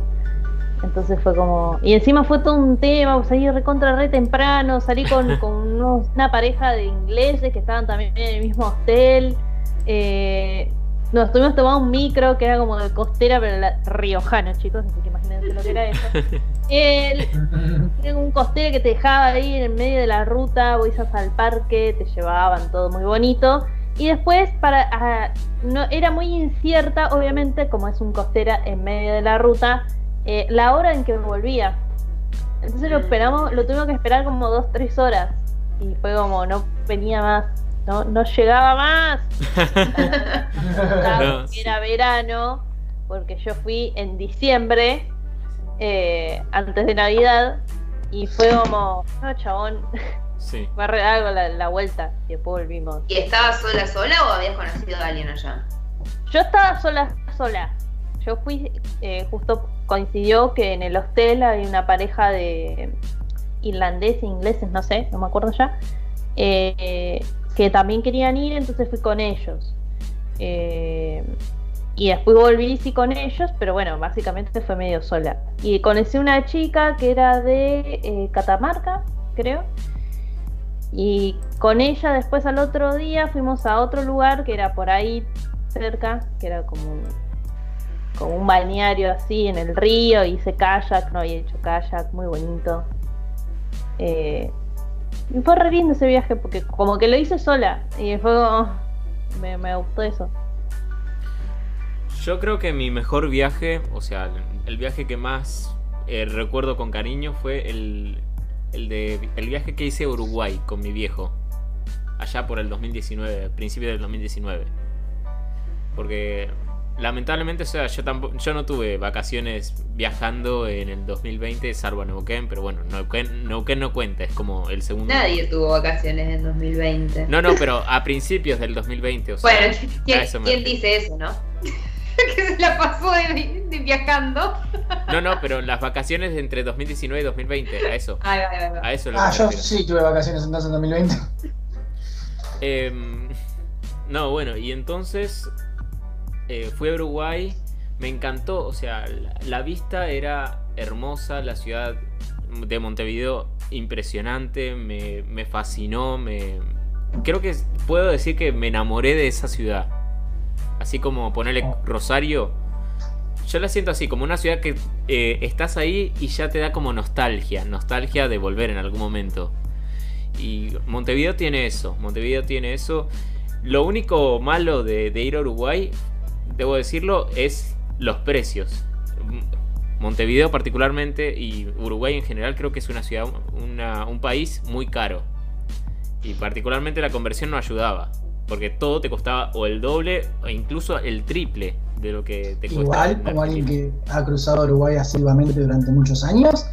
Entonces fue como. Y encima fue todo un tema, salí recontra re temprano, salí con, con una pareja de ingleses que estaban también en el mismo hotel. Eh, nos tuvimos tomando un micro que era como de costera, pero la, riojano, chicos, así que imagínense lo que era eso. Era un costero que te dejaba ahí en el medio de la ruta, vos ibas al parque, te llevaban todo muy bonito. Y después, para no era muy incierta, obviamente, como es un costera en medio de la ruta, eh, la hora en que volvía. Entonces lo esperamos, lo tuvimos que esperar como dos, tres horas. Y fue como, no venía más, no, no llegaba más. Era verano, porque yo fui en diciembre, eh, antes de Navidad, y fue como, no, chabón. Sí. Me algo la, la vuelta y después volvimos. ¿Y estabas sola sola o habías conocido a alguien allá? Yo estaba sola sola. Yo fui eh, justo coincidió que en el hostel hay una pareja de irlandeses, ingleses, no sé, no me acuerdo ya, eh, que también querían ir, entonces fui con ellos. Eh, y después volví sí con ellos, pero bueno, básicamente fue medio sola. Y conocí una chica que era de eh, Catamarca, creo. Y con ella después al otro día fuimos a otro lugar que era por ahí cerca, que era como un, como un balneario así en el río, hice kayak, no había hecho kayak, muy bonito. Eh, y fue re lindo ese viaje porque como que lo hice sola y fue me, gustó eso. Yo creo que mi mejor viaje, o sea, el viaje que más eh, recuerdo con cariño fue el, el, de, el viaje que hice a Uruguay con mi viejo. Allá por el 2019, principio del 2019. Porque lamentablemente, o sea, yo tampoco, yo no tuve vacaciones viajando en el 2020, salvo a Neuquén, pero bueno, Neuquén, Neuquén no cuenta, es como el segundo. Nadie tuvo vacaciones en 2020. No, no, pero a principios del 2020, o sea. Bueno, ¿quién, dice eso, no? que se la pasó de, viajando. No, no, pero las vacaciones entre 2019 y 2020, a eso. A eso lo Ah, yo sí tuve vacaciones entonces en 2020. Em, no, bueno, y entonces eh, fui a Uruguay, me encantó, o sea, la, vista era hermosa, la ciudad de Montevideo impresionante, me, fascinó, me... Creo que puedo decir que me enamoré de esa ciudad. Así como ponerle Rosario. Yo la siento así, como una ciudad que eh, estás ahí y ya te da como nostalgia, nostalgia de volver en algún momento. Y Montevideo tiene eso, Montevideo tiene eso. Lo único malo de ir a Uruguay debo decirlo, es los precios. Montevideo particularmente y Uruguay en general creo que es una ciudad, un país muy caro. Y particularmente la conversión no ayudaba. Porque todo te costaba o el doble o incluso el triple de lo que te costaba. Igual, como alguien que ha cruzado Uruguay asiduamente durante muchos años,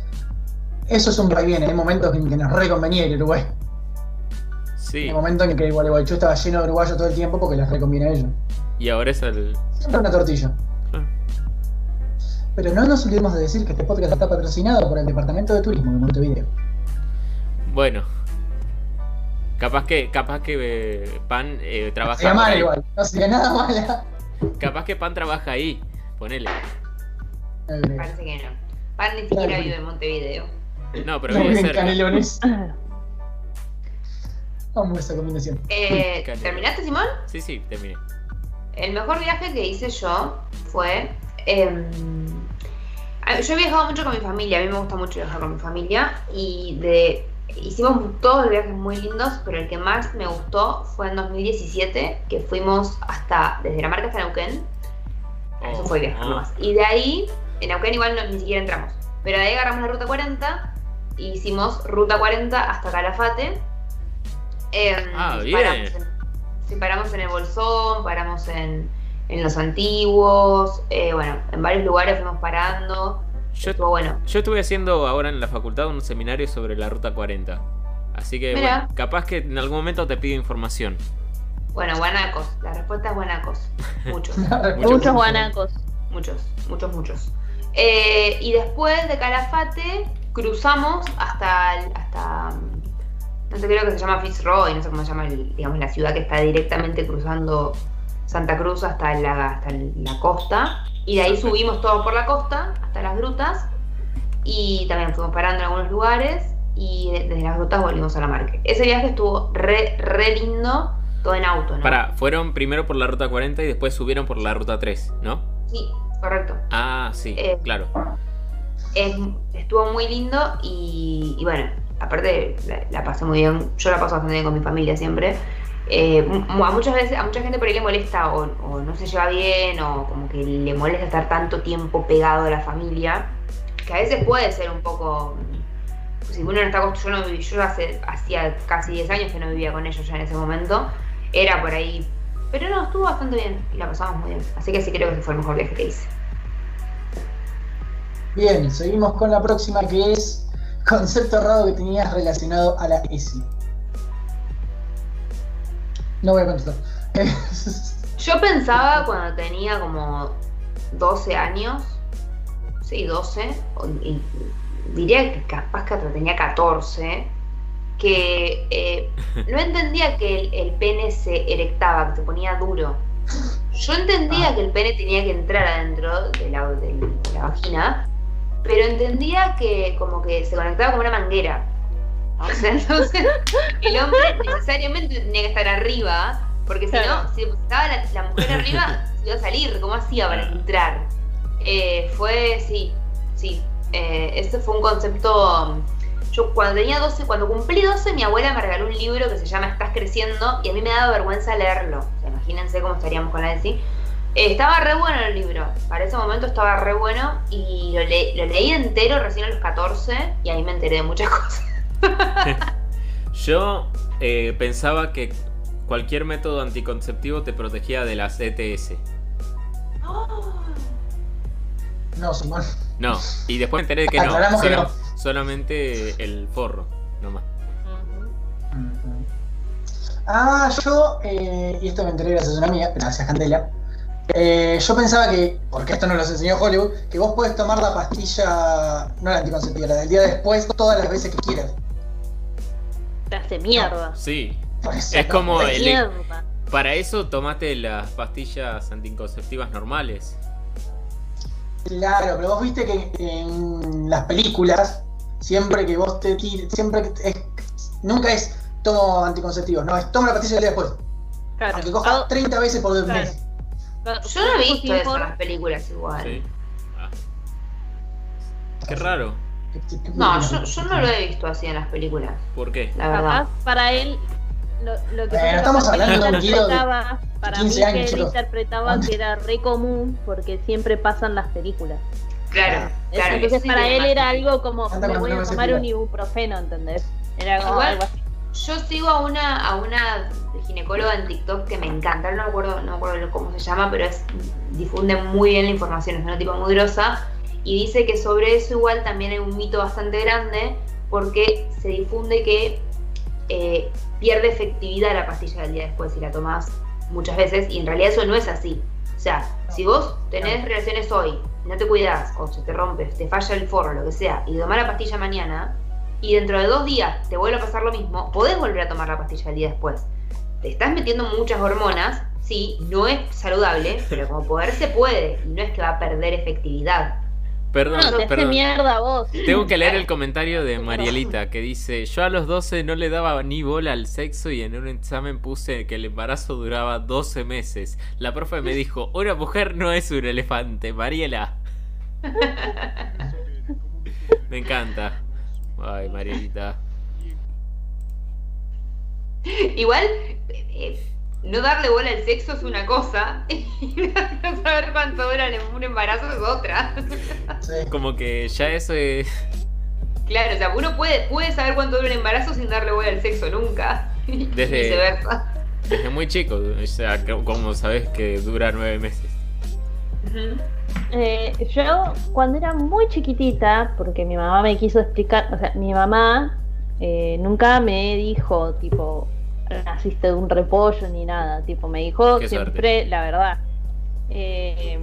eso es un bien. Hay momentos en que nos reconvenía ir a Uruguay. Sí. Hay momentos en que igual yo estaba lleno de uruguayos todo el tiempo porque les reconviene a ellos. Y ahora es el. Siempre una tortilla. Pero no nos olvidemos de decir que este podcast está patrocinado por el Departamento de Turismo de Montevideo. Bueno. Capaz que, capaz que eh, Pan eh, trabaja. Sería mal igual, no sería nada mala. Capaz que Pan trabaja ahí. Ponele. Parece que no. Pan ni siquiera vive en Montevideo. No, pero vive cerca. Canelones. Vamos a esa combinación. Eh, ¿Terminaste, Simón? Sí, sí, terminé. El mejor viaje que hice yo fue. Em, yo he viajado mucho con mi familia, a mí me gusta mucho viajar con mi familia y de hicimos todos los viajes muy lindos, pero el que más me gustó fue en 2017, que fuimos hasta desde la marca hasta Neuquén. Eso fue viajar oh. más. Y de ahí en Neuquén igual no- ni siquiera entramos. Pero de ahí agarramos la ruta 40 e hicimos ruta 40 hasta Calafate. Em, Ah, bien. Paramos en, sí, paramos en el Bolsón, paramos en, en Los Antiguos, eh, bueno, en varios lugares fuimos parando. Yo, Estuvo bueno. yo estuve haciendo ahora en la facultad un seminario sobre la ruta 40. Así que, bueno, capaz que en algún momento te pido información. Bueno, guanacos. La respuesta es guanacos. Muchos. Muchos guanacos. Muchos, muchos, muchos. Eh, y después de Calafate cruzamos hasta, el- hasta no sé, creo que se llama Fitzroy, no sé cómo se llama, el- digamos, la ciudad que está directamente cruzando Santa Cruz hasta la, hasta la costa. Y de ahí subimos todo por la costa hasta las grutas. Y también fuimos parando en algunos lugares. Y de- desde las grutas volvimos a la marca. Ese viaje estuvo re, re lindo, todo en auto, ¿no? Para, fueron primero por la ruta 40 y después subieron por la ruta 3, ¿no? Sí, correcto. Ah, sí, Eh, claro. Es- estuvo muy lindo y, y bueno, aparte la, la pasé muy bien. Yo la paso bastante bien con mi familia siempre. Eh, a muchas veces, a mucha gente por ahí le molesta o, no se lleva bien o como que le molesta estar tanto tiempo pegado a la familia, que a veces puede ser un poco. Si uno no está acostumbrado, yo, no yo hace, hacía casi 10 años que no vivía con ellos ya en ese momento, era por ahí. Pero no, estuvo bastante bien y la pasamos muy bien. Así que sí creo que ese fue el mejor viaje que hice. Bien, seguimos con la próxima que es concepto errado que tenías relacionado a la ESI. No voy a contestar. Yo pensaba cuando tenía como 12 años, sí, 12, o- y diría que capaz que hasta tenía 14, que eh, no entendía que el, el pene se erectaba, que se ponía duro. Yo entendía Ah. que el pene tenía que entrar adentro de la, de la vagina, pero entendía que como que se conectaba como una manguera. O sea, entonces el hombre necesariamente tenía que estar arriba, porque si Claro. no, si estaba la, la mujer arriba, se iba a salir, ¿cómo hacía para entrar? Eh, fue, sí, sí, eh, ese fue un concepto... Yo cuando tenía 12, cuando cumplí 12, mi abuela me regaló un libro que se llama Estás creciendo y a mí me daba vergüenza leerlo. O sea, imagínense cómo estaríamos con la ESI. Eh, estaba re bueno el libro, para ese momento estaba re bueno y lo, le- lo leí entero recién a los 14 y ahí me enteré de muchas cosas. Yo eh, pensaba que cualquier método anticonceptivo te protegía de las ETS. No, Simón. No, y después me enteré de que no. Que no. Solamente el forro, nomás. Ah, yo, eh, y esto me enteré gracias a una amiga, gracias Candela. Eh, yo pensaba que, porque esto no nos enseñó Hollywood, que vos podés tomar la pastilla, no la anticonceptiva, la del día después, todas las veces que quieras. Te hace mierda. Sí. Por eso, Es no, como no, el- Mierda. Para eso tomate las pastillas anticonceptivas normales. Claro, pero vos viste que en las películas, siempre que vos te tires, siempre que es, nunca es tomo anticonceptivos, no, es toma la pastilla del día después. Claro. Aunque cojas Ah, 30 veces por Claro. mes. Yo no he visto eso en las películas igual. Sí. Ah. Qué raro. No, yo, yo no lo he visto así en las películas, ¿Por qué? la verdad. Capaz para él lo, lo que pasa estamos hablando de un Guido de interpretaba, para 15 mí años, que él chicos. interpretaba que era re común porque siempre pasan las películas. Claro, claro. Entonces sí para él era algo como me voy a tomar un ibuprofeno, ¿entendés? Era como Igual- algo así. Yo sigo a una, a una ginecóloga en TikTok que me encanta, no me acuerdo, no me acuerdo cómo se llama, pero es difunde muy bien la información, es una tipo muy grosa, y dice que sobre eso igual también hay un mito bastante grande, porque se difunde que eh, pierde efectividad la pastilla del día después si la tomás muchas veces, y en realidad eso no es así. O sea, si vos tenés relaciones hoy, no te cuidás, o se te rompe, te falla el forro, lo que sea, y tomás la pastilla mañana, y dentro de dos días te vuelve a pasar lo mismo, podés volver a tomar la pastilla el día después. Te estás metiendo muchas hormonas, sí, no es saludable, pero como poder se puede, y no es que va a perder efectividad. Perdón, No, te perdón. mierda vos. Tengo que leer el comentario de Marielita que dice, yo a los 12 no le daba ni bola al sexo y en un examen puse que el embarazo duraba 12 meses. La profe me dijo, una mujer no es un elefante, Mariela. Me encanta. Ay, Marielita. Igual, eh, no darle bola al sexo es una cosa, y no saber cuánto dura un embarazo es otra. Sí. Como que ya eso es. Claro, o sea, uno puede, puede saber cuánto dura un embarazo sin darle bola al sexo nunca. Y Desde- viceversa. Desde muy chico, o sea, que- como sabes que dura nueve meses. Ujú. Eh, yo cuando era muy chiquitita, porque mi mamá me quiso explicar, o sea, mi mamá eh, nunca me dijo, tipo, naciste de un repollo ni nada, tipo, me dijo Qué siempre la verdad. Eh,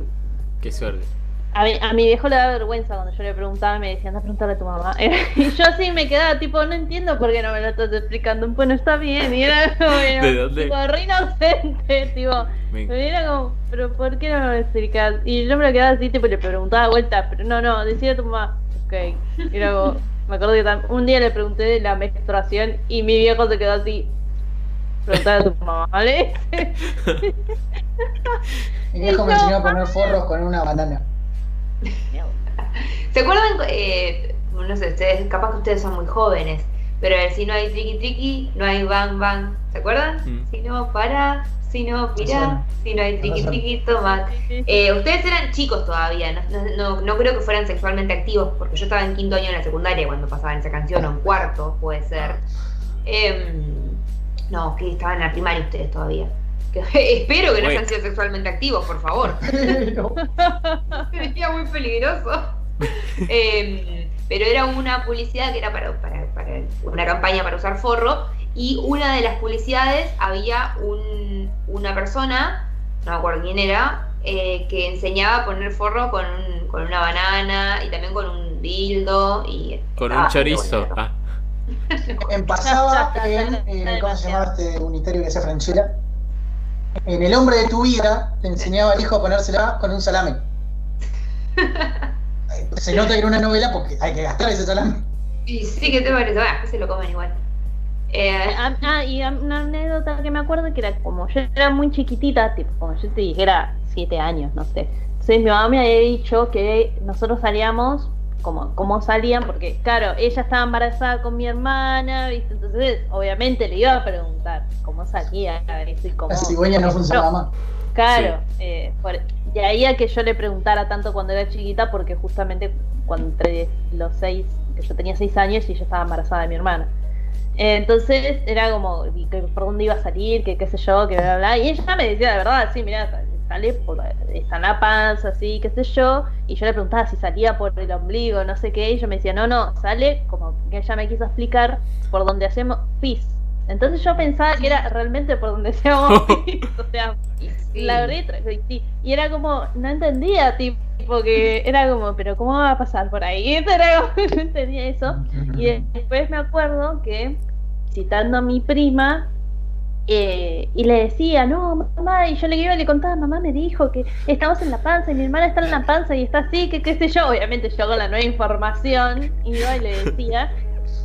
Qué suerte. A, mi, a mi viejo le da vergüenza cuando yo le preguntaba, me decía, anda a preguntarle a tu mamá. y yo así me quedaba, tipo, no entiendo por qué no me lo estás explicando, bueno, está bien, y era como, ¿De dónde? tipo, re inocente, tipo, Me- pero era como, pero ¿por qué no me lo explicas? Y yo me lo quedaba así, tipo, le preguntaba de vuelta, pero no, no, decía a tu mamá, ok. Y luego, me acuerdo que un día le pregunté de la menstruación y mi viejo se quedó así, preguntaba a tu mamá, ¿vale? Mi viejo me enseñó a poner forros con una banana. ¿Se acuerdan? Eh, no sé, ustedes, capaz que ustedes son muy jóvenes, pero el si no hay triqui triqui, no hay bang bang. ¿Se acuerdan? Mm. Si no para, si no pira, si no hay triqui triqui, toma. Eh, ustedes eran chicos todavía, no, no, creo que fueran sexualmente activos, porque yo estaba en quinto año en la secundaria cuando pasaban esa canción, o en cuarto, puede ser. Em, no, que estaban en la primaria ustedes todavía. Espero que no hayan sido sexualmente activos, por favor. Pero, Sería muy peligroso. Em, pero era una publicidad que era para, para- para una campaña para usar forro. Y una de las publicidades había un- una persona, no me acuerdo quién era, eh, que enseñaba a poner forro con, un- con una banana y también con un dildo. Y Con un chorizo. Ah, en pasaba en, ¿cómo se llamaba este unitario que hacía Franchella? En El hombre de tu vida te enseñaba al hijo a ponérsela con un salame. Se nota que era una novela porque hay que gastar ese salame. Y sí, que te parece? Bueno, después se lo comen igual. Eh, Ah, ah, y una anécdota que me acuerdo que era como yo era muy chiquitita, tipo, como yo te dije, era siete años, no sé. Entonces mi mamá me había dicho que nosotros salíamos, como, como salían, porque claro, ella estaba embarazada con mi hermana, ¿viste? Entonces, obviamente le iba a preguntar cómo salía, eso y cómo. La cigüeña no funcionaba más. Claro, eh, por- de ahí a que yo le preguntara tanto cuando era chiquita, porque justamente cuando entre los seis, que yo tenía seis años y yo estaba embarazada de mi hermana. Eh, entonces era como, por dónde iba a salir, que qué sé yo, que bla, bla, bla. Y ella me decía de verdad, sí, mira, sale por la, está en la panza, así, qué sé yo. Y yo le preguntaba si salía por el ombligo, no sé qué. Y ella me decía, no, no, sale como que ella me quiso explicar por donde hacemos pis. Entonces yo pensaba que era realmente por donde hacíamos pis. O sea, sí. la letra, y era como, no entendía, tipo, que era como, pero ¿cómo va a pasar por ahí? Era como, no entendía eso. Y después me acuerdo que, citando a mi prima, eh, y le decía, no, mamá, y yo le iba y le contaba, mamá me dijo que estamos en la panza y mi hermana está en la panza y está así, que qué sé yo, obviamente yo con la nueva información iba y le decía,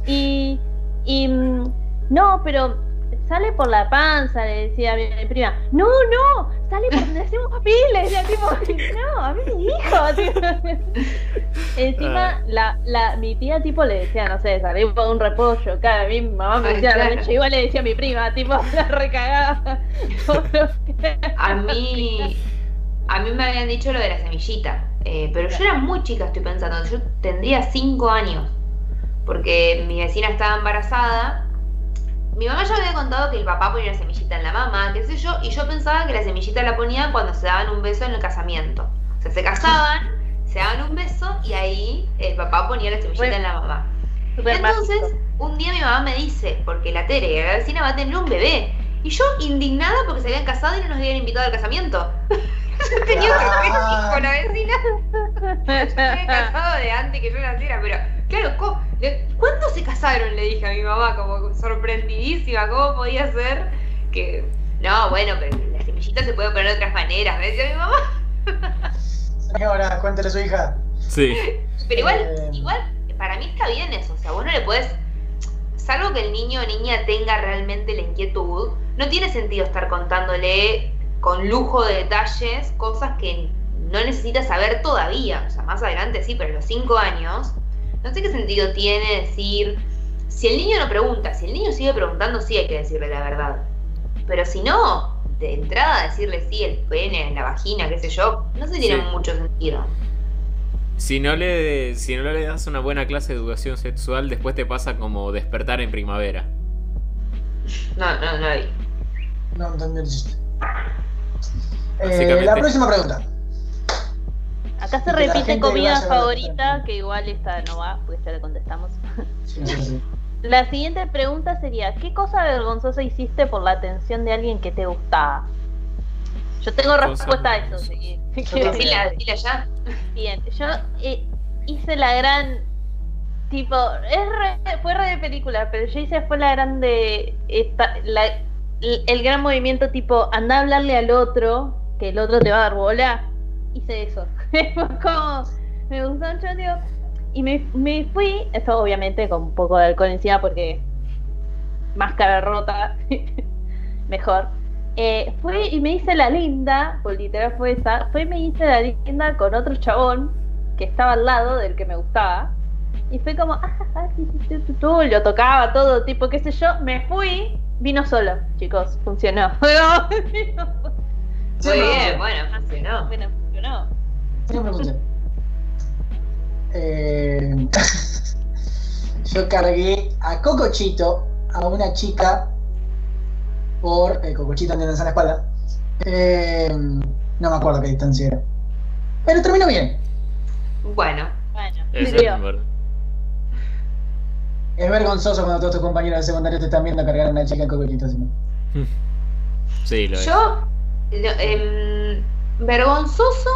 y, y mm, no, pero sale por la panza, le decía a mi, mi prima, no, no, sale por donde hacemos decía tipo, no, a mí me dijo. Encima, Ah. la, la, mi tía tipo le decía, no sé, salí por un repollo, claro, a mí mi mamá me Ay, decía, claro. yo igual le decía a mi prima, tipo, la recagada. A mí, a mí me habían dicho lo de la semillita, eh, pero yo era muy chica, estoy pensando, yo tendría 5 años, porque mi vecina estaba embarazada. Mi mamá ya me había contado que el papá ponía la semillita en la mamá, qué sé yo, y yo pensaba que la semillita la ponían cuando se daban un beso en el casamiento. O sea, se casaban, se daban un beso y ahí el papá ponía la semillita Re- en la mamá. Entonces, mágico. un día mi mamá me dice, porque la Tere, que la vecina, va a tener un bebé. Y yo, indignada porque se habían casado y no nos habían invitado al casamiento. Yo tenía un Ah. con la vecina. Casado de antes que yo naciera, pero claro, ¿cómo- le- ¿cuándo se casaron? Le dije a mi mamá, como sorprendidísima, ¿cómo podía ser? Que, no, bueno, pero la semillita se puede poner de otras maneras, me decía mi mamá. Señora, cuéntale a su hija. sí. Pero igual, Eh. igual, para mí está bien eso. O sea, vos no le podés. Salvo que el niño o niña tenga realmente la inquietud, no tiene sentido estar contándole con lujo de detalles cosas que no necesita saber todavía. O sea, más adelante sí, pero a los 5 años, no sé qué sentido tiene decir. Si el niño no pregunta, si el niño sigue preguntando, sí hay que decirle la verdad. Pero si no, de entrada decirle sí, el pene, la vagina, qué sé yo, no se tiene Sí. mucho sentido. Si no, le, si no le das una buena clase de educación sexual, después te pasa como despertar en primavera. No, no, no vi. No entendí el chiste. Eh, la próxima pregunta. Acá se la repite comida favorita, que igual esta no va, porque ya le contestamos. Sí, La siguiente pregunta sería, ¿qué cosa vergonzosa hiciste por la atención de alguien que te gustaba? Yo tengo respuesta a eso. sí. Dila, dila ya. Bien, yo eh, hice la gran tipo, es re- fue re de película, pero yo hice fue la gran de esta, la- el, el gran movimiento tipo, anda a hablarle al otro, que el otro te va a dar bola. Hice eso. Fue como, me gustó mucho, digo, y me, me fui, eso obviamente con un poco de alcohol encima porque máscara rota, mejor. Eh, fui y me hice la linda, pues literal fue esa, fue y me hice la linda con otro chabón que estaba al lado del que me gustaba. Y fue como, ah, ah, tú", lo tocaba todo, tipo, qué sé yo, me fui, vino solo, chicos, funcionó. Muy bien, no. bueno, funcionó. bueno, funcionó. Sí, me pregunté. Eh, yo cargué a Cocochito, a una chica, por. Eh, Cocochito andándose en la espalda. Eh, no me acuerdo qué distancia era. Pero terminó bien. Bueno, Bueno, Eso es vergonzoso cuando todos tus compañeros de secundario te están viendo cargar a una chica en Cocochito. así. Sí, lo es. yo, em, vergonzoso,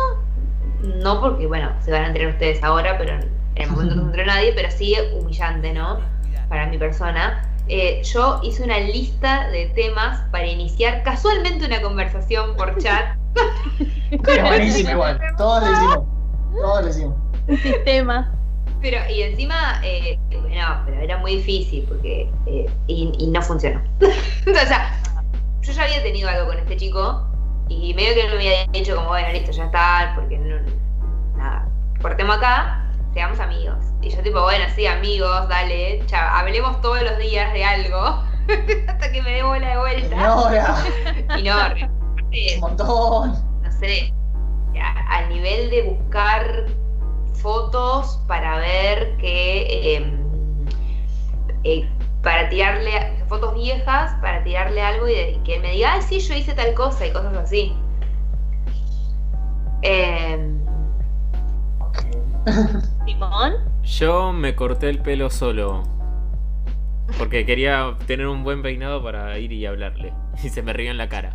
no porque, bueno, se van a enterar ustedes ahora, pero en el momento no se enteró nadie, pero sí humillante, ¿no? Para mi persona. Eh, yo hice una lista de temas para iniciar casualmente una conversación por chat. Es buenísimo igual. Todos lo hicimos. Todos lo hicimos. Un sistema. Pero, y encima, eh, no, pero era muy difícil porque. eh, y, y no funcionó. o sea, yo ya había tenido algo con este chico y medio que no me había dicho, como, bueno, listo, ya está, porque no. Nada, cortemos acá, seamos amigos. Y yo, tipo, bueno, sí, amigos, dale, chao, hablemos todos los días de algo hasta que me dé bola de vuelta. Señora, Y no, un montón. no sé, al nivel de buscar fotos para ver que, eh, eh, para tirarle, fotos viejas, para tirarle algo y, de- y que él me diga, ay, sí, yo hice tal cosa y cosas así. Eh, Ok. Simón. Yo me corté el pelo solo. Porque quería tener un buen peinado para ir y hablarle. Y se me rió en la cara.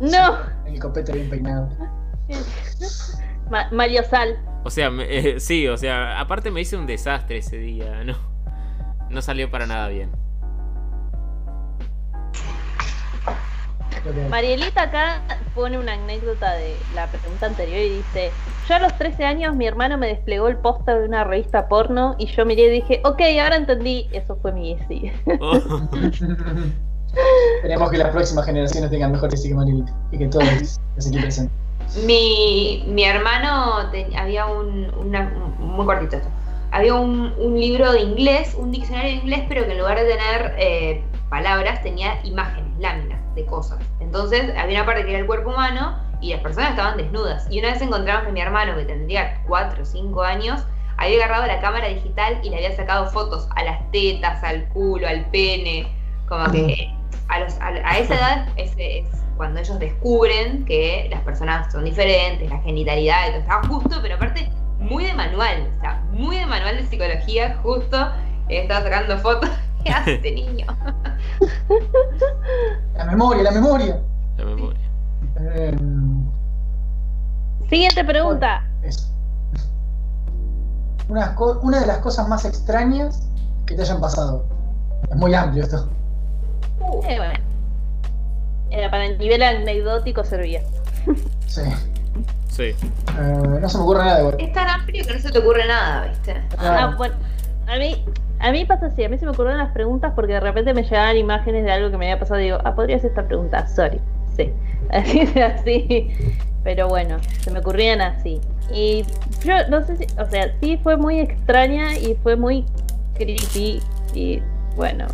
No. El copete bien peinado. Ma- Mario Sal. O sea, me- eh, sí, o sea, aparte me hice un desastre ese día, no. No salió para nada bien. Que. Marielita acá pone una anécdota de la pregunta anterior y dice, yo a los 13 años mi hermano me desplegó el póster de una revista porno y yo miré y dije, ok, ahora entendí, eso fue mi sí. Oh, Esperemos que las próximas generaciones tengan mejores psicoanalíticos y que todos se aquí presentes. mi, mi hermano te- había un, una- un- muy cortito esto. Había un, un libro de inglés, un diccionario de inglés, pero que en lugar de tener eh, palabras tenía imágenes, láminas de cosas. Entonces había una parte que era el cuerpo humano y las personas estaban desnudas. Y una vez encontramos que mi hermano, que tendría 4 o 5 años, había agarrado la cámara digital y le había sacado fotos a las tetas, al culo, al pene. Como que a, los- a- a esa edad es, es cuando ellos descubren que las personas son diferentes, la genitalidad, y todo. estaba justo, pero aparte muy de manual, o sea, muy de manual de psicología, justo estaba sacando fotos. ¿Qué hace este niño? La memoria, la memoria. la memoria. Eh, Siguiente pregunta. eso. Una, una de las cosas más extrañas que te hayan pasado. Es muy amplio esto. Eh, bueno. Era para el nivel anecdótico servía. Sí. Sí. Eh, no se me ocurre nada igual. Es tan amplio que no se te ocurre nada, ¿viste? Ah, bueno, a mí, a mí pasa así, a mí se me ocurrieron las preguntas porque de repente me llegaban imágenes de algo que me había pasado y digo, ah, podría ser esta pregunta, sorry, sí, así así, pero bueno, se me ocurrían así. Y yo no sé si, o sea, sí fue muy extraña y fue muy creepy y bueno,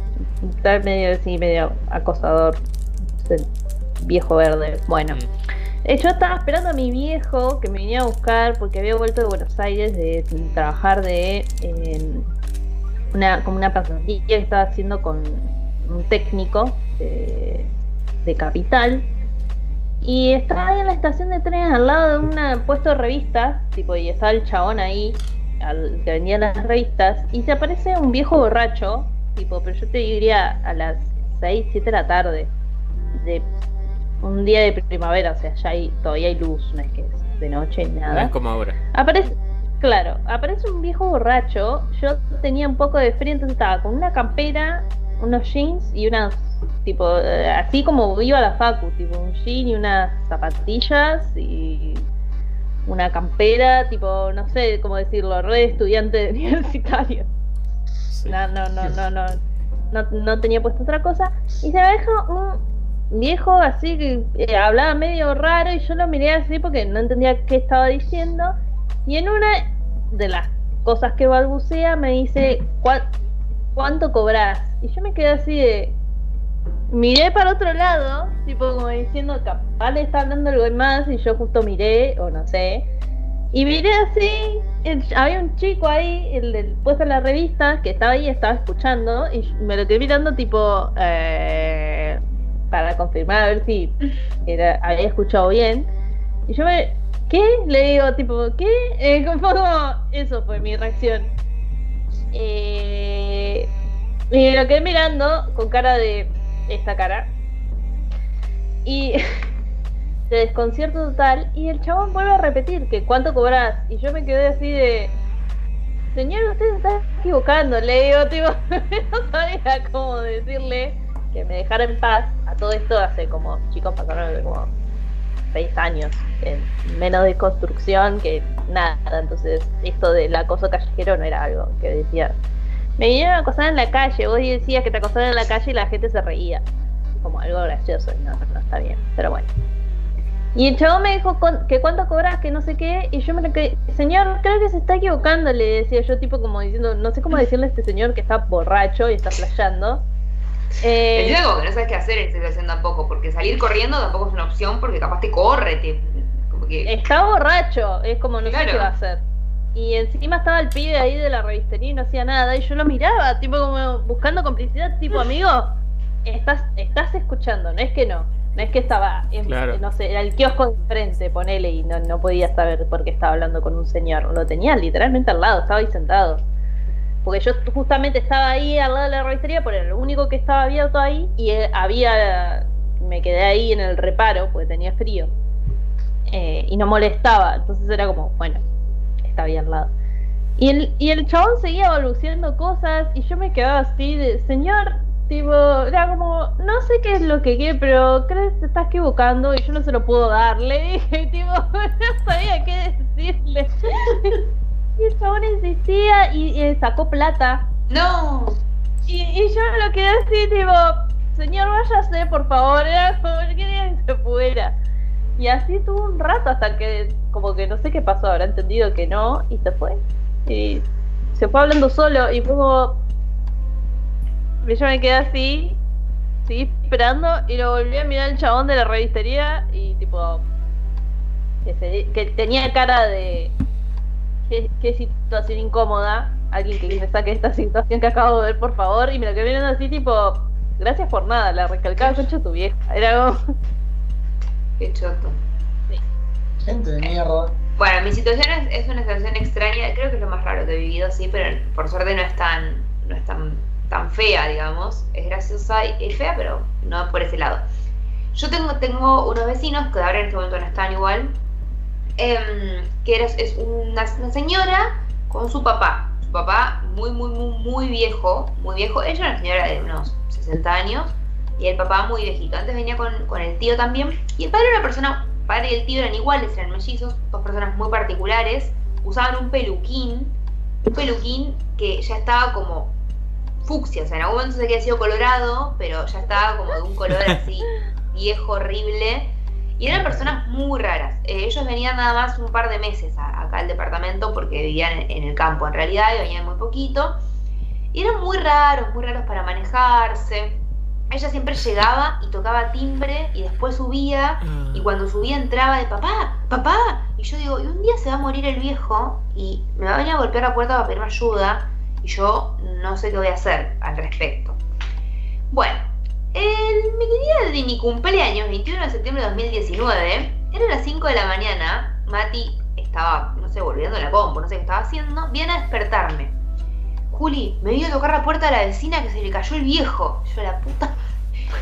tal medio así, medio acosador, el viejo verde, bueno. Mm. Eh, yo estaba esperando a mi viejo que me venía a buscar porque había vuelto de Buenos Aires de trabajar de una como una pasantía que estaba haciendo con un técnico de, capital. Y estaba ahí en la estación de trenes al lado de un puesto de revistas, tipo, y estaba el chabón ahí, que vendía las revistas, y se aparece un viejo borracho, tipo, pero yo te diría a las 6, 7 de la tarde, de un día de primavera, o sea, ya hay, todavía hay luz, no es que es de noche ni nada. es como ahora. Aparece, claro, aparece un viejo borracho, yo tenía un poco de frío, entonces estaba con una campera, unos jeans y unas, tipo, eh, así como iba a la facu, tipo un jean y unas zapatillas y una campera, tipo, no sé cómo decirlo, re estudiante universitario. No, no, no, no, no, no, no tenía puesto otra cosa. Y se me dejó un viejo así que eh, hablaba medio raro y yo lo miré así porque no entendía qué estaba diciendo. Y en una de las cosas que balbucea me dice, ¿cuánto cobras? Y yo me quedé así de. Miré para otro lado, tipo como diciendo, capaz le está hablando algo más, y yo justo miré, o no sé. Y miré así, había un chico ahí, el del puesto de la revista, que estaba ahí, estaba escuchando, y me lo quedé mirando, tipo, eh, para confirmar a ver si había escuchado bien. Y yo me. ¿Qué? Le digo, tipo, ¿qué? Eh, eso fue mi reacción. Eh, y lo quedé mirando con cara de esta cara. Y de desconcierto total. Y el chabón vuelve a repetir que cuánto cobras. Y yo me quedé así de. Señor, usted se está equivocando. Le digo, tipo, no sabía cómo decirle que me dejara en paz. A todo esto hace como, chicos, pasaron como seis años. En menos de construcción que nada. Entonces, esto del acoso callejero no era algo que decía me vinieron a acosar en la calle, vos decías que te acosaron en la calle y la gente se reía. Como algo gracioso, no, no está bien, pero bueno. Y el chavo me dijo que cuánto cobras, que no sé qué, y yo me quedé, señor, creo que se está equivocando, le decía yo, tipo como diciendo, no sé cómo decirle a este señor que está borracho y está flasheando. Eh, Entiendo que no sabes qué hacer en situación tampoco, porque salir corriendo tampoco es una opción, porque capaz te corre, te, como que... Está borracho, es como no sé qué va a hacer. Y encima estaba el pibe ahí de la revistería y no hacía nada. Y yo lo miraba, tipo como buscando complicidad, tipo, amigo, estás, estás escuchando, no es que no. No es que estaba, en, no sé, era el kiosco de frente, ponele, y no, no podía saber por qué estaba hablando con un señor. Lo tenía literalmente al lado, estaba ahí sentado. Porque yo justamente estaba ahí al lado de la revistería, era lo único que estaba abierto ahí, y eh, había, me quedé ahí en el reparo, porque tenía frío. Eh, y no molestaba, entonces era como, bueno, está bien al lado. Y el, y el chabón seguía balbuceando cosas y yo me quedaba así de, señor, tipo, era como, no sé qué es lo que quiere, pero crees que te estás equivocando y yo no se lo puedo dar. Le dije, tipo, no sabía qué decirle. Y el chabón insistía y, sacó plata. No. Y, y, yo lo quedé así, tipo, señor, váyase, por favor, era como, quería que se fuera. Y así estuvo un rato hasta que, como que no sé qué pasó, habrá entendido que no y se fue. Y se fue hablando solo y fue como. Yo me quedé así, seguí esperando y lo volví a mirar el chabón de la revistería y tipo. Que, tenía cara de. Qué, situación incómoda. Alguien que me saque esta situación que acabo de ver, por favor. Y me lo quedé mirando así, tipo. Gracias por nada, la recalcaba concha tu vieja. Era como. Qué choto. Gente de mierda. Bueno, mi situación es, una situación extraña, creo que es lo más raro que he vivido, sí, pero por suerte no es tan, no es tan, tan fea, digamos. Es graciosa y es fea, pero no por ese lado. Yo tengo, tengo unos vecinos que ahora en este momento no están igual, em, que es una, señora con su papá. Su papá muy, muy, muy, muy viejo, muy viejo. Ella es una señora de unos 60 años y el papá muy viejito. Antes venía con, con el tío también. Y el padre era una persona, padre y el tío eran iguales, eran mellizos, dos personas muy particulares. Usaban un peluquín, un peluquín que ya estaba como fucsia, o sea, en algún momento se había sido colorado, pero ya estaba como de un color así viejo, horrible. Y eran personas muy raras. Eh, ellos venían nada más un par de meses acá al departamento porque vivían en, el campo en realidad y venían muy poquito. Y eran muy raros, muy raros para manejarse ella siempre llegaba y tocaba timbre y después subía y cuando subía entraba de papá, papá. Y yo digo, y un día se va a morir el viejo y me va a venir a golpear la puerta para pedirme ayuda y yo no sé qué voy a hacer al respecto. Bueno, el, mi de mi cumpleaños, 21 de septiembre de 2019, era las 5 de la mañana, Mati estaba, no sé, volviendo a la compu, no sé qué estaba haciendo, viene a despertarme. Juli, me vio a tocar la puerta de la vecina que se le cayó el viejo. Yo, la puta.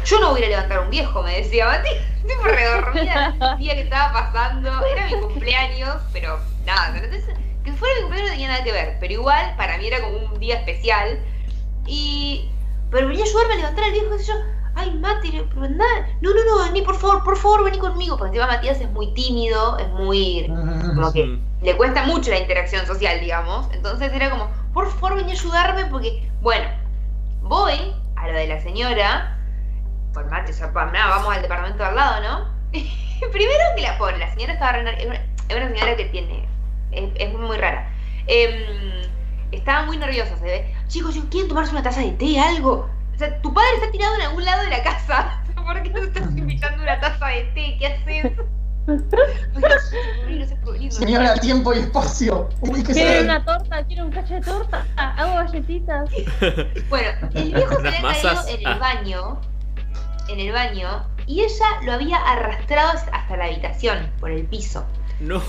Yo no voy a levantar un viejo, me decía Mati. Tipo redormida día que estaba pasando. Era mi cumpleaños, pero nada. Que fuera mi cumpleaños no tenía nada que ver. Pero igual, para mí era como un día especial. Y. Pero venía a ayudarme a levantar al viejo y yo. Ay, Mati, pero nada. No, no, no, vení, por favor, por favor, vení conmigo. Porque encima Matías es muy tímido, es muy. Como que le cuesta mucho la interacción social, digamos. Entonces era como por favor vení a ayudarme porque, bueno, voy a lo de la señora, por mate, vamos al departamento de al lado, ¿no? Primero que la pobre, la señora estaba es una, es una señora que tiene, es, muy rara. Em, estaba muy nerviosa, se ve. Chicos, ¿quieren tomarse una taza de té, algo? Sea, tu padre está tirado en algún lado de la casa. ¿Por qué no estás invitando una taza de té? ¿Qué haces? Señora, tiempo y espacio. Quiero una torta, quiero un cacho de torta. Hago galletitas. Bueno, el viejo se había caído en el ah. baño. En el baño. Y ella lo había arrastrado hasta la habitación, por el piso. No.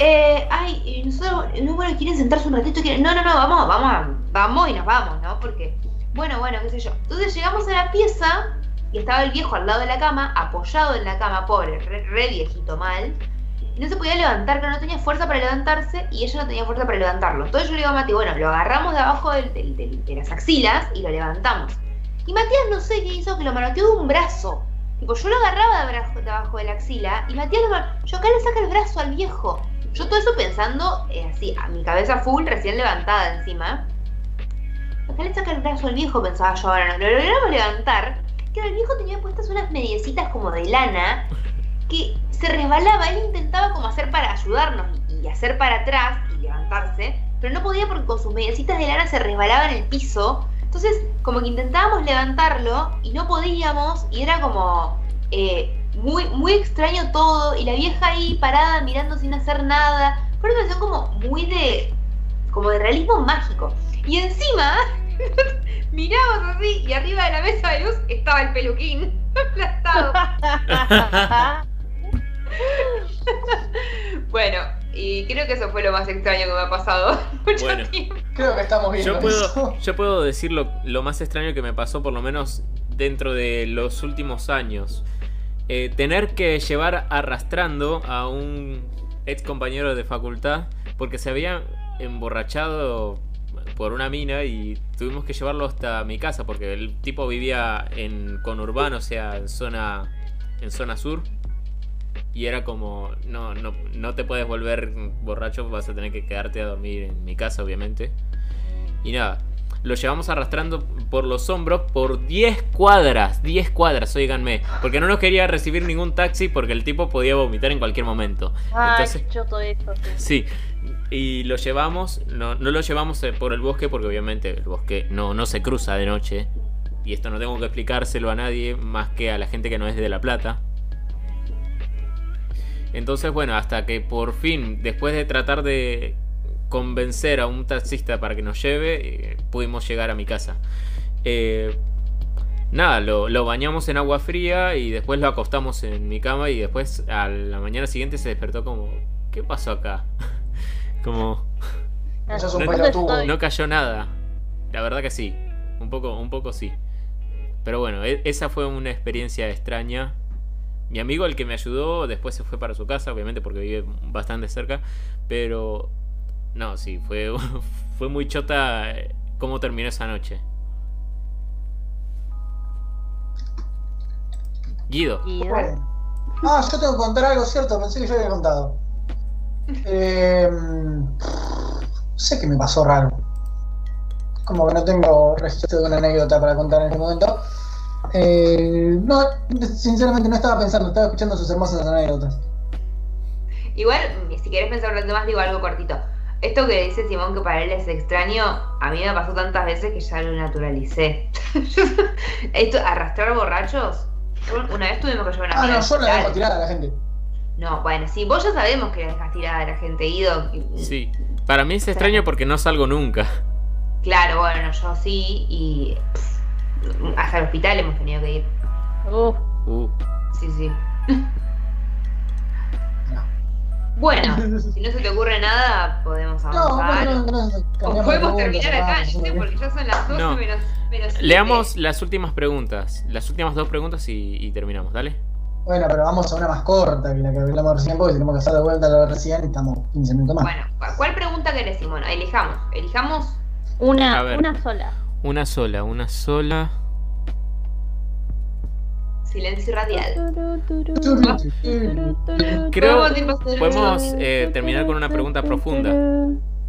Eh, ay, nosotros, no, bueno, quieren sentarse un ratito, no, no, no, vamos, vamos, vamos y nos vamos, ¿no? Porque, bueno, bueno, qué sé yo. Entonces llegamos a la pieza y estaba el viejo al lado de la cama, apoyado en la cama, pobre, re, viejito mal, y no se podía levantar, que no tenía fuerza para levantarse y ella no tenía fuerza para levantarlo. Entonces yo le digo a Mati, bueno, lo agarramos de abajo de las axilas y lo levantamos. Y Matías no sé qué hizo, que lo manoteó de un brazo. Tipo, yo lo agarraba de, abajo de la axila y Matías lo Yo acá le saca el brazo al viejo. Yo todo eso pensando, eh, así, a mi cabeza full, recién levantada encima. Acá le saca el brazo al viejo, pensaba yo ahora. Lo logramos levantar que el viejo tenía puestas unas mediecitas como de lana que se resbalaba. Él intentaba como hacer para ayudarnos y hacer para atrás y levantarse, pero no podía porque con sus mediecitas de lana se resbalaba en el piso. Entonces, como que intentábamos levantarlo y no podíamos, y era como eh, muy, muy extraño todo. Y la vieja ahí parada mirando sin hacer nada. Fue una como muy de. como de realismo mágico. Y encima, miramos así y arriba de la mesa de luz estaba el peluquín aplastado. bueno, y creo que eso fue lo más extraño que me ha pasado. Mucho bueno, Creo que estamos bien. Yo puedo, yo puedo decir lo, más extraño que me pasó, por lo menos dentro de los últimos años. Eh, tener que llevar arrastrando a un ex compañero de facultad porque se había emborrachado por una mina y tuvimos que llevarlo hasta mi casa porque el tipo vivía en conurbano, o sea, en zona en zona sur. Y era como, no, no, no te puedes volver borracho, vas a tener que quedarte a dormir en mi casa, obviamente. Y nada, lo llevamos arrastrando por los hombros por 10 cuadras, 10 cuadras, oíganme. Porque no nos quería recibir ningún taxi porque el tipo podía vomitar en cualquier momento. Entonces, todo esto. Sí, y lo llevamos, no, no lo llevamos eh, por el bosque porque obviamente el bosque no, no se cruza de noche. Y esto no tengo que explicárselo a nadie más que a la gente que no es de La Plata. Entonces, bueno, hasta que por fin, después de tratar de convencer a un taxista para que nos lleve, eh, pudimos llegar a mi casa. Eh, nada, lo, lo, bañamos en agua fría y después lo acostamos en mi cama y después a la mañana siguiente se despertó como, ¿qué pasó acá? Como. no, cayó nada. La verdad que sí. Un poco, un poco sí. Pero bueno, e, esa fue una experiencia extraña. Mi amigo, el que me ayudó, después se fue para su casa, obviamente porque vive bastante cerca. Pero. No, sí, fue, fue muy chota eh, cómo terminó esa noche. Guido. Ah, yo tengo que contar algo cierto, pensé que yo había contado. Eh, sé que me pasó raro. Como que no tengo registro de una anécdota para contar en este momento. Eh, no, sinceramente no estaba pensando, estaba escuchando sus hermosas anécdotas. Igual, si quieres pensar un más, digo algo cortito. esto que dice Simón que para él es extraño, a mí me pasó tantas veces que ya lo naturalicé. esto, arrastrar borrachos. Una vez tuvimos que llevar una Ah, no, yo la dejo tirada a la gente. No, bueno, sí, vos ya sabemos que la dejas tirada a la gente, Ido. Sí. Para mí es extraño porque no salgo nunca. Claro, bueno, yo sí, y pff, hasta el hospital hemos tenido que ir. Uf, Uh, Sí, sí. No. Bueno, si no se te ocurre nada, podemos No, avanzar. no, no, o podemos de terminar acá, cerramos, no sé, hacemos porque ya son las 12 No. menos, leamos las últimas preguntas. Las últimas dos preguntas y, y terminamos, dale. Bueno, pero vamos a una más corta que la que hablamos recién porque tenemos que hacer de vuelta lo de recién y estamos 15 minutos más. Bueno, ¿cu- ¿cuál pregunta querés, Simón? Elijamos. Elijamos. A una, ver. una sola. Una sola, una sola. Silencio radial. Creo Podemos pasando- podemos eh, terminar con una pregunta profunda.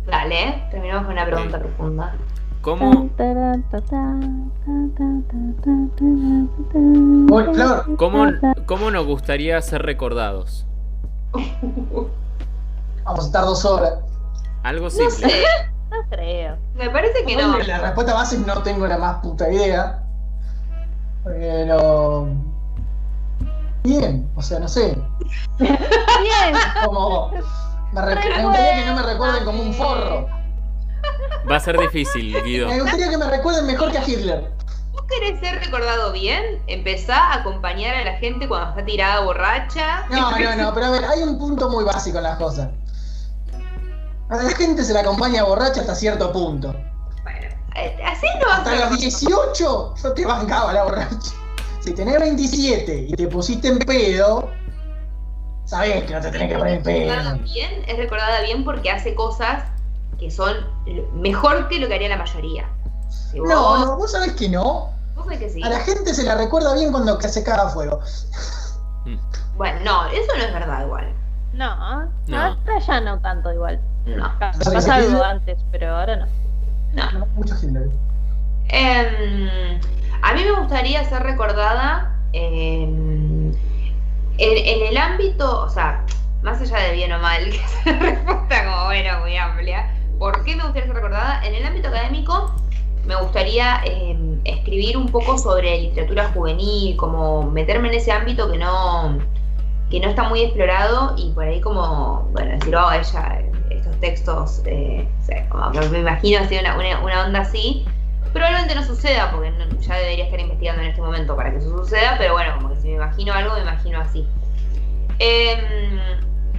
Dale, terminamos con una pregunta profunda. ¿Cómo, cómo, cómo nos gustaría ser recordados? vamos a estar dos horas. Algo No simple. sé, No creo. me parece que no. La respuesta base es no tengo la más puta idea. Pero. Bien, o sea, no sé. Bien. Como. Me, re- me gustaría que no me recuerden como un forro. Va a ser difícil, Guido. Me gustaría que me recuerden mejor que a Hitler. ¿Vos querés ser recordado bien? Empezá a acompañar a la gente cuando está tirada borracha. No, no, no, pero a ver, hay un punto muy básico en las cosas. A la gente se la acompaña borracha hasta cierto punto. Bueno, eh, así no vas Hasta a los 18 yo te bancaba la borracha. Si tenés 27 y te pusiste en pedo, sabés que no te tenés que poner en recordada pedo. bien, es recordada bien porque hace cosas que son mejor que lo que haría la mayoría. Si vos, No, no, vos sabés que no. vos sabés que sí. A la gente se la recuerda bien cuando se caga fuego. Bueno, no, eso no es verdad igual. No, No. ahora ya no tanto igual. No, ¿Sabes Pasa qué? algo antes, pero ahora no. no. No, Mucho. Em, a mí me gustaría ser recordada em, en, en el ámbito, o sea, más allá de bien o mal, que es una respuesta como, bueno, muy amplia. ¿Por qué me gustaría ser recordada? En el ámbito académico me gustaría em, escribir un poco sobre literatura juvenil, como meterme en ese ámbito que no, que no está muy explorado y por ahí como, bueno, decir, oh, ella, estos textos, eh, que me imagino así una, una, una onda así. Probablemente no suceda, porque ya debería estar investigando en este momento para que eso suceda, pero bueno, como que si me imagino algo, me imagino así. Em,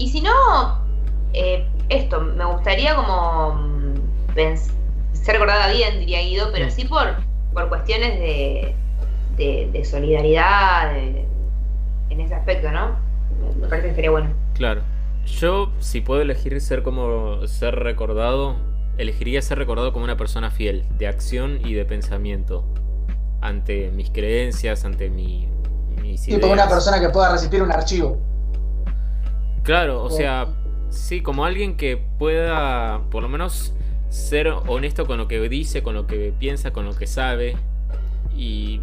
y si no, eh, esto, me gustaría como mm, ser recordada bien, diría Guido, pero sí por, por cuestiones de, de, de solidaridad de- en ese aspecto, ¿no? Me- parece que sería bueno. Claro. Yo, si puedo elegir ser como ser recordado, elegiría ser recordado como una persona fiel, de acción y de pensamiento. Ante mis creencias, ante mi, mis Tipo ideas. una persona que pueda recibir un archivo. Claro, o sea, sí, como alguien que pueda, por lo menos, ser honesto con lo que dice, con lo que piensa, con lo que sabe. Y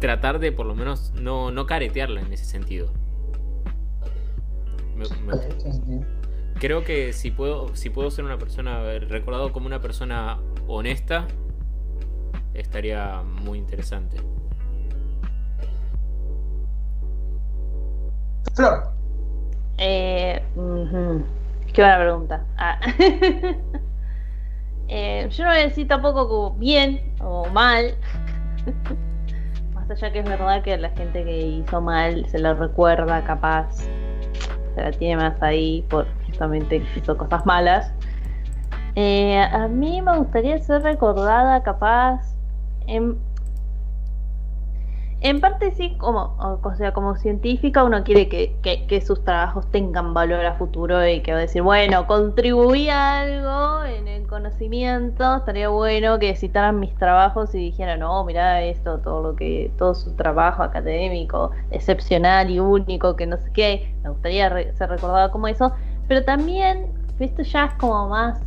tratar de, por lo menos, no, no caretearla en ese sentido. Me- me- creo que si puedo, si puedo ser una persona, recordado como una persona honesta, estaría muy interesante. Flor, Eh. Qué buena pregunta. Ah. Eh, yo no voy a decir tampoco como bien o mal. Más allá que es verdad que la gente que hizo mal se lo recuerda capaz. Se la tiene más ahí por justamente que hizo cosas malas. Eh, a mí me gustaría ser recordada capaz en en parte sí, como, o, sea, como científica uno quiere que, que- que sus trabajos tengan valor a futuro y que va a decir, bueno, contribuí a algo en el conocimiento, estaría bueno que citaran mis trabajos y dijeran, no, mirá esto, todo lo que, todo su trabajo académico, excepcional y único, que no sé qué, me gustaría re- ser recordado como eso, pero también, esto ya es como más,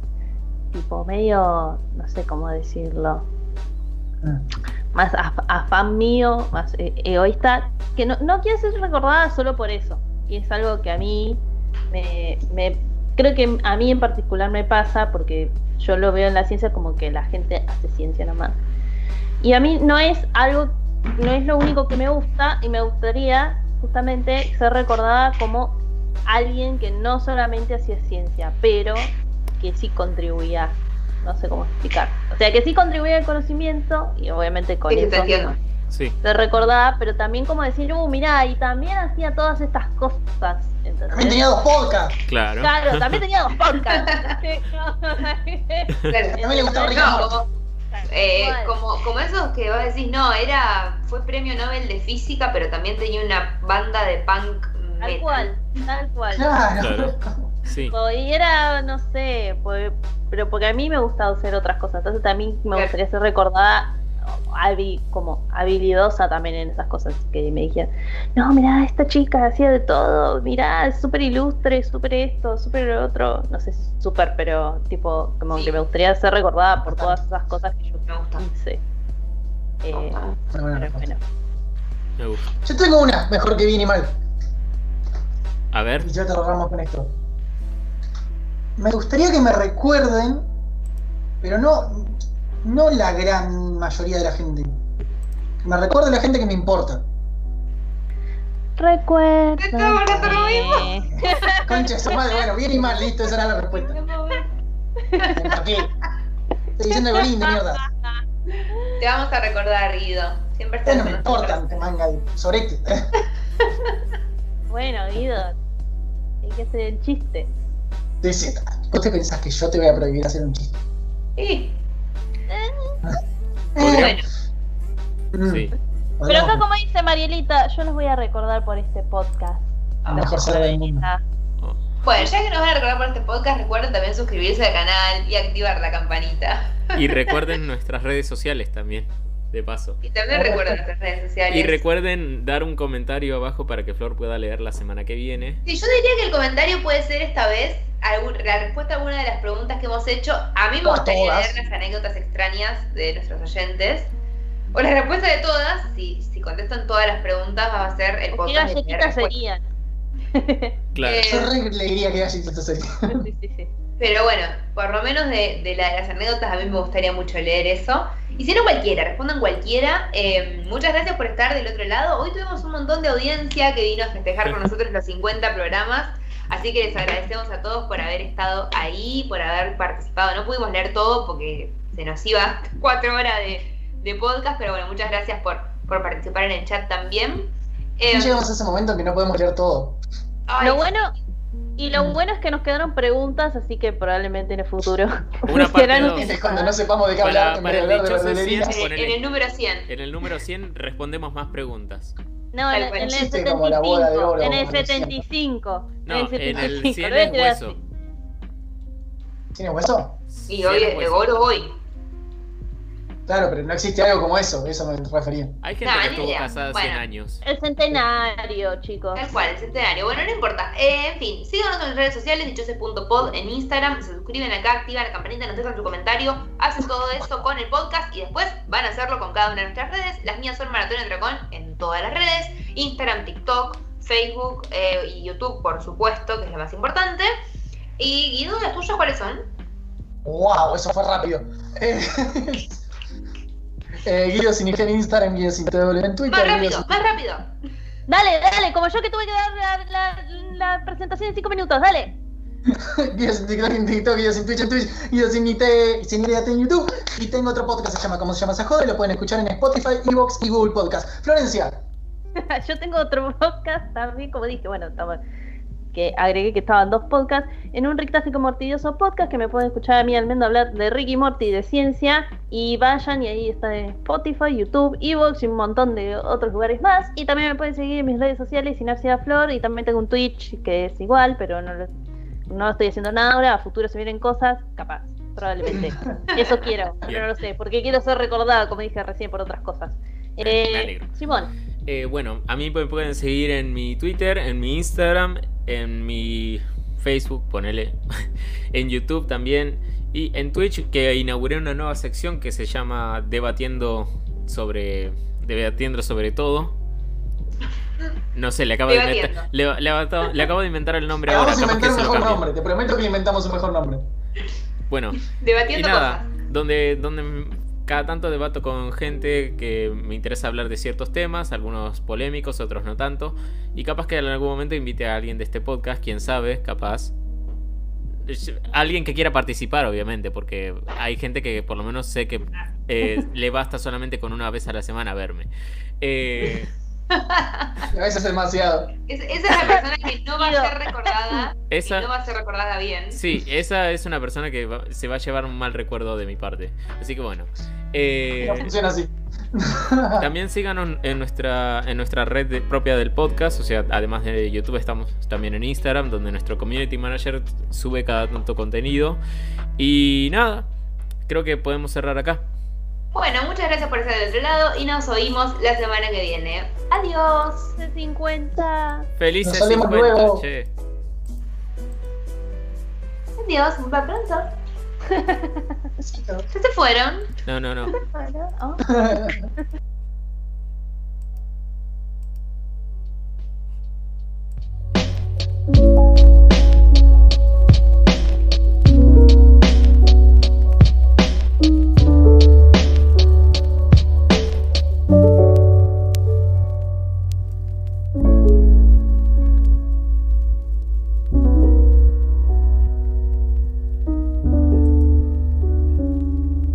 tipo, medio, no sé cómo decirlo, más af- afán mío, más eh, egoísta, que no, no quiero ser recordada solo por eso. Y es algo que a mí me, creo que a mí en particular me pasa porque yo lo veo en la ciencia como que la gente hace ciencia nomás. Y a mí no es algo, no es lo único que me gusta y me gustaría justamente ser recordada como alguien que no solamente hacía ciencia, pero que sí contribuía, no sé cómo explicar. O sea, que sí contribuía al conocimiento y obviamente con Sí, te eso entiendo. Sí. se recordaba, pero también como decir, uh, mirá, y también hacía todas estas cosas. ¿entendés? También tenía dos podcasts. Claro. Claro, también tenía dos podcasts. Claro. También le gustaba No, eh, como, como esos que vos decís, no, era fue premio Nobel de física, pero también tenía una banda de punk Tal cual, tal cual. Claro. Claro. Sí. Era, no sé, pues, pero porque a mí me gusta hacer otras cosas, entonces también me gustaría ser recordada habi- como habilidosa también en esas cosas que me dijeron, no, mira, esta chica hacía de todo, mira, es súper ilustre, súper esto, súper lo otro, no sé súper, pero tipo, como Sí. que me gustaría ser recordada por todas esas cosas que yo Me gusta. hice. Eh, Bueno, bueno, pero bueno. Me gusta. Yo tengo una, mejor que bien y mal. A ver. Y ya te con esto. Me gustaría que me recuerden, pero no, no la gran mayoría de la gente. Que me recuerde la gente que me importa. Recuerda. Concha su madre, bueno, bien y mal, listo, esa era la respuesta. ¿Para qué? Estoy diciendo algo lindo, mierda. Te vamos a recordar, Guido. Siempre estás Ustedes no me nosotros. importan, manga de sorete. Bueno, Guido, hay que hacer el chiste. Dice, ¿vos te pensás que yo te voy a prohibir hacer un chiste? Sí. Podría- Bueno, Mm, Sí. Pero acá, como dice Marielita, yo los voy a recordar por este podcast. Ah, mejor mundo. Ah, Oh. bueno, ya que nos van a recordar por este podcast, recuerden también suscribirse al canal y activar la campanita. Y recuerden nuestras redes sociales también, de paso. Y también recuerden nuestras redes sociales. Y recuerden dar un comentario abajo para que Flor pueda leer la semana que viene. Sí, yo diría que el comentario puede ser esta vez algún- la respuesta a alguna de las preguntas que hemos hecho. A mí me gustaría todas. leer las anécdotas extrañas de nuestros oyentes. O la respuesta de todas, si, si contestan todas las preguntas, va a ser el ¿Qué podcast de leer galletitas serían? Claro. Eh, Yo re le diría que galletitas sería. Sí, sí, sí. Pero bueno, por lo menos de, de la de las anécdotas, a mí me gustaría mucho leer eso. Y si no, cualquiera, respondan cualquiera. Eh, muchas gracias por estar del otro lado. Hoy tuvimos un montón de audiencia que vino a festejar con nosotros los 50 programas. Así que les agradecemos a todos por haber estado ahí, por haber participado. No pudimos leer todo porque se nos iba cuatro horas de, de podcast, pero bueno, muchas gracias por, por participar en el chat también. Eh, llegamos a ese momento en que no podemos leer todo. ay, Lo bueno, y lo bueno es que nos quedaron preguntas, así que probablemente en el futuro. Una parte serán dos. Es cuando no sepamos de qué Para- hablar, en para el hablar de dichoso verdulería. cien- en, ponele. en el número 100. En el número 100 respondemos más preguntas. No, en, cual. en el Chiste como la boda de 75. oro, En el como lo 75. No, en el 75, 100 lo voy a es tirar hueso. ¿Tiene hueso? Y 100 hoy es oro hoy. Claro, pero no existe algo como eso, eso me refería. Hay gente Nah, que estuvo idea. casada Bueno. 100 años. El centenario, chicos. Tal cual, el centenario. Bueno, no importa. Eh, en fin, síganos en redes sociales, dichose.pod en Instagram, se suscriben acá, activan la campanita, nos dejan su comentario, hacen todo eso con el podcast y después van a hacerlo con cada una de nuestras redes. Las mías son Maratón de Dragón en todas las redes, Instagram, TikTok, Facebook eh, y YouTube, por supuesto, que es lo más importante. Y Guido, ¿las tuyas cuáles son? ¡Wow! Eso fue rápido. Eh, eh, Guido sin IG en Instagram, Guido sin TW en Twitter. Más Guido rápido, sin- más rápido. Dale, dale, como yo que tuve que dar la, la- la presentación en 5 minutos, dale. Guido sin TikTok en TikTok, Guido sin Twitch en Twitch, Guido sin IT, sin IDT en YouTube. Y tengo otro podcast que se llama ¿Cómo se llama esa joda? Y lo pueden escuchar en Spotify, Evox y Google Podcast. Florencia, Yo tengo otro podcast también, como dije, bueno, estaba- que agregué que estaban dos podcasts, en un Rictáfico Mortidioso podcast que me pueden escuchar a mí Almendo hablar de Ricky Morty de ciencia y vayan y ahí está en Spotify, YouTube, Evox y un montón de otros lugares más y también me pueden seguir en mis redes sociales Sinapsia Flor y también tengo un Twitch que es igual pero no lo, no estoy haciendo nada ahora, a futuro se vienen cosas, capaz, probablemente. Eso quiero, pero no lo sé, porque quiero ser recordada, como dije recién, por otras cosas. Eh. Simón. Eh, bueno, a mí me pueden seguir en mi Twitter, en mi Instagram, en mi Facebook, ponele, en YouTube también y en Twitch que inauguré una nueva sección que se llama Debatiendo sobre debatiendo sobre todo. No sé, le acabo, de inventar, le, le acabo- le acabo de inventar el nombre Le ahora. vamos a inventar un mejor nombre. Te prometo que le inventamos un mejor nombre. Bueno, y Debatiendo nada, cosas. donde, donde cada tanto debato con gente que me interesa hablar de ciertos temas, algunos polémicos, otros no tanto. Y capaz que en algún momento invite a alguien de este podcast, quién sabe, capaz. Alguien que quiera participar, obviamente, porque hay gente que por lo menos sé que eh, le basta solamente con una vez a la semana verme. Eh, a veces es demasiado. Es- esa es la persona que no va a ser recordada Esa- y no va a ser recordada bien. Sí, esa es una persona que va- se va a llevar un mal recuerdo de mi parte. Así que bueno. Eh, No funciona así. también síganos en nuestra, en nuestra red de- propia del podcast. O sea, además de YouTube, estamos también en Instagram, donde nuestro community manager sube cada tanto contenido. Y nada, creo que podemos cerrar acá. Bueno, muchas gracias por estar del otro lado y nos oímos la semana que viene. Adiós. 50. Felices nos 50, Adiós, va pronto. ¿Ya se fueron? No, no, no.